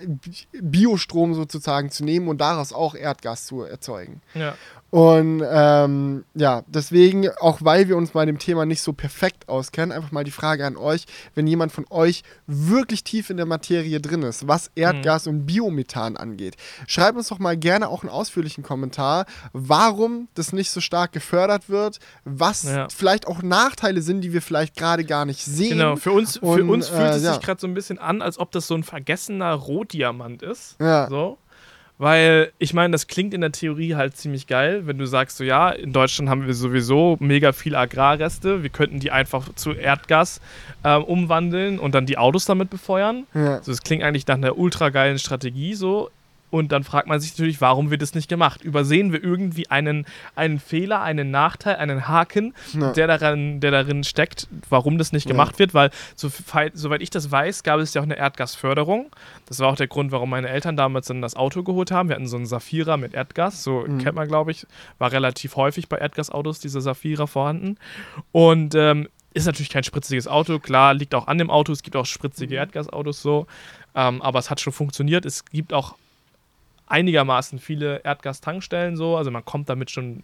Speaker 2: Biostrom sozusagen zu nehmen und daraus auch Erdgas zu erzeugen.
Speaker 1: Ja.
Speaker 2: Und ähm, ja, deswegen, auch weil wir uns bei dem Thema nicht so perfekt auskennen, einfach mal die Frage an euch, wenn jemand von euch wirklich tief in der Materie drin ist, was Erdgas und Biomethan angeht. Schreibt uns doch mal gerne auch einen ausführlichen Kommentar, warum das nicht so stark gefördert wird, was
Speaker 1: Ja.
Speaker 2: vielleicht auch Nachteile sind, die wir vielleicht gerade gar nicht sehen.
Speaker 1: Genau, für uns, für
Speaker 2: Und,
Speaker 1: uns fühlt
Speaker 2: äh,
Speaker 1: es
Speaker 2: ja.
Speaker 1: sich gerade so ein bisschen an, als ob das so ein vergessener Rohdiamant ist.
Speaker 2: Ja.
Speaker 1: So. Weil, ich meine, das klingt in der Theorie halt ziemlich geil, wenn du sagst, so ja, in Deutschland haben wir sowieso mega viel Agrarreste, wir könnten die einfach zu Erdgas ähm, umwandeln und dann die Autos damit befeuern.
Speaker 2: Ja.
Speaker 1: Also das klingt eigentlich nach einer ultra geilen Strategie so. Und dann fragt man sich natürlich, warum wird das nicht gemacht? Übersehen wir irgendwie einen, einen Fehler, einen Nachteil, einen Haken,
Speaker 2: Ja.
Speaker 1: der, daran, der darin steckt, warum das nicht
Speaker 2: Ja.
Speaker 1: gemacht wird? Weil, so, soweit ich das weiß, gab es ja auch eine Erdgasförderung. Das war auch der Grund, warum meine Eltern damals dann das Auto geholt haben. Wir hatten so einen Safira mit Erdgas, so
Speaker 2: Mhm.
Speaker 1: kennt man, glaube ich. War relativ häufig bei Erdgasautos, diese Safira vorhanden. Und ähm, ist natürlich kein spritziges Auto, klar, liegt auch an dem Auto. Es gibt auch spritzige
Speaker 2: Mhm.
Speaker 1: Erdgasautos so. Ähm, aber es hat schon funktioniert. Es gibt auch einigermaßen viele Erdgastankstellen so. Also man kommt damit schon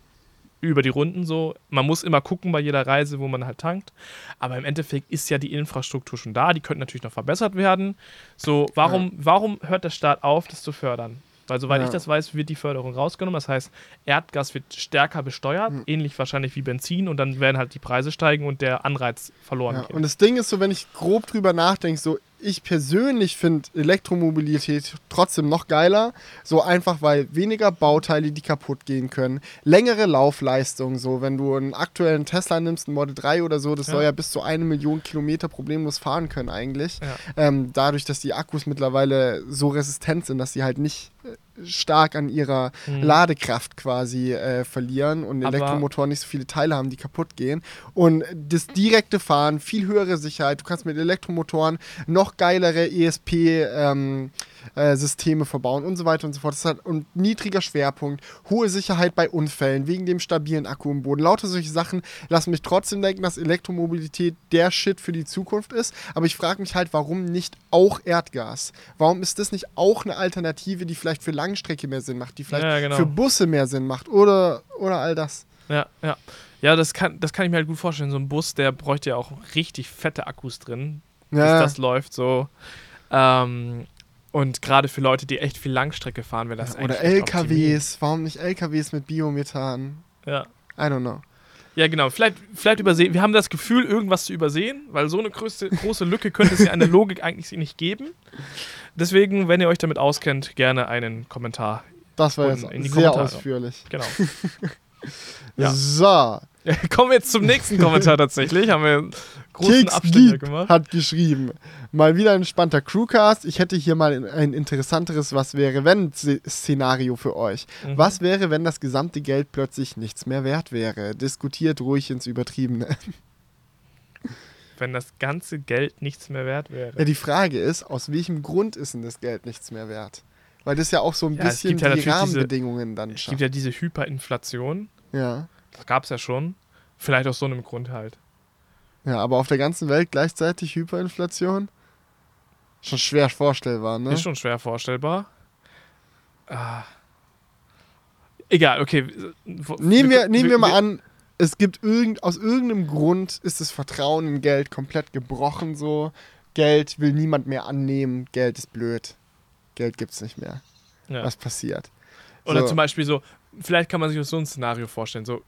Speaker 1: über die Runden so. Man muss immer gucken bei jeder Reise, wo man halt tankt. Aber im Endeffekt ist ja die Infrastruktur schon da. Die könnte natürlich noch verbessert werden. So, warum, warum hört der Staat auf, das zu fördern? Weil soweit
Speaker 2: Ja.
Speaker 1: ich das weiß, wird die Förderung rausgenommen. Das heißt, Erdgas wird stärker besteuert,
Speaker 2: Hm.
Speaker 1: ähnlich wahrscheinlich wie Benzin. Und dann werden halt die Preise steigen und der Anreiz verloren
Speaker 2: Ja,
Speaker 1: gehen.
Speaker 2: und das Ding ist so, wenn ich grob drüber nachdenke, so ich persönlich finde Elektromobilität trotzdem noch geiler, so einfach weil weniger Bauteile, die kaputt gehen können, längere Laufleistung, so wenn du einen aktuellen Tesla nimmst, einen Model 3 oder so, das
Speaker 1: Ja.
Speaker 2: soll ja bis zu eine Million Kilometer problemlos fahren können eigentlich.
Speaker 1: Ja.
Speaker 2: Ähm, dadurch, dass die Akkus mittlerweile so resistent sind, dass sie halt nicht äh, stark an ihrer
Speaker 1: Mhm.
Speaker 2: Ladekraft quasi äh, verlieren und
Speaker 1: Aber-
Speaker 2: Elektromotoren nicht so viele Teile haben, die kaputt gehen. Und das direkte Fahren, viel höhere Sicherheit. Du kannst mit Elektromotoren noch geilere ESP ähm, äh, Systeme verbauen und so weiter und so fort. Das hat, und niedriger Schwerpunkt, hohe Sicherheit bei Unfällen, wegen dem stabilen Akku im Boden. Lauter solche Sachen lassen mich trotzdem denken, dass Elektromobilität der Shit für die Zukunft ist. Aber ich frage mich halt, warum nicht auch Erdgas? Warum ist das nicht auch eine Alternative, die vielleicht für Langstrecke mehr Sinn macht, die vielleicht
Speaker 1: Ja, genau.
Speaker 2: für Busse mehr Sinn macht oder, oder all das?
Speaker 1: Ja, ja. Ja, das kann, das kann ich mir halt gut vorstellen. So ein Bus, der bräuchte ja auch richtig fette Akkus drin, bis
Speaker 2: Ja,
Speaker 1: das läuft so. Ähm, und gerade für Leute, die echt viel Langstrecke fahren, wäre das
Speaker 2: oder
Speaker 1: eigentlich echt optimiert.
Speaker 2: LKWs. Warum nicht LKWs mit Biomethan?
Speaker 1: Ja.
Speaker 2: I don't know.
Speaker 1: Ja, genau. Vielleicht, vielleicht übersehen. Wir haben das Gefühl, irgendwas zu übersehen, weil so eine größte, große Lücke könnte es ja an der Logik eigentlich nicht geben. Deswegen, wenn ihr euch damit auskennt, gerne einen Kommentar.
Speaker 2: Das war jetzt
Speaker 1: in die
Speaker 2: sehr
Speaker 1: Kommentare.
Speaker 2: ausführlich.
Speaker 1: Genau. Ja.
Speaker 2: So,
Speaker 1: Kommen wir jetzt zum nächsten Kommentar tatsächlich. Haben wir einen großen Abstecher gemacht.
Speaker 2: hat geschrieben. Mal wieder ein entspannter Crewcast. Ich hätte hier mal ein interessanteres Was wäre wenn Szenario für euch.
Speaker 1: Mhm.
Speaker 2: Was wäre, wenn das gesamte Geld plötzlich nichts mehr wert wäre? Diskutiert ruhig ins Übertriebene.
Speaker 1: Wenn das ganze Geld nichts mehr wert wäre.
Speaker 2: Ja, die Frage ist, aus welchem Grund ist denn das Geld nichts mehr wert? Weil das ja auch so ein
Speaker 1: Ja, es
Speaker 2: bisschen
Speaker 1: ja
Speaker 2: die
Speaker 1: natürlich diese-
Speaker 2: Rahmenbedingungen dann
Speaker 1: Es
Speaker 2: schafft.
Speaker 1: gibt ja diese Hyperinflation.
Speaker 2: Ja.
Speaker 1: Das gab es ja schon. Vielleicht aus so einem Grund halt.
Speaker 2: ja, aber auf der ganzen Welt gleichzeitig Hyperinflation? Schon schwer vorstellbar, ne?
Speaker 1: Ist schon schwer vorstellbar. Ah. Egal, okay.
Speaker 2: Nehmen wir, nehmen wir mal an, es gibt irgend, aus irgendeinem Grund ist das Vertrauen in Geld komplett gebrochen so. Geld will niemand mehr annehmen, Geld ist blöd. Geld gibt's nicht mehr.
Speaker 1: Ja.
Speaker 2: Was passiert?
Speaker 1: Oder
Speaker 2: So.
Speaker 1: zum Beispiel so, vielleicht kann man sich so ein Szenario vorstellen. So,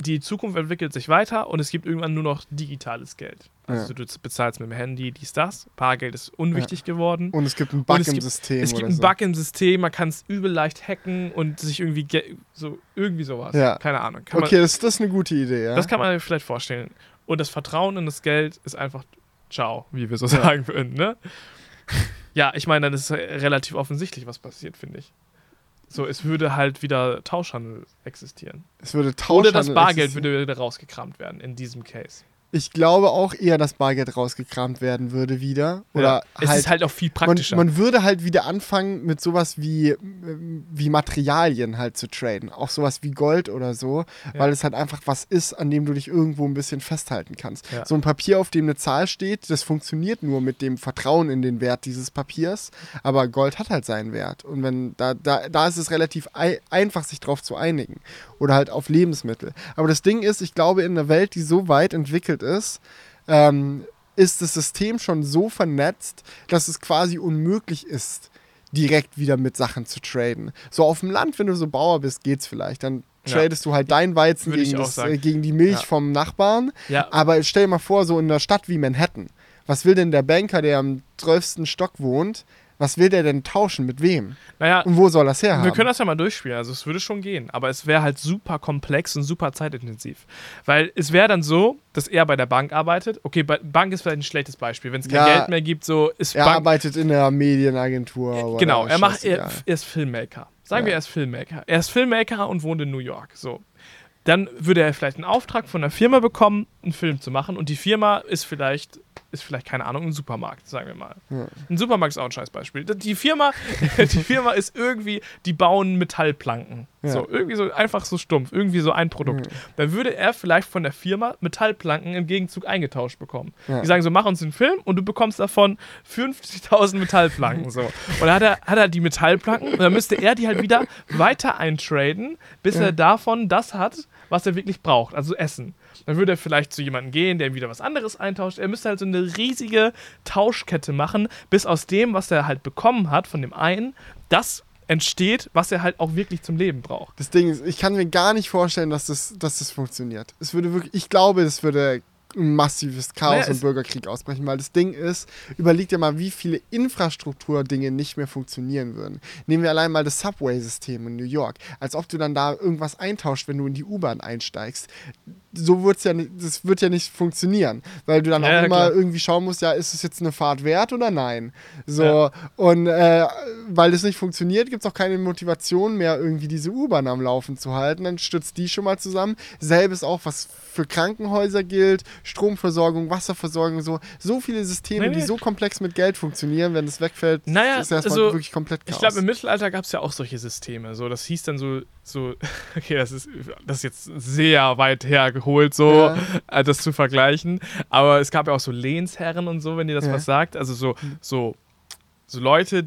Speaker 1: die Zukunft entwickelt sich weiter und es gibt irgendwann nur noch digitales Geld. Also
Speaker 2: Ja.
Speaker 1: du bezahlst mit dem Handy, dies, das. Bargeld ist unwichtig geworden.
Speaker 2: Und es gibt einen Bug im
Speaker 1: gibt-
Speaker 2: System.
Speaker 1: Es gibt einen
Speaker 2: so.
Speaker 1: Bug im System, man kann es übel leicht hacken und sich irgendwie ge- so irgendwie sowas.
Speaker 2: Ja.
Speaker 1: Keine Ahnung. Kann
Speaker 2: Okay, das, das ist eine gute Idee, ja.
Speaker 1: man, das kann man sich vielleicht vorstellen. Und das Vertrauen in das Geld ist einfach ciao, wie wir so sagen würden, ne? Ja, ich meine, dann ist relativ offensichtlich, was passiert, finde ich. So, es würde halt wieder Tauschhandel existieren.
Speaker 2: es würde
Speaker 1: Oder
Speaker 2: Tauschhandel
Speaker 1: das Bargeld
Speaker 2: existieren.
Speaker 1: würde wieder rausgekramt werden in diesem Case.
Speaker 2: Ich glaube auch eher, dass Bargeld rausgekramt werden würde wieder. Oder
Speaker 1: ja. Es
Speaker 2: halt
Speaker 1: ist halt auch viel
Speaker 2: man,
Speaker 1: praktischer.
Speaker 2: man würde halt wieder anfangen mit sowas wie, wie Materialien halt zu traden. Auch sowas wie Gold oder so,
Speaker 1: Ja.
Speaker 2: weil es halt einfach was ist, an dem du dich irgendwo ein bisschen festhalten kannst.
Speaker 1: Ja.
Speaker 2: So ein Papier, auf dem eine Zahl steht, das funktioniert nur mit dem Vertrauen in den Wert dieses Papiers, aber Gold hat halt seinen Wert. Und wenn da, da, da ist es relativ ei einfach, sich drauf zu einigen. Oder halt auf Lebensmittel. Aber das Ding ist, ich glaube, in einer Welt, die so weit entwickelt ist, ähm, ist das System schon so vernetzt, dass es quasi unmöglich ist, direkt wieder mit Sachen zu traden. So auf dem Land, wenn du so Bauer bist, geht's vielleicht. Dann
Speaker 1: Ja.
Speaker 2: tradest du halt dein Weizen gegen, das, äh, gegen die Milch
Speaker 1: Ja.
Speaker 2: vom Nachbarn.
Speaker 1: ja,
Speaker 2: Aber stell dir mal vor, so in einer Stadt wie Manhattan. Was will denn der Banker, der am 12. Stock wohnt, was will der denn tauschen? Mit wem?
Speaker 1: naja,
Speaker 2: Und wo soll das herhaben?
Speaker 1: Wir können das ja mal durchspielen. Also es würde schon gehen, aber es wäre halt super komplex und super zeitintensiv. Weil es wäre dann so, dass er bei der Bank arbeitet. Okay, bei Bank ist vielleicht ein schlechtes Beispiel. Wenn es kein
Speaker 2: Ja,
Speaker 1: Geld mehr gibt, so ist
Speaker 2: er
Speaker 1: Bank.
Speaker 2: arbeitet in der Medienagentur. oder
Speaker 1: Genau, er macht, er, er ist Filmmaker. Sagen
Speaker 2: Ja.
Speaker 1: wir, er ist Filmmaker. Er ist Filmmaker und wohnt in New York. So. Dann würde er vielleicht einen Auftrag von einer Firma bekommen, einen Film zu machen. Und die Firma ist vielleicht, ist vielleicht, keine Ahnung, ein Supermarkt, sagen wir mal.
Speaker 2: Ja.
Speaker 1: Ein Supermarkt ist auch ein Scheißbeispiel. Die Firma, die Firma ist irgendwie, die bauen Metallplanken.
Speaker 2: Ja.
Speaker 1: So, irgendwie so einfach so stumpf, irgendwie so ein Produkt.
Speaker 2: Mhm.
Speaker 1: Dann würde er vielleicht von der Firma Metallplanken im Gegenzug eingetauscht bekommen.
Speaker 2: Ja.
Speaker 1: Die sagen so, mach uns einen Film und du bekommst davon 50.000 Metallplanken. So. Und dann hat er, hat er die Metallplanken und dann müsste er die halt wieder weiter eintraden, bis er davon das hat, was er wirklich braucht, also Essen. Dann würde er vielleicht zu jemandem gehen, der ihm wieder was anderes eintauscht. Er müsste halt so eine riesige Tauschkette machen, bis aus dem, was er halt bekommen hat von dem einen, das entsteht, was er halt auch wirklich zum Leben braucht.
Speaker 2: Das Ding ist, ich kann mir gar nicht vorstellen, dass das, dass das funktioniert. Es würde wirklich, ich glaube, es würde ein massives Chaos
Speaker 1: Naja,
Speaker 2: und Bürgerkrieg ausbrechen, weil das Ding ist, überleg dir mal, wie viele Infrastrukturdinge nicht mehr funktionieren würden. Nehmen wir allein mal das Subway-System in New York, als ob du dann da irgendwas eintauscht, wenn du in die U-Bahn einsteigst. So wird's ja nicht, das wird ja nicht funktionieren, weil du dann
Speaker 1: Ja,
Speaker 2: auch
Speaker 1: ja,
Speaker 2: immer
Speaker 1: klar.
Speaker 2: irgendwie schauen musst, ja, ist es jetzt eine Fahrt wert oder nein? So,
Speaker 1: Ja.
Speaker 2: und äh, weil das nicht funktioniert, gibt es auch keine Motivation mehr, irgendwie diese U-Bahn am Laufen zu halten. Dann stürzt die schon mal zusammen. Selbes auch, was für Krankenhäuser gilt, Stromversorgung, Wasserversorgung, so, so viele Systeme,
Speaker 1: Nee,
Speaker 2: die
Speaker 1: nee.
Speaker 2: so komplex mit Geld funktionieren, wenn es wegfällt,
Speaker 1: Naja,
Speaker 2: ist erstmal
Speaker 1: also,
Speaker 2: wirklich komplett Chaos.
Speaker 1: Ich glaube, im Mittelalter gab es ja auch solche Systeme. So, das hieß dann so, so, okay, das ist, das ist jetzt sehr weit hergeholt, so
Speaker 2: Ja.
Speaker 1: äh, das zu vergleichen. Aber es gab ja auch so Lehnsherren und so, wenn dir das
Speaker 2: Ja.
Speaker 1: was sagt. Also so, so, so Leute,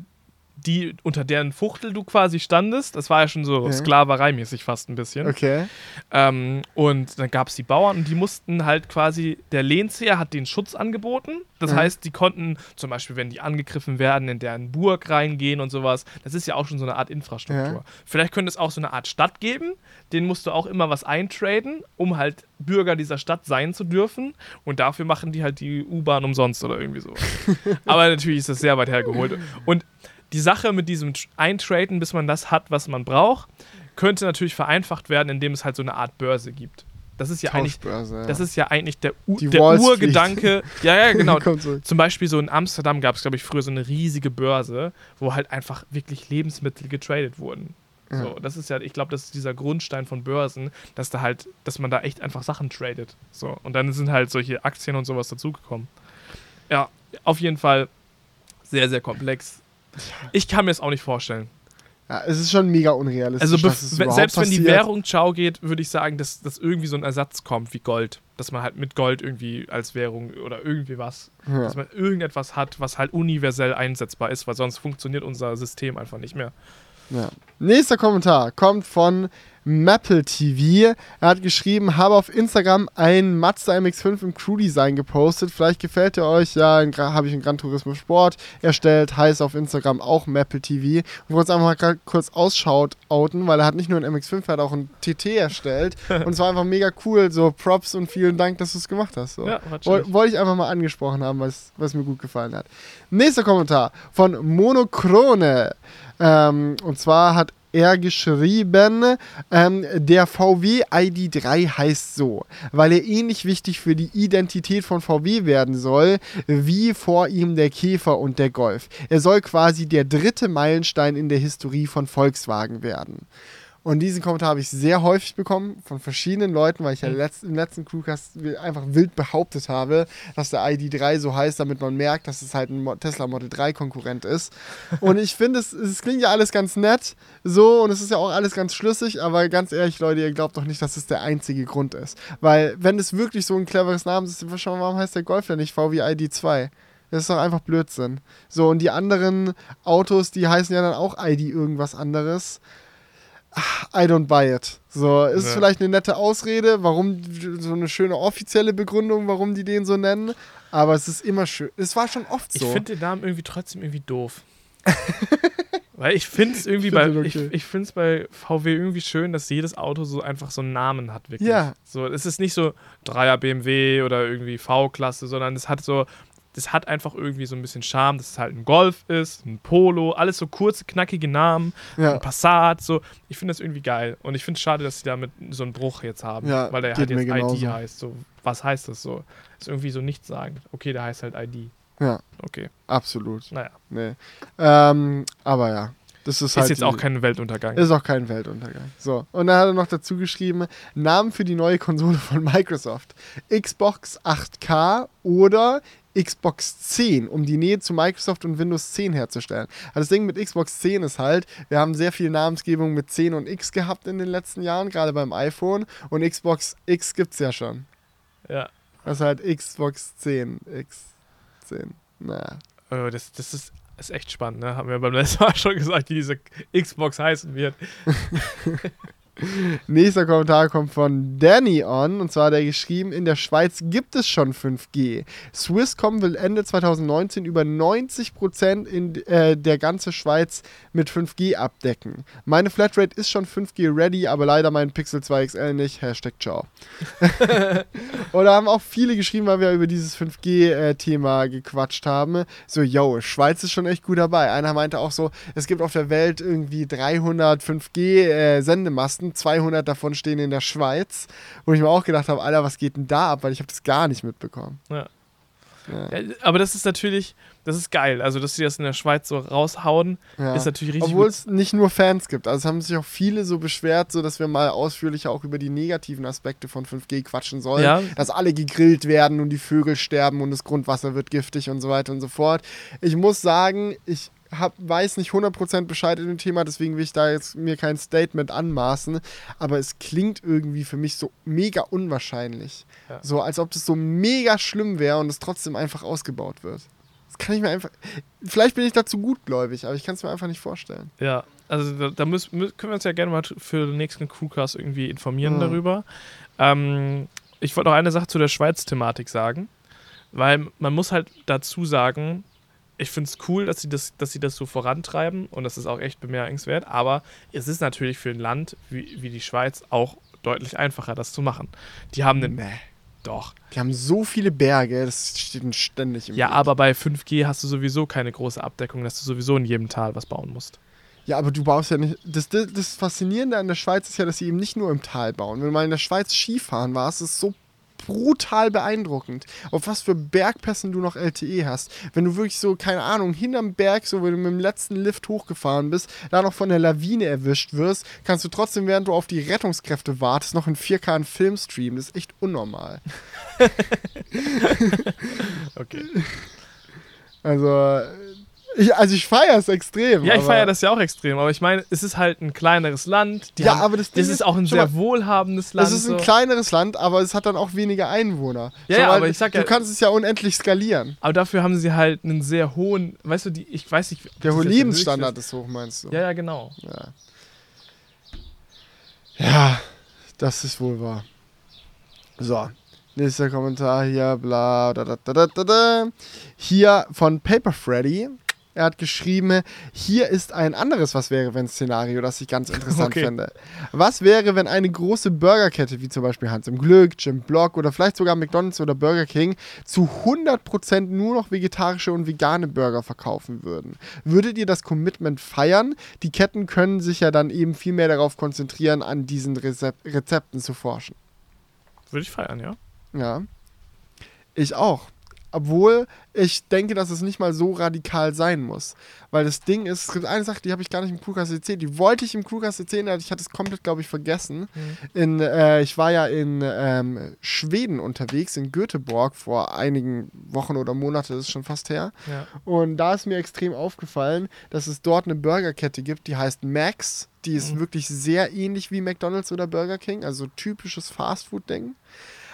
Speaker 1: die unter deren Fuchtel du quasi standest. Das war ja schon so
Speaker 2: Ja.
Speaker 1: Sklavereimäßig fast ein bisschen.
Speaker 2: okay.
Speaker 1: Ähm, und dann gab es die Bauern und die mussten halt quasi, der Lehnsherr hat den Schutz angeboten. Das
Speaker 2: Mhm.
Speaker 1: heißt, die konnten zum Beispiel, wenn die angegriffen werden, in deren Burg reingehen und sowas. Das ist ja auch schon so eine Art Infrastruktur.
Speaker 2: Ja.
Speaker 1: Vielleicht könnte es auch so eine Art Stadt geben. Den musst du auch immer was eintraden, um halt Bürger dieser Stadt sein zu dürfen. Und dafür machen die halt die U-Bahn umsonst oder irgendwie so. Aber natürlich ist das sehr weit hergeholt. Und die Sache mit diesem Tr- Eintraden, bis man das hat, was man braucht, könnte natürlich vereinfacht werden, indem es halt so eine Art Börse gibt. Das ist ja eigentlich.
Speaker 2: Ja.
Speaker 1: das ist ja eigentlich der, U
Speaker 2: Die
Speaker 1: der. Urgedanke. Ja, ja, genau. Zum Beispiel so in Amsterdam gab es, glaube ich, früher so eine riesige Börse, wo halt einfach wirklich Lebensmittel getradet wurden.
Speaker 2: Ja.
Speaker 1: So, das ist ja, ich glaube, das ist dieser Grundstein von Börsen, dass da halt, dass man da echt einfach Sachen tradet. So, und dann sind halt solche Aktien und sowas dazugekommen. Ja, auf jeden Fall sehr, sehr komplex. Ich kann mir es auch nicht vorstellen.
Speaker 2: Ja, es ist schon mega unrealistisch.
Speaker 1: Also selbst wenn die. Währung ciao geht, würde ich sagen, dass, dass irgendwie so ein Ersatz kommt wie Gold. Dass man halt mit Gold irgendwie als Währung oder irgendwie was,
Speaker 2: Ja.
Speaker 1: dass man irgendetwas hat, was halt universell einsetzbar ist, weil sonst funktioniert unser System einfach nicht mehr.
Speaker 2: Ja. Nächster Kommentar kommt von Maple TV. Er hat geschrieben, habe auf Instagram ein Mazda MX-5 im Crew-Design gepostet. Vielleicht gefällt er euch. Ja, habe ich einen Gran Turismo Sport erstellt. Heißt auf Instagram auch Maple TV. Und wollte es einfach mal kurz ausschaut outen, weil er hat nicht nur einen MX-5, er hat auch einen TT erstellt. und es war einfach mega cool. So Props und vielen Dank, dass du es gemacht hast. So.
Speaker 1: Ja,
Speaker 2: Woll-. Wollte ich einfach mal angesprochen haben, was, was mir gut gefallen hat. Nächster Kommentar von Monochrone. Ähm, und zwar hat er geschrieben, ähm, der VW ID3 heißt so, weil er ähnlich wichtig für die Identität von VW werden soll, wie vor ihm der Käfer und der Golf. Er soll quasi der dritte Meilenstein in der Historie von Volkswagen werden. Und diesen Kommentar habe ich sehr häufig bekommen von verschiedenen Leuten, weil ich ja
Speaker 1: Mhm.
Speaker 2: letzt, im letzten Crewcast einfach wild behauptet habe, dass der ID3 so heißt, damit man merkt, dass es halt ein Tesla Model 3 Konkurrent ist. Und ich finde, es, es klingt ja alles ganz nett so und es ist ja auch alles ganz schlüssig, aber ganz ehrlich, Leute, ihr glaubt doch nicht, dass es der einzige Grund ist. Weil, wenn es wirklich so ein cleveres Namenssystem ist, warum heißt der Golf ja nicht VW ID2? Das ist doch einfach Blödsinn. So, und die anderen Autos, die heißen ja dann auch ID irgendwas anderes. I don't buy it. So, ist
Speaker 1: Ja.
Speaker 2: vielleicht eine nette Ausrede, warum so eine schöne offizielle Begründung, warum die den so nennen, aber es ist immer schön. Es war schon oft
Speaker 1: Ich
Speaker 2: so.
Speaker 1: finde den Namen irgendwie trotzdem irgendwie doof. Weil ich finde es irgendwie
Speaker 2: Ich
Speaker 1: bei,
Speaker 2: find
Speaker 1: ich,
Speaker 2: okay.
Speaker 1: ich finde es bei VW irgendwie schön, dass jedes Auto so einfach so einen Namen hat, wirklich.
Speaker 2: Ja.
Speaker 1: So, es ist nicht so 3er BMW oder irgendwie V-Klasse, sondern es hat so, das hat einfach irgendwie so ein bisschen Charme, dass es halt ein Golf ist, ein Polo, alles so kurze, knackige Namen,
Speaker 2: ja.
Speaker 1: ein Passat, so. Ich finde das irgendwie geil. Und ich finde es schade, dass sie damit so einen Bruch jetzt haben,
Speaker 2: Ja,
Speaker 1: weil der halt jetzt. ID heißt. So, was heißt das so? Ist irgendwie so nichts sagen. Okay, der heißt halt ID.
Speaker 2: ja,
Speaker 1: Okay,
Speaker 2: absolut.
Speaker 1: naja.
Speaker 2: Nee. Ähm, aber ja, das ist
Speaker 1: Ist
Speaker 2: halt.
Speaker 1: jetzt
Speaker 2: die-
Speaker 1: auch kein Weltuntergang.
Speaker 2: Ist auch kein Weltuntergang. So, und dann hat er noch dazu geschrieben: Namen für die neue Konsole von Microsoft: Xbox 8K oder Xbox 10, um die Nähe zu Microsoft und Windows 10 herzustellen. Also das Ding mit Xbox 10 ist halt, wir haben sehr viel Namensgebung mit 10 und X gehabt in den letzten Jahren, gerade beim iPhone. Und Xbox X gibt es ja schon.
Speaker 1: ja.
Speaker 2: Das ist halt Xbox 10. X10. Naja.
Speaker 1: Oh, das, das ist, ist echt spannend, ne? Haben wir beim letzten Mal schon gesagt, wie diese Xbox heißen wird.
Speaker 2: Nächster Kommentar kommt von Danny on und zwar hat er geschrieben, in der Schweiz gibt es schon 5G. Swisscom will Ende 2019 über 90% in äh, der ganze Schweiz mit 5G abdecken. Meine Flatrate ist schon 5G ready, aber leider mein Pixel 2 XL nicht. Hashtag ciao. Oder haben auch viele geschrieben, weil wir über dieses 5G-Thema gequatscht haben. So, yo, Schweiz ist schon echt gut dabei. Einer meinte auch so, es gibt auf der Welt irgendwie 300 5G-Sendemasten letzten 200 davon stehen in der Schweiz, wo ich mir auch gedacht habe, Alter, was geht denn da ab? Weil ich habe das gar nicht mitbekommen.
Speaker 1: Ja.
Speaker 2: Ja.
Speaker 1: Ja, aber das ist natürlich, das ist geil. Also, dass sie das in der Schweiz so raushauen,
Speaker 2: Ja.
Speaker 1: ist natürlich richtig.
Speaker 2: Obwohl es nicht nur Fans gibt. Also es haben sich auch viele so beschwert, so dass wir mal ausführlicher auch über die negativen Aspekte von 5G quatschen sollen.
Speaker 1: Ja.
Speaker 2: Dass alle gegrillt werden und die Vögel sterben und das Grundwasser wird giftig und so weiter und so fort. Ich muss sagen, ich hab, weiß nicht 100% Bescheid in dem Thema, deswegen will ich da jetzt mir kein Statement anmaßen. Aber es klingt irgendwie für mich so mega unwahrscheinlich.
Speaker 1: Ja.
Speaker 2: So als ob das so mega schlimm wäre und es trotzdem einfach ausgebaut wird. Das kann ich mir einfach. Vielleicht bin ich dazu gutgläubig, aber ich kann es mir einfach nicht vorstellen.
Speaker 1: Ja, also da, da müssen, mü- können wir uns ja gerne mal für den nächsten Crewcast irgendwie informieren
Speaker 2: Mhm.
Speaker 1: darüber. Ähm, ich wollte noch eine Sache zu der Schweiz-Thematik sagen, weil man muss halt dazu sagen, ich finde es cool, dass sie, das, dass sie das so vorantreiben und das ist auch echt bemerkenswert, aber es ist natürlich für ein Land wie, wie die Schweiz auch deutlich einfacher, das zu machen. Die haben einen.
Speaker 2: Nee.
Speaker 1: Doch.
Speaker 2: Die haben so viele Berge, das steht ständig im
Speaker 1: Ja,
Speaker 2: Weg.
Speaker 1: aber bei 5G hast du sowieso keine große Abdeckung, dass du sowieso in jedem Tal was bauen musst.
Speaker 2: Ja, aber du baust ja nicht. Das, das, das Faszinierende an der Schweiz ist ja, dass sie eben nicht nur im Tal bauen. Wenn du mal in der Schweiz Skifahren warst, ist es so brutal beeindruckend, auf was für Bergpässen du noch LTE hast. Wenn du wirklich so, keine Ahnung, hinterm Berg, so wenn du mit dem letzten Lift hochgefahren bist, da noch von der Lawine erwischt wirst, kannst du trotzdem, während du auf die Rettungskräfte wartest, noch in 4K einen Film streamen. Das ist echt unnormal.
Speaker 1: Okay.
Speaker 2: Also, ich, also ich feiere es extrem.
Speaker 1: Ja, ich feiere das ja auch extrem, aber ich meine, es ist halt ein kleineres Land. Die
Speaker 2: Ja,
Speaker 1: haben,
Speaker 2: aber das Ding
Speaker 1: das ist auch ein sehr
Speaker 2: mal,
Speaker 1: wohlhabendes Land.
Speaker 2: Es ist ein
Speaker 1: so.
Speaker 2: kleineres Land, aber es hat dann auch weniger Einwohner.
Speaker 1: Ja,
Speaker 2: So,
Speaker 1: ja, aber ich sag
Speaker 2: du
Speaker 1: ja-
Speaker 2: kannst es ja unendlich skalieren.
Speaker 1: aber dafür haben sie halt einen sehr hohen, weißt du, die, ich weiß nicht. ob
Speaker 2: Der
Speaker 1: jetzt
Speaker 2: Lebensstandard ist hoch, meinst du?
Speaker 1: Ja, ja, genau.
Speaker 2: Ja. Ja, das ist wohl wahr. So, nächster Kommentar hier, bla, da, da, da, da, da. Hier von Paper Freddy. Er hat geschrieben, hier ist ein anderes Was wäre wenn Szenario, das ich ganz interessant
Speaker 1: Okay.
Speaker 2: finde. Was wäre, wenn eine große Burgerkette wie zum Beispiel Hans im Glück, Jim Block oder vielleicht sogar McDonald's oder Burger King zu 100% nur noch vegetarische und vegane Burger verkaufen würden? Würdet ihr das Commitment feiern? Die Ketten können sich ja dann eben viel mehr darauf konzentrieren, an diesen Rezep Rezepten zu forschen.
Speaker 1: Würde ich feiern, ja.
Speaker 2: Ja. Ich auch. Obwohl ich denke, dass es nicht mal so radikal sein muss. Weil das Ding ist, es gibt eine Sache, die habe ich gar nicht im Crewcast erzählt. Die wollte ich im Crewcast erzählen, aber ich hatte es komplett, glaube ich, vergessen. In, äh, ich war ja in ähm, Schweden unterwegs, in Göteborg, vor einigen Wochen oder Monaten, das ist schon fast her.
Speaker 1: ja.
Speaker 2: Und da ist mir extrem aufgefallen, dass es dort eine Burgerkette gibt, die heißt Max. Die ist wirklich sehr ähnlich wie McDonald's oder Burger King, also typisches Fastfood-Ding.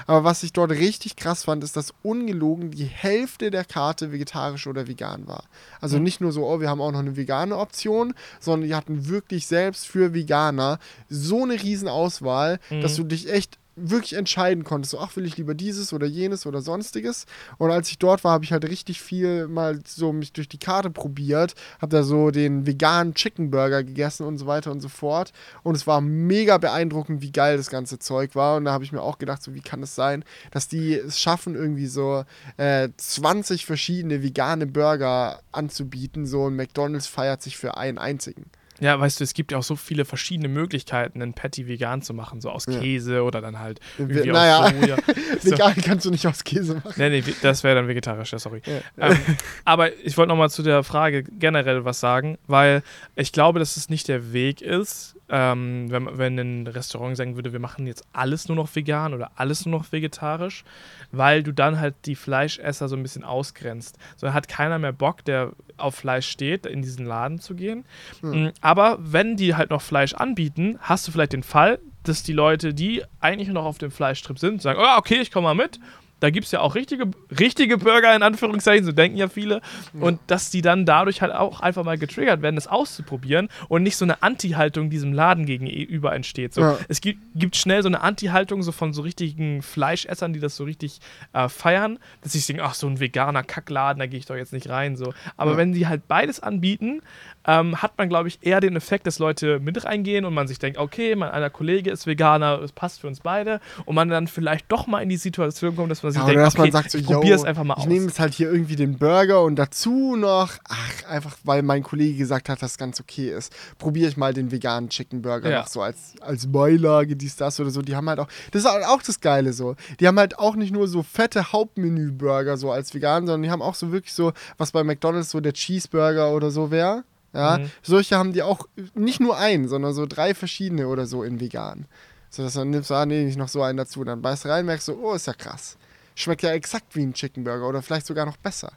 Speaker 2: Aber was ich dort richtig krass fand, ist, dass ungelogen die Hälfte der Karte vegetarisch oder vegan war. Also nicht nur so, oh, wir haben auch noch eine vegane Option, sondern die hatten wirklich selbst für Veganer so eine riesen Auswahl, dass du dich echt wirklich entscheiden konntest, so, ach, will ich lieber dieses oder jenes oder sonstiges. Und als ich dort war, habe ich halt richtig viel mal so mich durch die Karte probiert, habe da so den veganen Chicken Burger gegessen und so weiter und so fort. Und es war mega beeindruckend, wie geil das ganze Zeug war. Und da habe ich mir auch gedacht, so, wie kann es sein, dass die es schaffen, irgendwie so äh, 20 verschiedene vegane Burger anzubieten. So ein McDonalds feiert sich für einen einzigen.
Speaker 1: Ja, weißt du, es gibt ja auch so viele verschiedene Möglichkeiten, einen Patty vegan zu machen, so aus
Speaker 2: Ja.
Speaker 1: Käse oder dann halt
Speaker 2: We-
Speaker 1: irgendwie
Speaker 2: naja.
Speaker 1: aus Soja. So.
Speaker 2: Vegan kannst du nicht aus Käse machen.
Speaker 1: Nee, nee, das wäre dann vegetarisch, ja, sorry.
Speaker 2: Ja.
Speaker 1: Ähm, aber ich wollte nochmal zu der Frage generell was sagen, weil ich glaube, dass es nicht der Weg ist, ähm, wenn, wenn ein Restaurant sagen würde, wir machen jetzt alles nur noch vegan oder alles nur noch vegetarisch, weil du dann halt die Fleischesser so ein bisschen ausgrenzt. So hat keiner mehr Bock, der auf Fleisch steht, in diesen Laden zu gehen. Mm, Aber wenn die halt noch Fleisch anbieten, hast du vielleicht den Fall, dass die Leute, die eigentlich noch auf dem Fleischtrip sind, sagen, oh, okay, ich komme mal mit. Da gibt es ja auch richtige, richtige Burger, in Anführungszeichen, so denken ja viele. Und dass die dann dadurch halt auch einfach mal getriggert werden, das auszuprobieren und nicht so eine Anti-Haltung diesem Laden gegenüber entsteht. So,
Speaker 2: Ja.
Speaker 1: Es gibt, gibt schnell so eine Anti-Haltung so von so richtigen Fleischessern, die das so richtig äh, feiern, dass sie denken, ach, so ein veganer Kackladen, da gehe ich doch jetzt nicht rein. So. Aber
Speaker 2: Ja.
Speaker 1: wenn die halt beides anbieten, ähm, hat man, glaube ich, eher den Effekt, dass Leute mit reingehen und man sich denkt, okay, mein einer Kollege ist Veganer, es passt für uns beide und man dann vielleicht doch mal in die Situation kommt, dass man sich
Speaker 2: Ja,
Speaker 1: denkt, okay,
Speaker 2: man sagt so,
Speaker 1: ich probiere es einfach mal
Speaker 2: ich
Speaker 1: aus.
Speaker 2: nehme jetzt halt hier irgendwie den Burger und dazu noch, ach, einfach weil mein Kollege gesagt hat, dass es ganz okay ist, probiere ich mal den veganen Chicken Burger
Speaker 1: Ja.
Speaker 2: noch so als, als Beilage, dies, das oder so. Die haben halt auch, das ist halt auch das Geile so. Die haben halt auch nicht nur so fette Hauptmenü-Burger so als vegan, sondern die haben auch so wirklich so, was bei McDonalds so der Cheeseburger oder so wäre. Ja,
Speaker 1: Mhm.
Speaker 2: solche haben die auch nicht nur einen, sondern so drei verschiedene oder so in vegan. So dass dann nimmst du, ah, nee, ich noch so einen dazu. Dann beißt rein, merkst du, oh, ist ja krass. Schmeckt ja exakt wie ein Chicken Burger oder vielleicht sogar noch besser.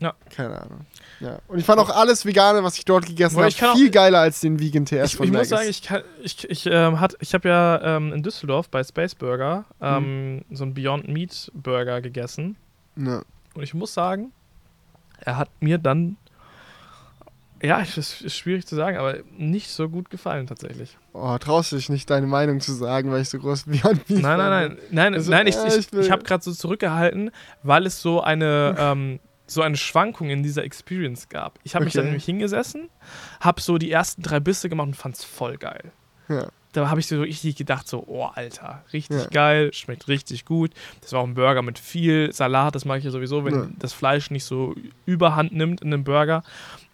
Speaker 1: Ja.
Speaker 2: Keine Ahnung. Ja. Und ich fand auch alles Vegane, was ich dort gegessen habe,
Speaker 1: kann auch-
Speaker 2: viel geiler als den Vegan TS
Speaker 1: Ich,
Speaker 2: von
Speaker 1: ich muss
Speaker 2: Maggis.
Speaker 1: sagen, ich, kann- ich, ich, ähm, hat- ich habe ja ähm, in Düsseldorf bei Space Burger ähm, so einen Beyond Meat Burger gegessen.
Speaker 2: Ja.
Speaker 1: Und ich muss sagen, er hat mir dann, ja, es ist schwierig zu sagen, aber nicht so gut gefallen tatsächlich.
Speaker 2: Oh, traust du dich nicht, deine Meinung zu sagen, weil ich so groß Meat
Speaker 1: Nein, nein, nein, nein,
Speaker 2: Also,
Speaker 1: nein, ich,
Speaker 2: äh,
Speaker 1: ich,
Speaker 2: ich
Speaker 1: ich habe gerade so zurückgehalten, weil es so eine, ähm, so eine Schwankung in dieser Experience gab. Ich habe mich
Speaker 2: Okay.
Speaker 1: dann nämlich hingesessen, habe so die ersten drei Bisse gemacht und fand's voll geil.
Speaker 2: Ja.
Speaker 1: Da habe ich so richtig gedacht, so, oh, Alter, richtig
Speaker 2: Ja.
Speaker 1: geil, schmeckt richtig gut. Das war auch ein Burger mit viel Salat, das mag ich ja sowieso, wenn
Speaker 2: Ja.
Speaker 1: das Fleisch nicht so überhand nimmt in einem Burger.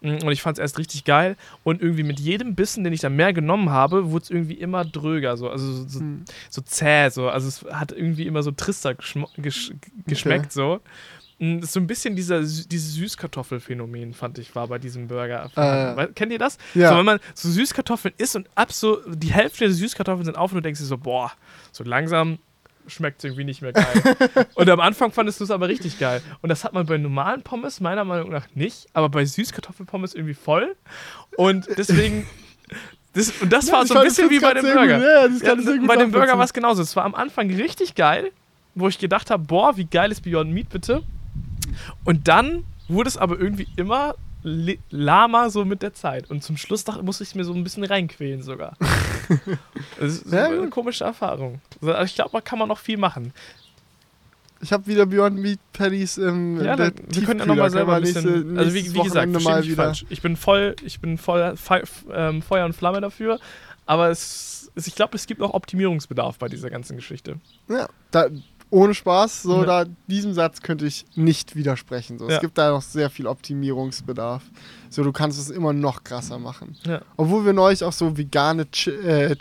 Speaker 1: Mm, Und ich fand es erst richtig geil. Und irgendwie mit jedem Bissen, den ich dann mehr genommen habe, wurde es irgendwie immer dröger, so, also so, so,
Speaker 2: Hm.
Speaker 1: so zäh, so. Also es hat irgendwie immer so trister gesch geschmeckt, so. Mm, Das ist so ein bisschen dieser, dieses Süßkartoffelphänomen, fand ich, war bei diesem Burger.
Speaker 2: Äh.
Speaker 1: Kennt ihr das?
Speaker 2: Ja.
Speaker 1: So, wenn man so Süßkartoffeln isst und ab so die Hälfte der Süßkartoffeln sind auf und du denkst dir so, boah, so langsam schmeckt es irgendwie nicht mehr geil. und am Anfang fandest du es aber richtig geil. Und das hat man bei normalen Pommes meiner Meinung nach nicht, aber bei Süßkartoffelpommes irgendwie voll. Und deswegen. Das, und das
Speaker 2: Ja,
Speaker 1: war so ein bisschen wie bei dem Burger.
Speaker 2: gut- Ja,
Speaker 1: Ja, bei dem Burger war es genauso. Es war am Anfang richtig geil, wo ich gedacht habe, boah, wie geil ist Beyond Meat bitte. Und dann wurde es aber irgendwie immer lahmer so mit der Zeit. Und zum Schluss dachte, musste ich mir so ein bisschen reinquälen sogar. das ist
Speaker 2: Ja,
Speaker 1: eine komische Erfahrung. Also ich glaube, da kann man noch viel machen.
Speaker 2: Ich habe wieder Beyond Meat Patties im
Speaker 1: Ja,
Speaker 2: der
Speaker 1: dann, wir können ja nochmal selber ein bisschen. also wie, wie gesagt,
Speaker 2: mal wieder.
Speaker 1: falsch. Ich bin voll, ich bin voll Fe ähm, Feuer und Flamme dafür. Aber es, es, ich glaube, es gibt noch Optimierungsbedarf bei dieser ganzen Geschichte.
Speaker 2: Ja, da, ohne Spaß, so
Speaker 1: Ja.
Speaker 2: da diesem Satz könnte ich nicht widersprechen. So.
Speaker 1: Ja.
Speaker 2: Es gibt da noch sehr viel Optimierungsbedarf. So, du kannst es immer noch krasser machen.
Speaker 1: Ja.
Speaker 2: Obwohl wir neulich auch so vegane Chi äh,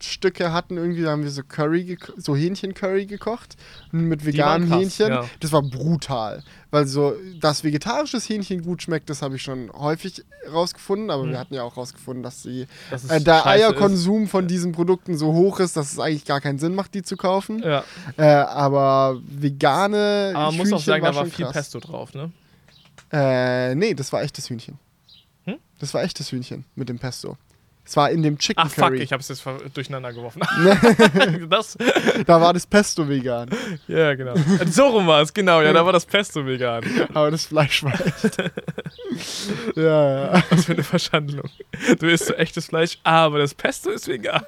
Speaker 2: Chicken-Stücke hatten, irgendwie haben wir so Curry, so Hähnchen-Curry gekocht mit
Speaker 1: krass,
Speaker 2: Hähnchen.
Speaker 1: ja.
Speaker 2: Das war brutal. Weil so, dass vegetarisches Hähnchen gut schmeckt, das habe ich schon häufig rausgefunden, aber
Speaker 1: Mhm.
Speaker 2: wir hatten ja auch rausgefunden, dass die,
Speaker 1: Das ist
Speaker 2: äh, der Eierkonsum von diesen Produkten so hoch ist, dass es eigentlich gar keinen Sinn macht, die zu kaufen.
Speaker 1: Ist. Ja,
Speaker 2: Äh, aber vegane.
Speaker 1: aber man muss auch sagen,
Speaker 2: war
Speaker 1: da war viel
Speaker 2: krass.
Speaker 1: Pesto drauf, ne?
Speaker 2: Äh, nee, das war echtes Hühnchen.
Speaker 1: Hm?
Speaker 2: Das war echtes Hühnchen mit dem Pesto. Es war in dem Chicken
Speaker 1: Ach fuck,
Speaker 2: Curry.
Speaker 1: ich hab's jetzt durcheinander geworfen. das,
Speaker 2: da war das Pesto vegan.
Speaker 1: ja, genau. So rum war es, genau. Ja, da war das Pesto vegan.
Speaker 2: Aber das Fleisch war echt. ja, ja.
Speaker 1: Was für eine Verschandlung. Du isst so echtes Fleisch, aber das Pesto ist vegan.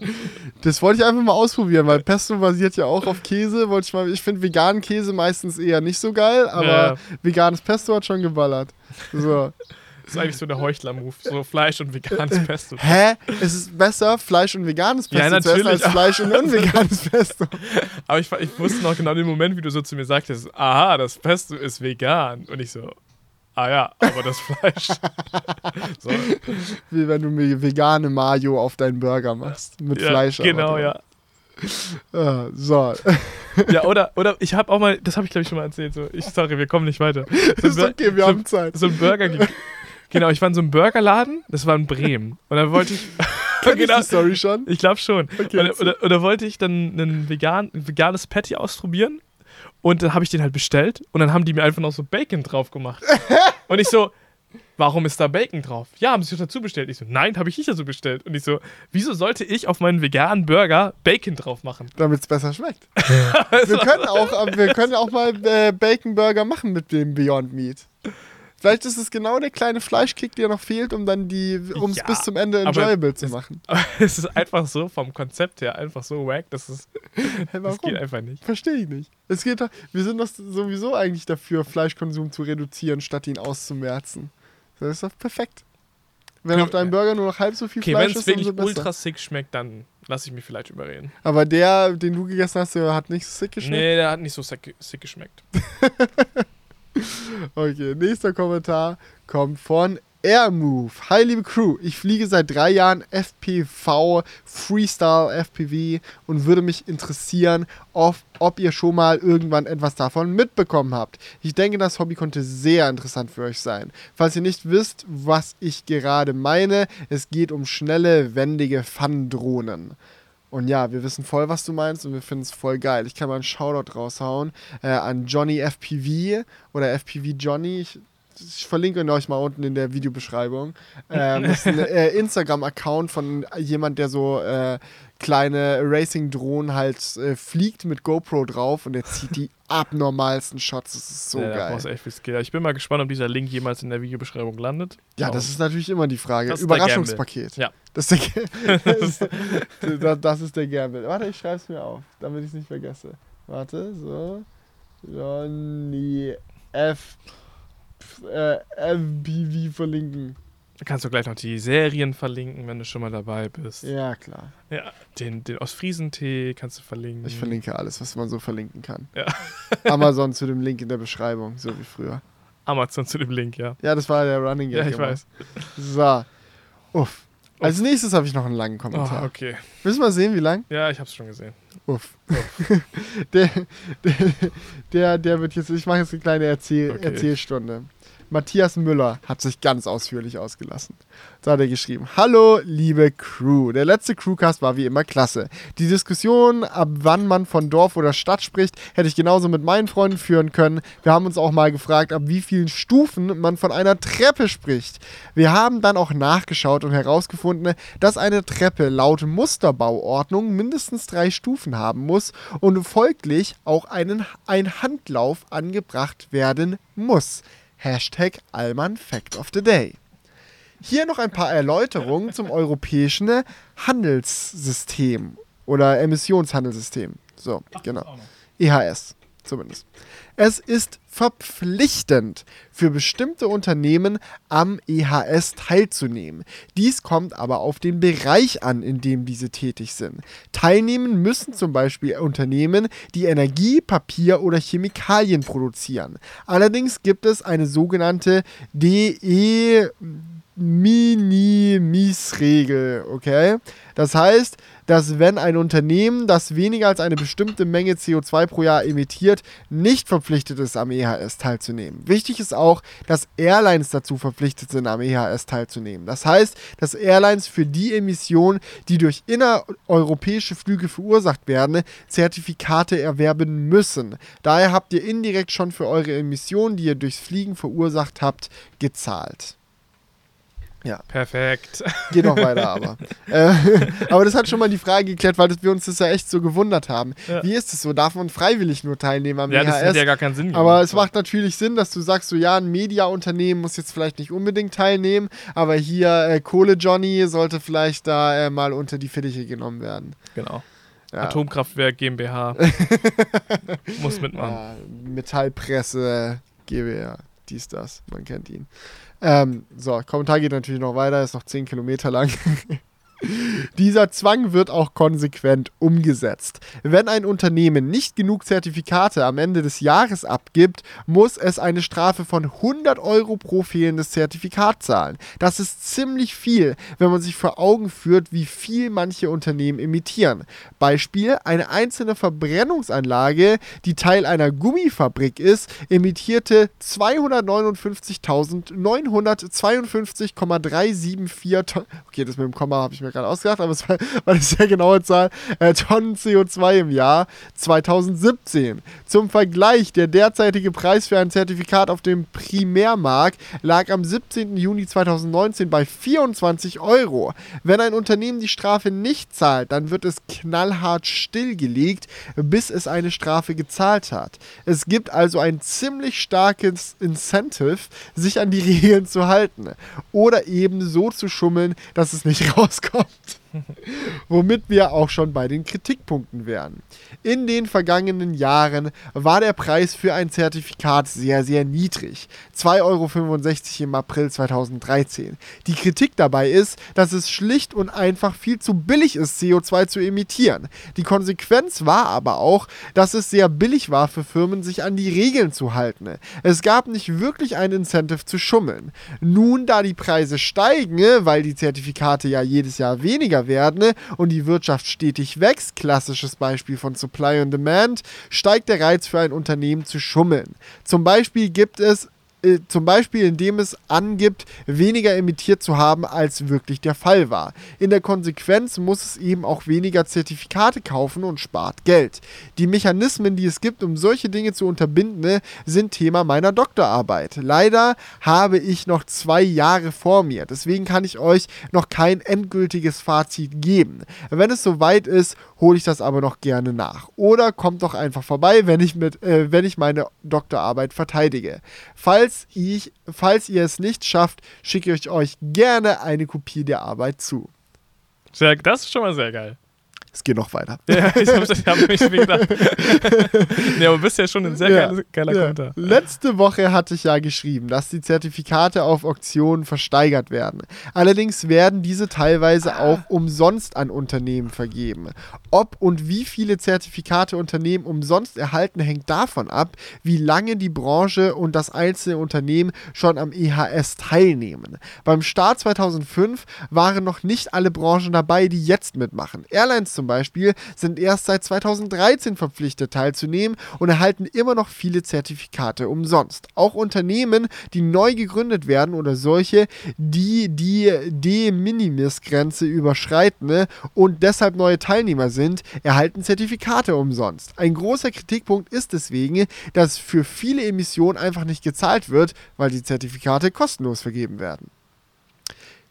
Speaker 2: Das wollte ich einfach mal ausprobieren, weil Pesto basiert ja auch auf Käse. Wollte ich mal. Ich finde veganen Käse meistens eher nicht so geil, aber
Speaker 1: Ja.
Speaker 2: veganes Pesto hat schon geballert. So.
Speaker 1: Das ist eigentlich so der Heuchler-Move. So Fleisch und veganes Pesto.
Speaker 2: Hä? Es ist besser, Fleisch und veganes Pesto
Speaker 1: Ja,
Speaker 2: zu essen,
Speaker 1: natürlich.
Speaker 2: als Fleisch und unveganes Pesto.
Speaker 1: Aber ich, ich wusste noch genau den Moment, wie du so zu mir sagtest, aha, das Pesto ist vegan. Und ich so, ah ja, aber das Fleisch. so,
Speaker 2: Wie wenn du mir vegane Mayo auf deinen Burger machst. Mit
Speaker 1: ja,
Speaker 2: Fleisch.
Speaker 1: Genau,
Speaker 2: drin.
Speaker 1: ja.
Speaker 2: Ah, so.
Speaker 1: Ja, oder, oder ich habe auch mal, das habe ich glaube ich schon mal erzählt, so, ich, sorry, wir kommen nicht weiter. So
Speaker 2: ist okay, wir
Speaker 1: so,
Speaker 2: haben Zeit.
Speaker 1: so ein Burger. Ge- Genau, ich war in so einem Burgerladen, das war in Bremen. Und dann wollte ich.
Speaker 2: Kenn ich
Speaker 1: genau,
Speaker 2: die Story schon?
Speaker 1: ich glaube schon.
Speaker 2: Okay,
Speaker 1: und, oder, oder wollte ich dann ein, vegan, ein veganes Patty ausprobieren. Und dann habe ich den halt bestellt. Und dann haben die mir einfach noch so Bacon drauf gemacht. und ich so, warum ist da Bacon drauf? Ja, haben sie dazu bestellt. Ich so, nein, habe ich nicht dazu bestellt. Und ich so, wieso sollte ich auf meinen veganen Burger Bacon drauf machen?
Speaker 2: Damit es besser schmeckt. wir, können auch, aber wir können auch mal äh, Bacon Burger machen mit dem Beyond Meat. Vielleicht ist es genau der kleine Fleischkick, der noch fehlt, um dann die, um es
Speaker 1: Ja,
Speaker 2: bis zum Ende enjoyable zu
Speaker 1: es-
Speaker 2: machen.
Speaker 1: Aber es ist einfach so vom Konzept her einfach so wack, dass es
Speaker 2: Hey,
Speaker 1: das geht einfach nicht.
Speaker 2: Verstehe ich nicht. Es geht wir sind doch sowieso eigentlich dafür, Fleischkonsum zu reduzieren, statt ihn auszumerzen. Das ist doch perfekt. Wenn auf deinem Burger nur noch halb so viel
Speaker 1: Okay,
Speaker 2: Fleisch
Speaker 1: wenn es
Speaker 2: ist,
Speaker 1: wirklich
Speaker 2: umso
Speaker 1: ultra sick schmeckt, dann lasse ich mich vielleicht überreden.
Speaker 2: Aber der, den du gegessen hast, der hat nicht so sick geschmeckt.
Speaker 1: Nee, der hat nicht so sick, sick geschmeckt.
Speaker 2: Okay, nächster Kommentar kommt von Airmove. Hi, liebe Crew. Ich fliege seit drei Jahren FPV, Freestyle FPV und würde mich interessieren, ob, ob ihr schon mal irgendwann etwas davon mitbekommen habt. Ich denke, das Hobby konnte sehr interessant für euch sein. Falls ihr nicht wisst, was ich gerade meine, es geht um schnelle, wendige Fun-Drohnen. Und ja, wir wissen voll, was du meinst und wir finden es voll geil. Ich kann mal einen Shoutout raushauen äh, an Johnny FPV oder FPV Johnny. Ich, ich verlinke ihn euch mal unten in der Videobeschreibung. Ähm, das ist ein äh, Instagram-Account von jemand, der so äh, kleine Racing-Drohnen halt äh, fliegt mit GoPro drauf und der zieht die abnormalsten Shots. Das ist so
Speaker 1: ja,
Speaker 2: geil.
Speaker 1: du echt viel Skill. Ich bin mal gespannt, ob dieser Link jemals in der Videobeschreibung landet.
Speaker 2: Ja, das ist natürlich immer die Frage.
Speaker 1: Das
Speaker 2: Überraschungspaket.
Speaker 1: Ja.
Speaker 2: Das ist der, das, das, das ist der Gamble. Warte, ich schreibe es mir auf, damit ich es nicht vergesse. Warte, so. Johnny F. Äh, FBV verlinken.
Speaker 1: Da kannst du gleich noch die Serien verlinken, wenn du schon mal dabei bist.
Speaker 2: Ja, klar.
Speaker 1: Ja, den, den Ostfriesentee kannst du verlinken.
Speaker 2: Ich verlinke alles, was man so verlinken kann.
Speaker 1: Ja.
Speaker 2: Amazon zu dem Link in der Beschreibung, so wie früher.
Speaker 1: Amazon zu dem Link, ja.
Speaker 2: Ja, das war der Running Gag.
Speaker 1: Ja, ich
Speaker 2: immer.
Speaker 1: weiß.
Speaker 2: So. Uff. Als nächstes habe ich noch einen langen Kommentar.
Speaker 1: Oh, okay.
Speaker 2: Willst du mal sehen, wie lang?
Speaker 1: Ja, ich hab's schon gesehen.
Speaker 2: Uff. der, der, der, der wird jetzt, ich mache jetzt eine kleine Erzähl,
Speaker 1: Okay.
Speaker 2: Erzählstunde. Matthias Müller hat sich ganz ausführlich ausgelassen. So hat er geschrieben. Hallo, liebe Crew. Der letzte Crewcast war wie immer klasse. Die Diskussion, ab wann man von Dorf oder Stadt spricht, hätte ich genauso mit meinen Freunden führen können. Wir haben uns auch mal gefragt, ab wie vielen Stufen man von einer Treppe spricht. Wir haben dann auch nachgeschaut und herausgefunden, dass eine Treppe laut Musterbauordnung mindestens drei Stufen haben muss und folglich auch einen, ein Handlauf angebracht werden muss. Hashtag Allmann Fact of the Day. Hier noch ein paar Erläuterungen zum europäischen Handelssystem oder Emissionshandelssystem. So, genau. EHS zumindest. Es ist verpflichtend für bestimmte Unternehmen am EHS teilzunehmen. Dies kommt aber auf den Bereich an, in dem diese tätig sind. Teilnehmen müssen zum Beispiel Unternehmen, die Energie, Papier oder Chemikalien produzieren. Allerdings gibt es eine sogenannte DE Minimis-Regel, okay? Das heißt, dass wenn ein Unternehmen, das weniger als eine bestimmte Menge CO2 pro Jahr emittiert, nicht verpflichtet ist, am EHS teilzunehmen. Wichtig ist auch, dass Airlines dazu verpflichtet sind, am EHS teilzunehmen. Das heißt, dass Airlines für die Emissionen, die durch innereuropäische Flüge verursacht werden, Zertifikate erwerben müssen. Daher habt ihr indirekt schon für eure Emissionen, die ihr durchs Fliegen verursacht habt, gezahlt.
Speaker 1: Perfekt.
Speaker 2: Geht noch weiter, aber. äh, aber das hat schon mal die Frage geklärt, weil das, wir uns das ja echt so gewundert haben.
Speaker 1: Ja.
Speaker 2: Wie ist es so? Darf man freiwillig nur teilnehmen am
Speaker 1: Ja, das
Speaker 2: EHS?
Speaker 1: hätte ja gar keinen Sinn
Speaker 2: aber
Speaker 1: gemacht.
Speaker 2: es macht natürlich Sinn, dass du sagst, so ja, ein Mediaunternehmen muss jetzt vielleicht nicht unbedingt teilnehmen, aber hier äh, Kohle Johnny sollte vielleicht da äh, mal unter die Fittiche genommen werden.
Speaker 1: Genau.
Speaker 2: Ja.
Speaker 1: Atomkraftwerk GmbH. Muss mitmachen.
Speaker 2: Ja, Metallpresse, GWR, dies, das, man kennt ihn. Ähm, so, Kommentar geht natürlich noch weiter, ist noch 10 Kilometer lang. Dieser Zwang wird auch konsequent umgesetzt. Wenn ein Unternehmen nicht genug Zertifikate am Ende des Jahres abgibt, muss es eine Strafe von 100 Euro pro fehlendes Zertifikat zahlen. Das ist ziemlich viel, wenn man sich vor Augen führt, wie viel manche Unternehmen emittieren. Beispiel: Eine einzelne Verbrennungsanlage, die Teil einer Gummifabrik ist, emittierte 249.952,374 Tonnen. Okay, das mit dem Komma habe ich mir gerade ausgedacht, aber es war, war eine sehr genaue Zahl. Äh, Tonnen CO2 im Jahr 2017. Zum Vergleich, der derzeitige Preis für ein Zertifikat auf dem Primärmarkt lag am 17. Juni 2019 bei 24 Euro. Wenn ein Unternehmen die Strafe nicht zahlt, dann wird es knallhart stillgelegt, bis es eine Strafe gezahlt hat. Es gibt also ein ziemlich starkes Incentive, sich an die Regeln zu halten. Oder eben so zu schummeln, dass es nicht rauskommt. morsomt. Womit wir auch schon bei den Kritikpunkten wären. In den vergangenen Jahren war der Preis für ein Zertifikat sehr, sehr niedrig. 2,65 Euro im April 2013. Die Kritik dabei ist, dass es schlicht und einfach viel zu billig ist, CO2 zu emittieren. Die Konsequenz war aber auch, dass es sehr billig war für Firmen, sich an die Regeln zu halten. Es gab nicht wirklich ein Incentive zu schummeln. Nun, da die Preise steigen, weil die Zertifikate ja jedes Jahr weniger werden und die Wirtschaft stetig wächst, klassisches Beispiel von Supply and Demand, steigt der Reiz für ein Unternehmen zu schummeln. Zum Beispiel gibt es äh, zum Beispiel indem es angibt, weniger emittiert zu haben, als wirklich der Fall war. In der Konsequenz muss es eben auch weniger Zertifikate kaufen und spart Geld. Die Mechanismen, die es gibt, um solche Dinge zu unterbinden, sind Thema meiner Doktorarbeit. Leider habe ich noch zwei Jahre vor mir, deswegen kann ich euch noch kein endgültiges Fazit geben. Wenn es soweit ist, hole ich das aber noch gerne nach. Oder kommt doch einfach vorbei, wenn ich, mit, äh, wenn ich meine Doktorarbeit verteidige. Falls ich, falls ihr es nicht schafft, schicke ich euch gerne eine Kopie der Arbeit zu.
Speaker 1: Das ist schon mal sehr geil.
Speaker 2: Es geht noch weiter.
Speaker 1: Ja, ich habe hab mich gedacht. nee, aber bist ja schon ein sehr ja, geiler, geiler ja. Kommentar.
Speaker 2: Letzte Woche hatte ich ja geschrieben, dass die Zertifikate auf Auktionen versteigert werden. Allerdings werden diese teilweise ah. auch umsonst an Unternehmen vergeben. Ob und wie viele Zertifikate Unternehmen umsonst erhalten, hängt davon ab, wie lange die Branche und das einzelne Unternehmen schon am EHS teilnehmen. Beim Start 2005 waren noch nicht alle Branchen dabei, die jetzt mitmachen. Airlines zum zum Beispiel sind erst seit 2013 verpflichtet teilzunehmen und erhalten immer noch viele Zertifikate umsonst. Auch Unternehmen, die neu gegründet werden oder solche, die die De Minimis-Grenze überschreiten ne, und deshalb neue Teilnehmer sind, erhalten Zertifikate umsonst. Ein großer Kritikpunkt ist deswegen, dass für viele Emissionen einfach nicht gezahlt wird, weil die Zertifikate kostenlos vergeben werden.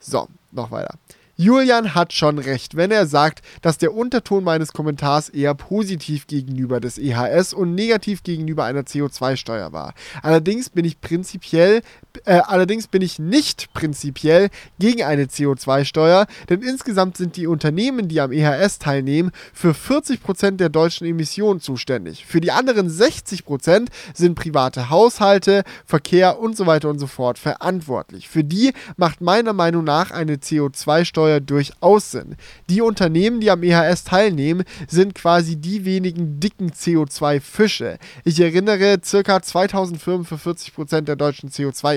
Speaker 2: So, noch weiter. Julian hat schon recht, wenn er sagt, dass der Unterton meines Kommentars eher positiv gegenüber des EHS und negativ gegenüber einer CO2-Steuer war. Allerdings bin ich prinzipiell, äh, allerdings bin ich nicht prinzipiell gegen eine CO2-Steuer, denn insgesamt sind die Unternehmen, die am EHS teilnehmen, für 40% der deutschen Emissionen zuständig. Für die anderen 60% sind private Haushalte, Verkehr und so weiter und so fort verantwortlich. Für die macht meiner Meinung nach eine CO2-Steuer Steuer durchaus Sinn. Die Unternehmen, die am EHS teilnehmen, sind quasi die wenigen dicken CO2-Fische. Ich erinnere, circa 2000 Firmen für 40% der deutschen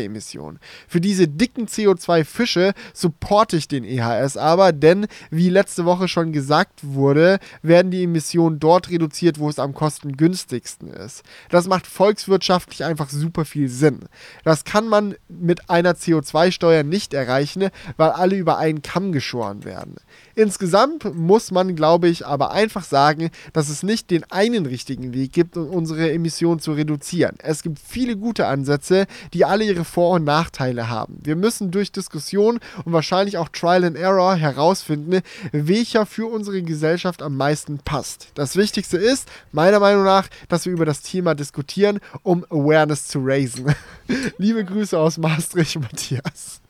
Speaker 2: CO2-Emissionen. Für diese dicken CO2-Fische supporte ich den EHS aber, denn wie letzte Woche schon gesagt wurde, werden die Emissionen dort reduziert, wo es am kostengünstigsten ist. Das macht volkswirtschaftlich einfach super viel Sinn. Das kann man mit einer CO2-Steuer nicht erreichen, weil alle über einen Kamm geschoren werden. Insgesamt muss man, glaube ich, aber einfach sagen, dass es nicht den einen richtigen Weg gibt, um unsere Emissionen zu reduzieren. Es gibt viele gute Ansätze, die alle ihre Vor- und Nachteile haben. Wir müssen durch Diskussion und wahrscheinlich auch Trial and Error herausfinden, welcher für unsere Gesellschaft am meisten passt. Das Wichtigste ist, meiner Meinung nach, dass wir über das Thema diskutieren, um Awareness zu raisen. Liebe Grüße aus Maastricht, Matthias.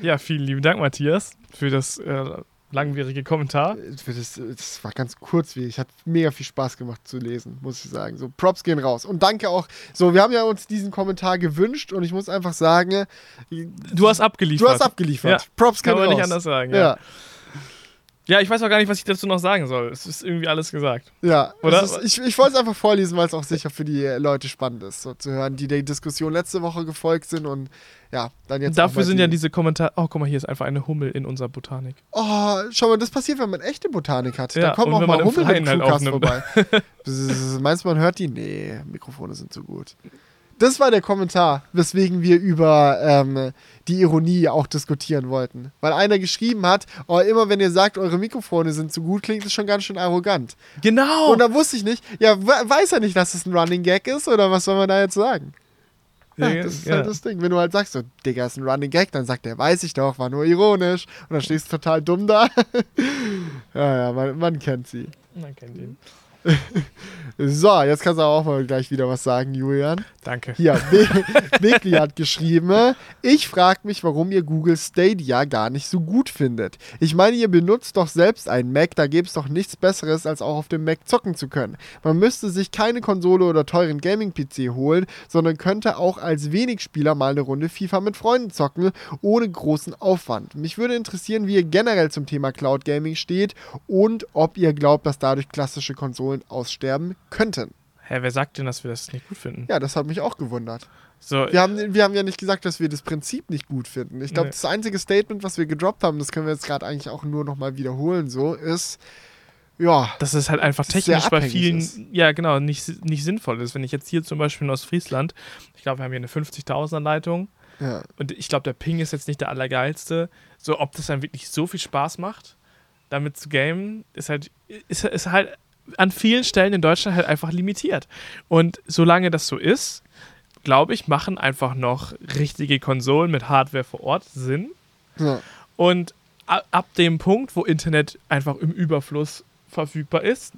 Speaker 1: Ja, vielen lieben Dank, Matthias, für das äh, langwierige Kommentar.
Speaker 2: Das, das, war ganz kurz, wie ich hat mega viel Spaß gemacht zu lesen, muss ich sagen. So, Props gehen raus. Und danke auch. So, wir haben ja uns diesen Kommentar gewünscht und ich muss einfach sagen,
Speaker 1: du hast abgeliefert.
Speaker 2: Du hast abgeliefert. Ja,
Speaker 1: Props gehen raus. Kann man nicht anders sagen. ja. ja. Ja, ich weiß auch gar nicht, was ich dazu noch sagen soll. Es ist irgendwie alles gesagt.
Speaker 2: Ja, oder? Ist, ich, ich wollte es einfach vorlesen, weil es auch sicher für die Leute spannend ist, so zu hören, die der Diskussion letzte Woche gefolgt sind und ja, dann jetzt.
Speaker 1: Dafür sind die ja diese Kommentare. Oh, guck mal, hier ist einfach eine Hummel in unserer Botanik.
Speaker 2: Oh, schau mal, das passiert, wenn man echte Botanik hat. Ja, da kommen auch mal Hummel im halt vorbei. Meinst du, man hört die? Nee, Mikrofone sind zu gut. Das war der Kommentar, weswegen wir über ähm, die Ironie auch diskutieren wollten. Weil einer geschrieben hat, oh, immer wenn ihr sagt, eure Mikrofone sind zu gut, klingt es schon ganz schön arrogant.
Speaker 1: Genau.
Speaker 2: Und da wusste ich nicht, ja, weiß er nicht, dass es ein Running Gag ist oder was soll man da jetzt sagen? Ja, das ist ja. halt das Ding. Wenn du halt sagst, so, Digga, ist ein Running Gag, dann sagt er, weiß ich doch, war nur ironisch. Und dann stehst du total dumm da. ja, ja, man, man kennt sie.
Speaker 1: Man kennt ihn.
Speaker 2: So, jetzt kannst du auch mal gleich wieder was sagen, Julian.
Speaker 1: Danke.
Speaker 2: Hier, Be Bekli hat geschrieben, ich frage mich, warum ihr Google Stadia gar nicht so gut findet. Ich meine, ihr benutzt doch selbst einen Mac, da gäbe es doch nichts Besseres, als auch auf dem Mac zocken zu können. Man müsste sich keine Konsole oder teuren Gaming-PC holen, sondern könnte auch als Wenigspieler mal eine Runde FIFA mit Freunden zocken, ohne großen Aufwand. Mich würde interessieren, wie ihr generell zum Thema Cloud Gaming steht und ob ihr glaubt, dass dadurch klassische Konsolen aussterben könnten.
Speaker 1: Hä, wer sagt denn, dass wir das nicht gut finden?
Speaker 2: Ja, das hat mich auch gewundert.
Speaker 1: So,
Speaker 2: Wir haben, wir haben ja nicht gesagt, dass wir das Prinzip nicht gut finden. Ich glaube,
Speaker 1: Nee.
Speaker 2: das einzige Statement, was wir gedroppt haben, das können wir jetzt gerade eigentlich auch nur nochmal wiederholen, so ist, ja,
Speaker 1: dass es halt einfach technisch bei vielen,
Speaker 2: ist.
Speaker 1: ja genau, nicht, nicht sinnvoll ist. Wenn ich jetzt hier zum Beispiel in Ostfriesland, ich glaube, wir haben hier eine 50.000er Leitung
Speaker 2: ja,
Speaker 1: und ich glaube, der Ping ist jetzt nicht der allergeilste. So, ob das dann wirklich so viel Spaß macht, damit zu gamen, ist halt, ist, ist halt an vielen Stellen in Deutschland halt einfach limitiert. Und solange das so ist, glaube ich, machen einfach noch richtige Konsolen mit Hardware vor Ort Sinn.
Speaker 2: ja,
Speaker 1: Und ab dem Punkt, wo Internet einfach im Überfluss verfügbar ist,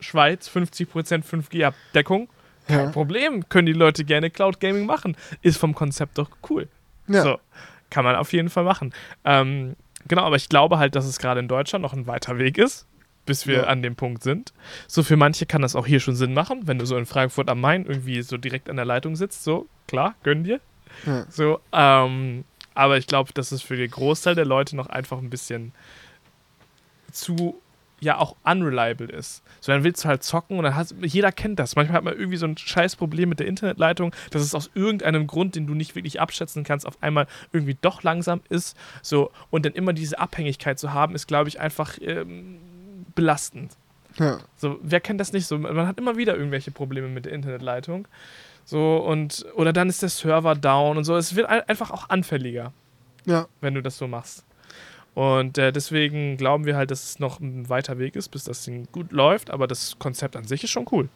Speaker 1: Schweiz 50% 5G-Abdeckung, kein
Speaker 2: Ja.
Speaker 1: Problem, können die Leute gerne Cloud Gaming machen. Ist vom Konzept doch cool.
Speaker 2: ja.
Speaker 1: So, kann man auf jeden Fall machen. Ähm, genau, aber ich glaube halt, dass es gerade in Deutschland noch ein weiter Weg ist, bis wir
Speaker 2: Ja.
Speaker 1: an dem Punkt sind. So für manche kann das auch hier schon Sinn machen, wenn du so in Frankfurt am Main irgendwie so direkt an der Leitung sitzt. So, klar, gönn dir.
Speaker 2: Ja.
Speaker 1: So, ähm, aber ich glaube, dass es für den Großteil der Leute noch einfach ein bisschen zu, ja, auch unreliable ist. So, dann willst du halt zocken und dann hast jeder kennt das. Manchmal hat man irgendwie so ein scheiß Problem mit der Internetleitung, dass es aus irgendeinem Grund, den du nicht wirklich abschätzen kannst, auf einmal irgendwie doch langsam ist. So, und dann immer diese Abhängigkeit zu haben, ist, glaube ich, einfach ähm, belastend.
Speaker 2: ja.
Speaker 1: So, wer kennt das nicht so? Man hat immer wieder irgendwelche Probleme mit der Internetleitung. So, und, oder dann ist der Server down und so. Es wird ein- einfach auch anfälliger,
Speaker 2: ja.
Speaker 1: wenn du das so machst. Und äh, deswegen glauben wir halt, dass es noch ein weiter Weg ist, bis das Ding gut läuft, aber das Konzept an sich ist schon cool.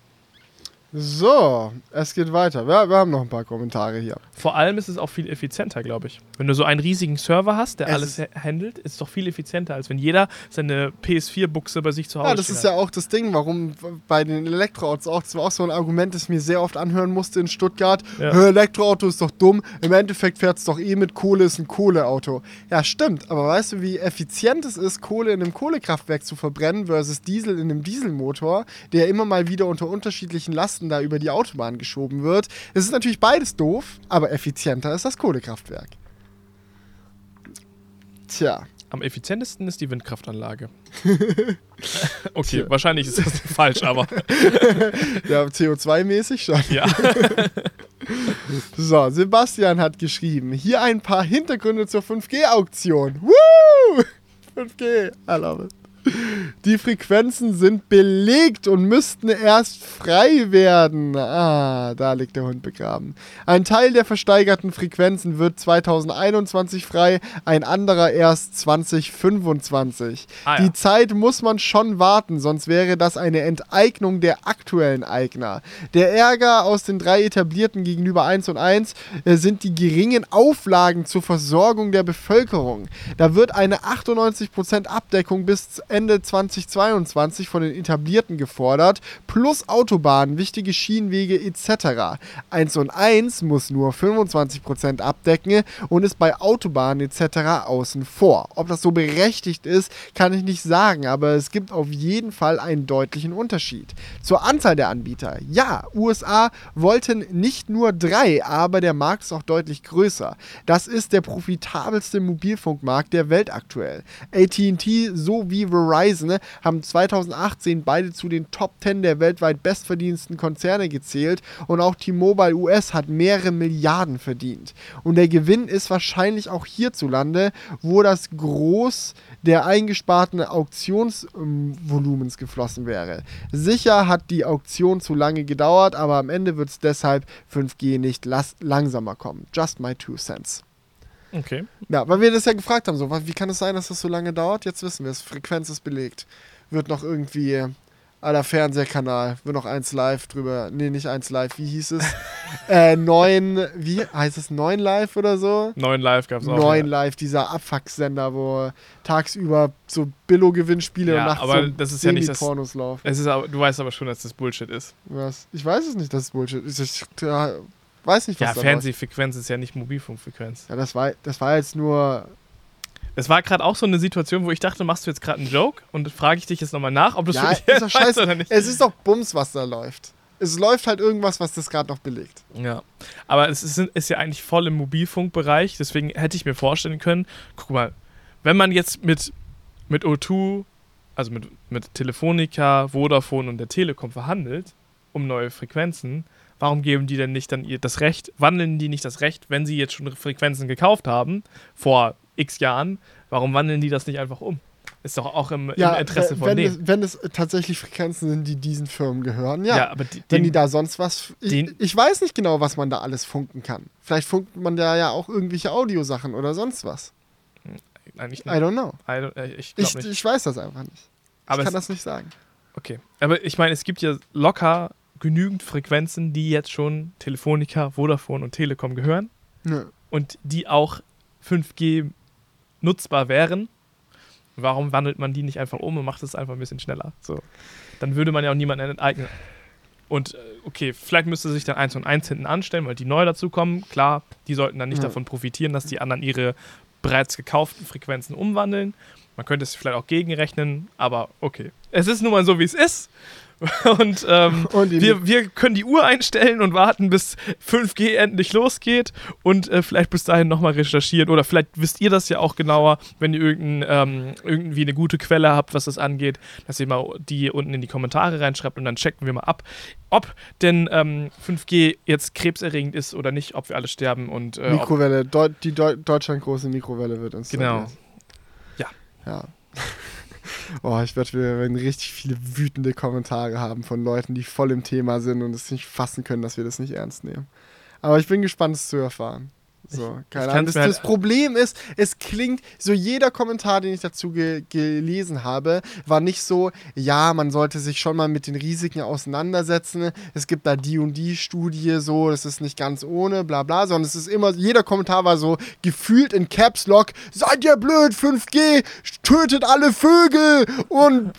Speaker 2: So, es geht weiter. Wir, wir haben noch ein paar Kommentare hier.
Speaker 1: Vor allem ist es auch viel effizienter, glaube ich. Wenn du so einen riesigen Server hast, der
Speaker 2: Es
Speaker 1: alles ha- handelt, ist es doch viel effizienter, als wenn jeder seine PS4-Buchse bei sich zu Hause
Speaker 2: Ja, das ist
Speaker 1: hat.
Speaker 2: ja auch das Ding, warum bei den Elektroautos auch, das war auch so ein Argument, das ich mir sehr oft anhören musste in Stuttgart.
Speaker 1: Ja.
Speaker 2: "Hä, Elektroauto ist doch dumm, im Endeffekt fährt es doch eh mit Kohle, ist ein Kohleauto. Ja, stimmt, aber weißt du, wie effizient es ist, Kohle in einem Kohlekraftwerk zu verbrennen versus Diesel in einem Dieselmotor, der immer mal wieder unter unterschiedlichen Lasten da über die Autobahn geschoben wird. Es ist natürlich beides doof, aber effizienter ist das Kohlekraftwerk. Tja.
Speaker 1: Am effizientesten ist die Windkraftanlage. okay, wahrscheinlich ist das falsch, aber
Speaker 2: Ja, CO2-mäßig schon.
Speaker 1: ja.
Speaker 2: So, Sebastian hat geschrieben, hier ein paar Hintergründe zur 5G-Auktion. Woo! 5G, I love it. Die Frequenzen sind belegt und müssten erst frei werden. Ah, da liegt der Hund begraben. Ein Teil der versteigerten Frequenzen wird 2021 frei, ein anderer erst 2025.
Speaker 1: Ah, ja.
Speaker 2: Die Zeit muss man schon warten, sonst wäre das eine Enteignung der aktuellen Eigner. Der Ärger aus den drei etablierten gegenüber 1 und 1 äh, sind die geringen Auflagen zur Versorgung der Bevölkerung. Da wird eine 98% Abdeckung bis Ende 2022 von den etablierten gefordert, plus Autobahnen, wichtige Schienenwege etc. 1 und 1 muss nur 25% abdecken und ist bei Autobahnen etc. außen vor. Ob das so berechtigt ist, kann ich nicht sagen, aber es gibt auf jeden Fall einen deutlichen Unterschied. Zur Anzahl der Anbieter. Ja, USA wollten nicht nur drei, aber der Markt ist auch deutlich größer. Das ist der profitabelste Mobilfunkmarkt der Welt aktuell. AT&T sowie Verizon haben 2018 beide zu den Top 10 der weltweit bestverdiensten Konzerne gezählt und auch T-Mobile US hat mehrere Milliarden verdient. Und der Gewinn ist wahrscheinlich auch hierzulande, wo das Groß der eingesparten Auktionsvolumens geflossen wäre. Sicher hat die Auktion zu lange gedauert, aber am Ende wird es deshalb 5G nicht langsamer kommen. Just my two cents.
Speaker 1: Okay.
Speaker 2: Ja, weil wir das ja gefragt haben, so, wie kann es sein, dass das so lange dauert? Jetzt wissen wir es, Frequenz ist belegt. Wird noch irgendwie aller Fernsehkanal, wird noch eins live drüber, nee, nicht eins live, wie hieß es? äh, neun, wie heißt es, neun Live oder so?
Speaker 1: Neun Live gab es auch.
Speaker 2: Neun
Speaker 1: ja.
Speaker 2: Live, dieser Abfucksender, wo tagsüber so Billo-Gewinnspiele
Speaker 1: Ja,
Speaker 2: und nachts
Speaker 1: aber
Speaker 2: so
Speaker 1: das ist ja nicht das-
Speaker 2: Pornos laufen.
Speaker 1: Es ist aber, du weißt aber schon, dass das Bullshit ist.
Speaker 2: Was? Ich weiß es nicht, das ist Bullshit. Ich, ich weiß nicht, was
Speaker 1: Ja, Fernsehfrequenz ist ja nicht Mobilfunkfrequenz.
Speaker 2: Ja, das war, das war jetzt nur.
Speaker 1: Es war gerade auch so eine Situation, wo ich dachte, machst du jetzt gerade einen Joke? Und frage ich dich jetzt nochmal nach, ob du
Speaker 2: Ja,
Speaker 1: wirklich
Speaker 2: ist doch scheiße.
Speaker 1: oder nicht.
Speaker 2: Es ist doch Bums, was da läuft. Es läuft halt irgendwas, was das gerade noch belegt.
Speaker 1: Ja, aber es ist, ist ja eigentlich voll im Mobilfunkbereich, deswegen hätte ich mir vorstellen können, guck mal, wenn man jetzt mit, mit O2, also mit, mit Telefonica, Vodafone und der Telekom verhandelt, um neue Frequenzen, warum geben die denn nicht dann ihr das Recht, wandeln die nicht das Recht, wenn sie jetzt schon Frequenzen gekauft haben, vor x Jahren, warum wandeln die das nicht einfach um? Ist doch auch im, im Interesse von
Speaker 2: wenn,
Speaker 1: denen.
Speaker 2: es, wenn es tatsächlich Frequenzen sind, die diesen Firmen gehören, ja.
Speaker 1: Ja, aber die,
Speaker 2: wenn
Speaker 1: den-
Speaker 2: die da sonst was. Ich, ich weiß nicht genau, was man da alles funken kann. Vielleicht funkt man da ja auch irgendwelche Audiosachen oder sonst was.
Speaker 1: eigentlich
Speaker 2: I don't know.
Speaker 1: I don't, äh, ich
Speaker 2: Ich, ich weiß das einfach nicht.
Speaker 1: Aber
Speaker 2: ich kann das nicht sagen.
Speaker 1: Okay. Aber ich meine, es gibt ja locker genügend Frequenzen, die jetzt schon Telefonica, Vodafone und Telekom gehören
Speaker 2: Nö.
Speaker 1: und die auch 5G nutzbar wären. Warum wandelt man die nicht einfach um und macht es einfach ein bisschen schneller? So. Dann würde man ja auch niemanden enteignen. Und äh, okay, vielleicht müsste sich dann eins und eins hinten anstellen, weil die neu dazukommen. Klar, die sollten dann nicht
Speaker 2: Ja.
Speaker 1: davon profitieren, dass die anderen ihre bereits gekauften Frequenzen umwandeln. Man könnte es vielleicht auch gegenrechnen, aber okay. Es ist nun mal so, wie es ist. Und, ähm,
Speaker 2: Und
Speaker 1: wir, wir können die Uhr einstellen und warten, bis 5G endlich losgeht und äh, vielleicht bis dahin nochmal recherchieren. Oder vielleicht wisst ihr das ja auch genauer, wenn ihr irgendein, ähm, irgendwie eine gute Quelle habt, was das angeht, dass ihr mal die unten in die Kommentare reinschreibt und dann checken wir mal ab, ob denn ähm, 5G jetzt krebserregend ist oder nicht, ob wir alle sterben und äh,
Speaker 2: Mikrowelle, Deu die Deu Deutschland große Mikrowelle wird installiert.
Speaker 1: Genau. Ja.
Speaker 2: Ja. Oh, ich werde, wir richtig viele wütende Kommentare haben von Leuten, die voll im Thema sind und es nicht fassen können, dass wir das nicht ernst nehmen. Aber ich bin gespannt, es zu erfahren. So, keine Ahnung. Das,
Speaker 1: mir halt-
Speaker 2: das Problem ist, es klingt, so jeder Kommentar, den ich dazu ge gelesen habe, war nicht so, ja, man sollte sich schon mal mit den Risiken auseinandersetzen. Es gibt da die und die Studie, so, das ist nicht ganz ohne, bla bla, sondern es ist immer, jeder Kommentar war so gefühlt in Caps Lock, seid ihr blöd, 5G, tötet alle Vögel und,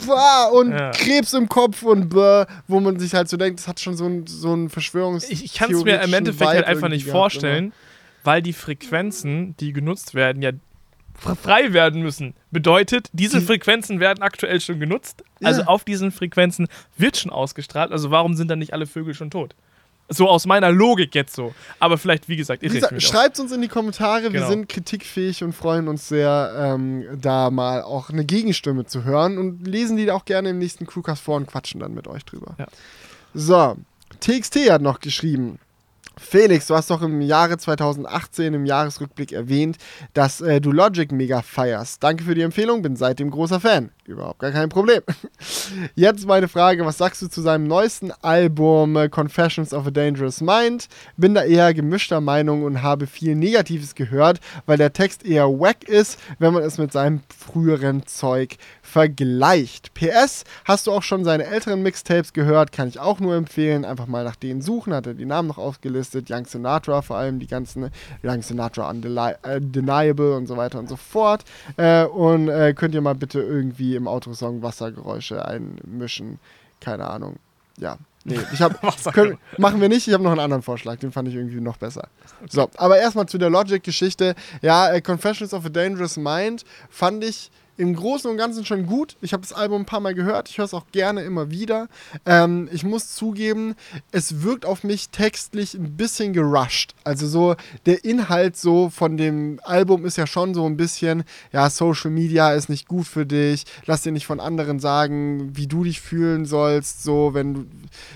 Speaker 2: und
Speaker 1: Ja.
Speaker 2: Krebs im Kopf und blah, wo man sich halt so denkt, das hat schon so ein, so ein Verschwörungs
Speaker 1: ich, ich kann es mir im Endeffekt halt einfach nicht vorstellen, weil die Frequenzen, die genutzt werden, ja frei werden müssen. Bedeutet, diese
Speaker 2: Die-
Speaker 1: Frequenzen werden aktuell schon genutzt. Also
Speaker 2: Ja.
Speaker 1: auf diesen Frequenzen wird schon ausgestrahlt. Also warum sind dann nicht alle Vögel schon tot? So aus meiner Logik jetzt so. Aber vielleicht, wie gesagt,
Speaker 2: Wie
Speaker 1: irre ich
Speaker 2: gesagt,
Speaker 1: mich auch.
Speaker 2: schreibt uns in die Kommentare, wir
Speaker 1: Genau.
Speaker 2: sind kritikfähig und freuen uns sehr, ähm, da mal auch eine Gegenstimme zu hören und lesen die auch gerne im nächsten Crewcast vor und quatschen dann mit euch drüber.
Speaker 1: Ja.
Speaker 2: So, TXT hat noch geschrieben. Felix, du hast doch im Jahre 2018 im Jahresrückblick erwähnt, dass äh, du Logic mega feierst. Danke für die Empfehlung, bin seitdem großer Fan. Überhaupt gar kein Problem. Jetzt meine Frage, was sagst du zu seinem neuesten Album äh, Confessions of a Dangerous Mind? Bin da eher gemischter Meinung und habe viel Negatives gehört, weil der Text eher wack ist, wenn man es mit seinem früheren Zeug vergleicht. PS, hast du auch schon seine älteren Mixtapes gehört? Kann ich auch nur empfehlen. Einfach mal nach denen suchen, hat er die Namen noch aufgelistet. Young Sinatra vor allem, die ganzen Young Sinatra Undeniable und so weiter und so fort. Äh, und äh, könnt ihr mal bitte irgendwie im Autosong Wassergeräusche einmischen. Keine Ahnung. Ja. Nee, ich hab, können, machen wir nicht. Ich habe noch einen anderen Vorschlag, den fand ich irgendwie noch besser. So, aber erstmal zu der Logic-Geschichte. Ja, äh, Confessions of a Dangerous Mind fand ich im Großen und Ganzen schon gut. Ich habe das Album ein paar Mal gehört. Ich höre es auch gerne immer wieder. Ähm, ich muss zugeben, es wirkt auf mich textlich ein bisschen gerusht. Also so der Inhalt so von dem Album ist ja schon so ein bisschen, ja, Social Media ist nicht gut für dich. Lass dir nicht von anderen sagen, wie du dich fühlen sollst. So, wenn du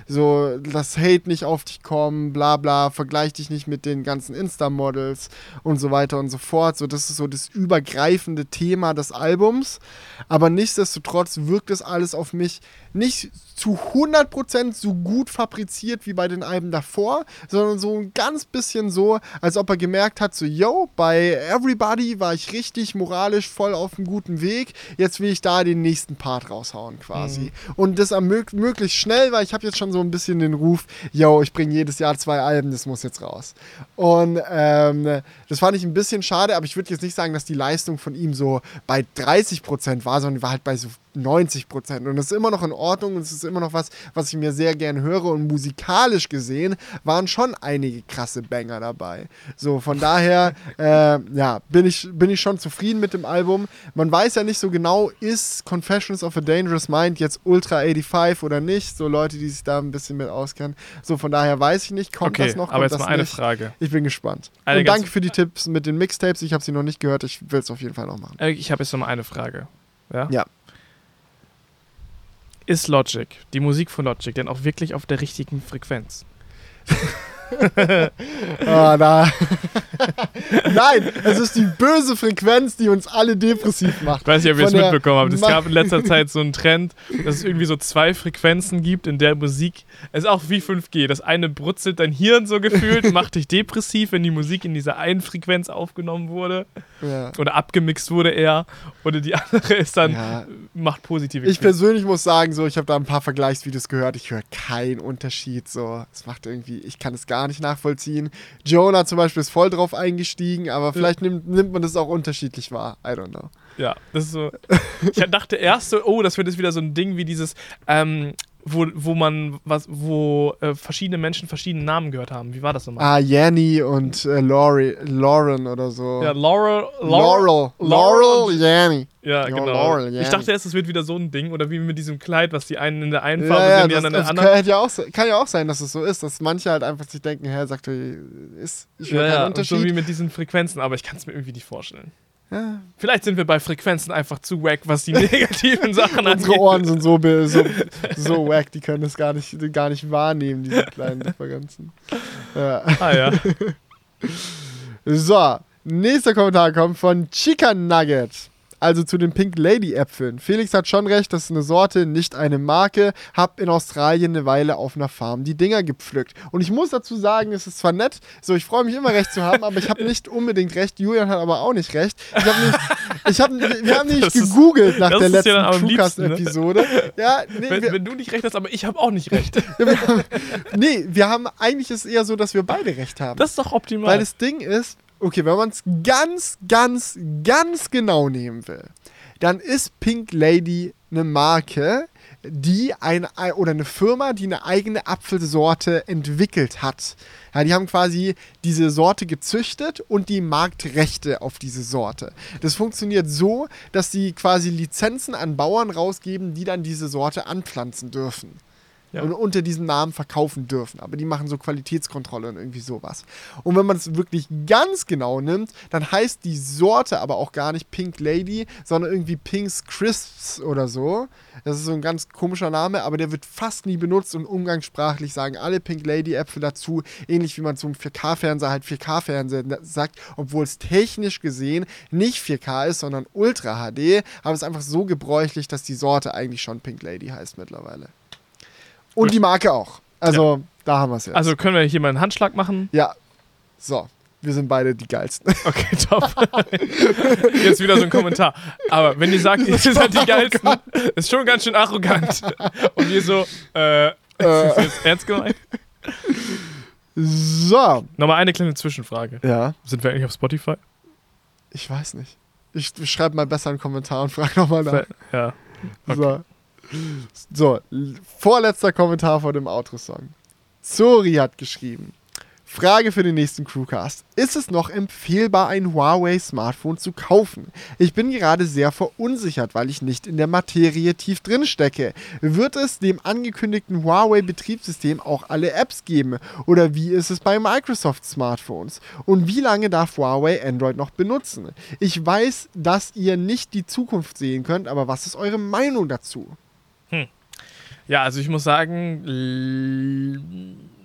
Speaker 2: so, lass Hate nicht auf dich kommen, bla bla, vergleich dich nicht mit den ganzen Insta-Models und so weiter und so fort. So, das ist so das übergreifende Thema des Albums. Aber nichtsdestotrotz wirkt es alles auf mich nicht zu 100% so gut fabriziert wie bei den Alben davor, sondern so ein ganz bisschen so, als ob er gemerkt hat, so, yo, bei Everybody war ich richtig moralisch voll auf einem guten Weg, jetzt will ich da den nächsten Part raushauen quasi. Mhm. Und das ermöglicht möglichst schnell, weil ich habe jetzt schon so ein bisschen den Ruf, yo, ich bringe jedes Jahr zwei Alben, das muss jetzt raus. Und ähm, das fand ich ein bisschen schade, aber ich würde jetzt nicht sagen, dass die Leistung von ihm so bei 30% war, sondern war halt bei so 90 Prozent. Und das ist immer noch in Ordnung und es ist immer noch was, was ich mir sehr gern höre. Und musikalisch gesehen waren schon einige krasse Banger dabei. So, von daher, äh, ja, bin ich, bin ich schon zufrieden mit dem Album. Man weiß ja nicht so genau, ist Confessions of a Dangerous Mind jetzt Ultra 85 oder nicht? So Leute, die sich da ein bisschen mit auskennen. So, von daher weiß ich nicht, kommt
Speaker 1: okay,
Speaker 2: das noch? Kommt
Speaker 1: aber jetzt mal eine
Speaker 2: nicht?
Speaker 1: Frage.
Speaker 2: Ich bin gespannt.
Speaker 1: Eine
Speaker 2: und danke für die Tipps mit den Mixtapes. Ich habe sie noch nicht gehört. Ich will es auf jeden Fall noch machen.
Speaker 1: Äh, Ich habe jetzt noch mal eine Frage. Ja?
Speaker 2: Ja.
Speaker 1: Ist Logic, die Musik von Logic, denn auch wirklich auf der richtigen Frequenz?
Speaker 2: Ah, na. Nein, es ist die böse Frequenz, die uns alle depressiv macht.
Speaker 1: Ich weiß nicht, ob ihr es mitbekommen habt. Es gab in letzter Zeit so einen Trend, dass es irgendwie so zwei Frequenzen gibt in der Musik. Es ist auch wie 5G. Das eine brutzelt dein Hirn so gefühlt, macht dich depressiv, wenn die Musik in dieser einen Frequenz aufgenommen wurde
Speaker 2: Ja.
Speaker 1: oder abgemixt wurde eher. Oder die andere ist dann,
Speaker 2: Ja.
Speaker 1: macht positive
Speaker 2: Ich
Speaker 1: Klicks.
Speaker 2: persönlich muss sagen, so, ich habe da ein paar Vergleichsvideos gehört. Ich höre keinen Unterschied. So, es macht irgendwie, ich kann es gar nicht nachvollziehen. Jonah zum Beispiel ist voll drauf eingestiegen, aber vielleicht nimmt, nimmt man das auch unterschiedlich wahr. I don't know.
Speaker 1: Ja, das ist so. Ich dachte erst so, oh, das wird jetzt wieder so ein Ding wie dieses, ähm, wo, wo man was, wo äh, verschiedene Menschen verschiedene Namen gehört haben. Wie war das nochmal?
Speaker 2: Ah, Yanni und äh, Lori, Lauren oder so.
Speaker 1: Ja, Laurel,
Speaker 2: Laurel.
Speaker 1: Laurel.
Speaker 2: Laurel, Yanni.
Speaker 1: Ja,
Speaker 2: Ja,
Speaker 1: genau.
Speaker 2: Laurel,
Speaker 1: ich
Speaker 2: Yanni.
Speaker 1: dachte erst, es wird wieder so ein Ding oder wie mit diesem Kleid, was die einen in der einen
Speaker 2: Ja,
Speaker 1: Farbe
Speaker 2: ja,
Speaker 1: sind, die anderen in der
Speaker 2: kann,
Speaker 1: anderen.
Speaker 2: hätte ja auch, kann ja auch sein, dass es so ist, dass manche halt einfach sich denken, hä, sagt er, ist, ich höre
Speaker 1: Ja,
Speaker 2: keinen
Speaker 1: ja, und so
Speaker 2: Unterschied.
Speaker 1: wie mit diesen Frequenzen, aber ich kann es mir irgendwie nicht vorstellen.
Speaker 2: Ja.
Speaker 1: Vielleicht sind wir bei Frequenzen einfach zu wack, was die negativen Sachen angeht.
Speaker 2: Unsere Ohren sind so, so, so wack, die können das gar nicht, gar nicht wahrnehmen, diese kleinen Differenzen. Ja.
Speaker 1: Ah ja.
Speaker 2: So, nächster Kommentar kommt von Chicken Nugget. Also zu den Pink Lady Äpfeln. Felix hat schon recht, das ist eine Sorte, nicht eine Marke. Hab in Australien eine Weile auf einer Farm die Dinger gepflückt. Und ich muss dazu sagen, es ist zwar nett, so ich freue mich immer recht zu haben, aber ich habe nicht unbedingt recht. Julian hat aber auch nicht recht. Ich habe nicht, ich hab, wir haben nicht
Speaker 1: Das ist-
Speaker 2: gegoogelt nach
Speaker 1: das
Speaker 2: der
Speaker 1: ist
Speaker 2: letzten
Speaker 1: liebsten, ne?
Speaker 2: Truecast-Episode. Ja, nee,
Speaker 1: Wenn,
Speaker 2: wir,
Speaker 1: wenn du nicht recht hast, aber ich habe auch nicht recht.
Speaker 2: ja, wir haben, nee, wir haben eigentlich ist es eher so, dass wir beide recht haben.
Speaker 1: Das ist doch optimal.
Speaker 2: Weil das Ding ist, okay, wenn man es ganz, ganz, ganz genau nehmen will, dann ist Pink Lady eine Marke, die eine oder eine Firma, die eine eigene Apfelsorte entwickelt hat. Ja, die haben quasi diese Sorte gezüchtet und die Marktrechte auf diese Sorte. Das funktioniert so, dass sie quasi Lizenzen an Bauern rausgeben, die dann diese Sorte anpflanzen dürfen
Speaker 1: Ja.
Speaker 2: und unter diesem Namen verkaufen dürfen. Aber die machen so Qualitätskontrolle und irgendwie sowas. Und wenn man es wirklich ganz genau nimmt, dann heißt die Sorte aber auch gar nicht Pink Lady, sondern irgendwie Pink's Crisps oder so. Das ist so ein ganz komischer Name, aber der wird fast nie benutzt und umgangssprachlich sagen alle Pink Lady Äpfel dazu, ähnlich wie man zum 4K-Fernseher halt 4K-Fernseher sagt, obwohl es technisch gesehen nicht 4K ist, sondern Ultra HD, aber es ist einfach so gebräuchlich, dass die Sorte eigentlich schon Pink Lady heißt mittlerweile. Und die Marke auch. Also, da haben wir es jetzt.
Speaker 1: also können wir hier mal einen Handschlag machen?
Speaker 2: ja. So, wir sind beide die geilsten.
Speaker 1: Okay, top. Jetzt wieder so ein Kommentar. Aber wenn ihr sagt, ihr seid die geilsten, ist schon ganz schön arrogant. Und wir so, äh, ist das jetzt ernst gemeint?
Speaker 2: So.
Speaker 1: Nochmal eine kleine Zwischenfrage.
Speaker 2: Ja,
Speaker 1: Sind wir eigentlich auf Spotify?
Speaker 2: ich weiß nicht. Ich schreibe mal besser einen Kommentar und frage nochmal nach.
Speaker 1: Ja.
Speaker 2: So. So, vorletzter Kommentar vor dem Outro-Song. Sori hat geschrieben. Frage für den nächsten Crewcast. Ist es noch empfehlbar, ein Huawei-Smartphone zu kaufen? Ich bin gerade sehr verunsichert, weil ich nicht in der Materie tief drin stecke. Wird es dem angekündigten Huawei-Betriebssystem auch alle Apps geben? Oder wie ist es bei Microsoft-Smartphones? Und wie lange darf Huawei Android noch benutzen? Ich weiß, dass ihr nicht die Zukunft sehen könnt, aber was ist eure Meinung dazu?
Speaker 1: Ja, also ich muss sagen,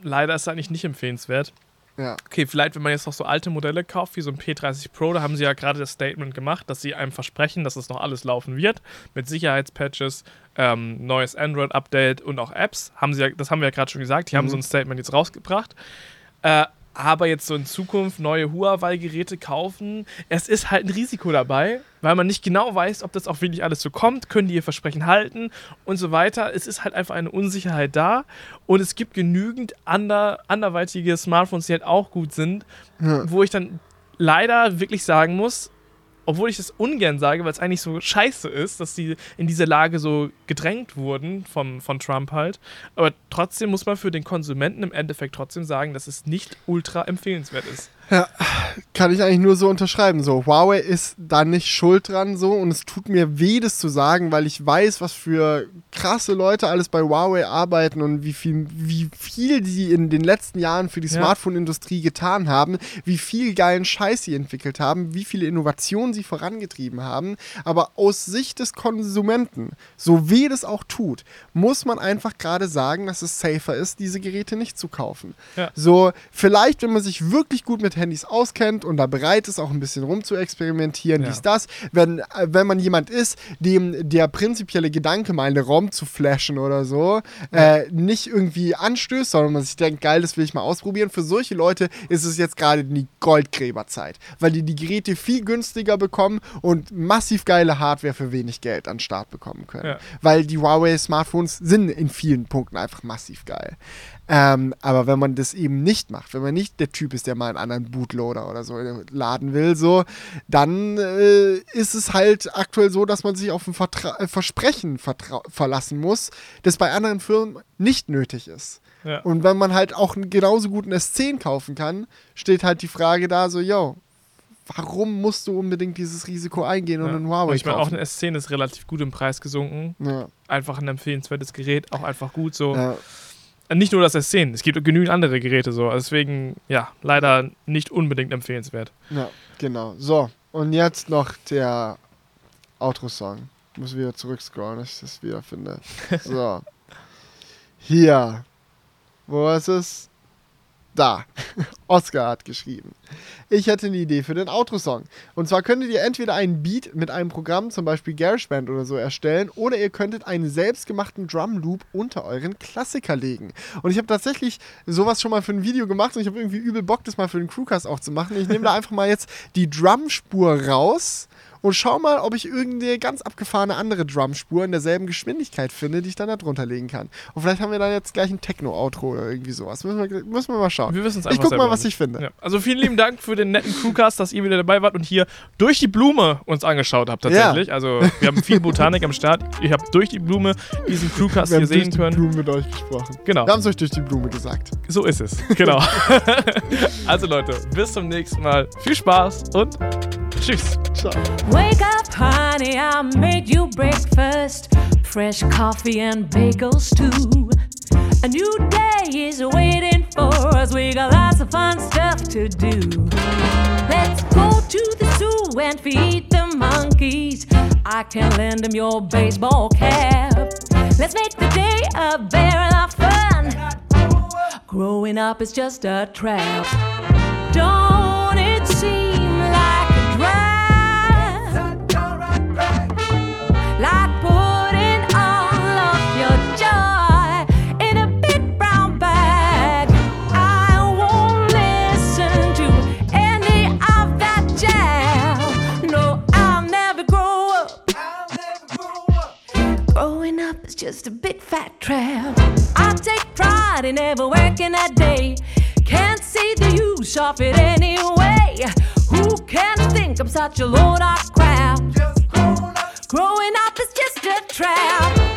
Speaker 1: leider ist es eigentlich nicht empfehlenswert.
Speaker 2: Ja.
Speaker 1: Okay, vielleicht, wenn man jetzt noch so alte Modelle kauft, wie so ein P30 Pro, da haben sie ja gerade das Statement gemacht, dass sie einem versprechen, dass es noch alles laufen wird. Mit Sicherheitspatches, ähm, neues Android-Update und auch Apps. Haben sie ja, das haben wir ja gerade schon gesagt. Die haben
Speaker 2: Mhm.
Speaker 1: so ein Statement jetzt rausgebracht. Äh, aber jetzt so in Zukunft neue Huawei-Geräte kaufen, es ist halt ein Risiko dabei, weil man nicht genau weiß, ob das auch wirklich alles so kommt, können die ihr Versprechen halten und so weiter. Es ist halt einfach eine Unsicherheit da und es gibt genügend ander, anderweitige Smartphones, die halt auch gut sind,
Speaker 2: Ja.
Speaker 1: wo ich dann leider wirklich sagen muss, obwohl ich das ungern sage, weil es eigentlich so scheiße ist, dass sie in diese Lage so gedrängt wurden vom, von Trump halt. Aber trotzdem muss man für den Konsumenten im Endeffekt trotzdem sagen, dass es nicht ultra empfehlenswert ist.
Speaker 2: Kann ich eigentlich nur so unterschreiben. So, Huawei ist da nicht schuld dran so und es tut mir weh, das zu sagen, weil ich weiß, was für krasse Leute alles bei Huawei arbeiten und wie viel, wie viel die in den letzten Jahren für die
Speaker 1: Ja.
Speaker 2: Smartphone-Industrie getan haben, wie viel geilen Scheiß sie entwickelt haben, wie viele Innovationen sie vorangetrieben haben. Aber aus Sicht des Konsumenten, so weh das auch tut, muss man einfach gerade sagen, dass es safer ist, diese Geräte nicht zu kaufen.
Speaker 1: Ja.
Speaker 2: So, vielleicht, wenn man sich wirklich gut mit Handys auskennt und da bereit ist, auch ein bisschen rum zu experimentieren,
Speaker 1: Ja.
Speaker 2: dies, das, wenn, äh, wenn man jemand ist, dem der prinzipielle Gedanke, mal eine ROM zu flashen oder so, äh, nicht irgendwie anstößt, sondern man sich denkt, geil, das will ich mal ausprobieren. Für solche Leute ist es jetzt gerade die Goldgräberzeit, weil die die Geräte viel günstiger bekommen und massiv geile Hardware für wenig Geld an den Start bekommen können.
Speaker 1: Ja.
Speaker 2: Weil die Huawei-Smartphones sind in vielen Punkten einfach massiv geil. Ähm, aber wenn man das eben nicht macht, wenn man nicht der Typ ist, der mal einen anderen Bootloader oder so laden will, so, dann äh, ist es halt aktuell so, dass man sich auf ein Vertra äh, Versprechen verlassen muss, das bei anderen Firmen nicht nötig ist.
Speaker 1: Ja.
Speaker 2: Und wenn man halt auch einen genauso guten S10 kaufen kann, steht halt die Frage da so, yo, warum musst du unbedingt dieses Risiko eingehen und
Speaker 1: Ja.
Speaker 2: einen Huawei
Speaker 1: Und ich meine, auch eine S10 ist relativ gut im Preis gesunken.
Speaker 2: ja,
Speaker 1: Einfach ein empfehlenswertes Gerät, auch einfach gut so.
Speaker 2: ja.
Speaker 1: Nicht nur das S10, es gibt genügend andere Geräte so. Deswegen, ja, leider nicht unbedingt empfehlenswert.
Speaker 2: Ja, genau. So, und jetzt noch der Outro-Song. Ich muss wieder zurückscrollen, dass ich das wieder finde. So. Hier. Wo ist es? Da. Oscar hat geschrieben. Ich hätte eine Idee für den Outro-Song. Und zwar könntet ihr entweder einen Beat mit einem Programm, zum Beispiel GarageBand oder so, erstellen, oder ihr könntet einen selbstgemachten Drum-Loop unter euren Klassiker legen. Und ich habe tatsächlich sowas schon mal für ein Video gemacht und ich habe irgendwie übel Bock, das mal für den Crewcast auch zu machen. Ich nehme da einfach mal jetzt die Drumspur raus und schau mal, ob ich irgendeine ganz abgefahrene andere Drumspur in derselben Geschwindigkeit finde, die ich dann da drunter legen kann. Und vielleicht haben wir dann jetzt gleich ein Techno-Outro oder irgendwie sowas. Müssen wir, müssen wir mal schauen.
Speaker 1: Wir wissen es
Speaker 2: Ich
Speaker 1: einfach
Speaker 2: guck
Speaker 1: selber
Speaker 2: mal, was ich finde.
Speaker 1: Ja. Also vielen lieben Dank für den netten Crewcast, dass ihr wieder dabei wart und hier durch die Blume uns angeschaut habt tatsächlich. Also wir haben viel Botanik am Start. Ihr habt durch die Blume diesen Crewcast
Speaker 2: Wir
Speaker 1: hier
Speaker 2: haben durch
Speaker 1: sehen
Speaker 2: die
Speaker 1: können.
Speaker 2: Blume mit euch gesprochen.
Speaker 1: Genau.
Speaker 2: Wir haben es euch durch die Blume gesagt.
Speaker 1: So ist es. Genau. also Leute, bis zum nächsten Mal. Viel Spaß und tschüss.
Speaker 2: Ciao.
Speaker 4: Wake up, honey, I made you breakfast. Fresh coffee and bagels, too. A new day is waiting for us. We got lots of fun stuff to do. Let's go to the zoo and feed the monkeys. I can lend them your baseball cap. Let's make the day a lot of fun. Growing up is just a trap. Don't just a big fat trap. I take pride in never working a day. Can't see the use of it anyway. Who can think I'm such a load of crap? Growing up is just a trap.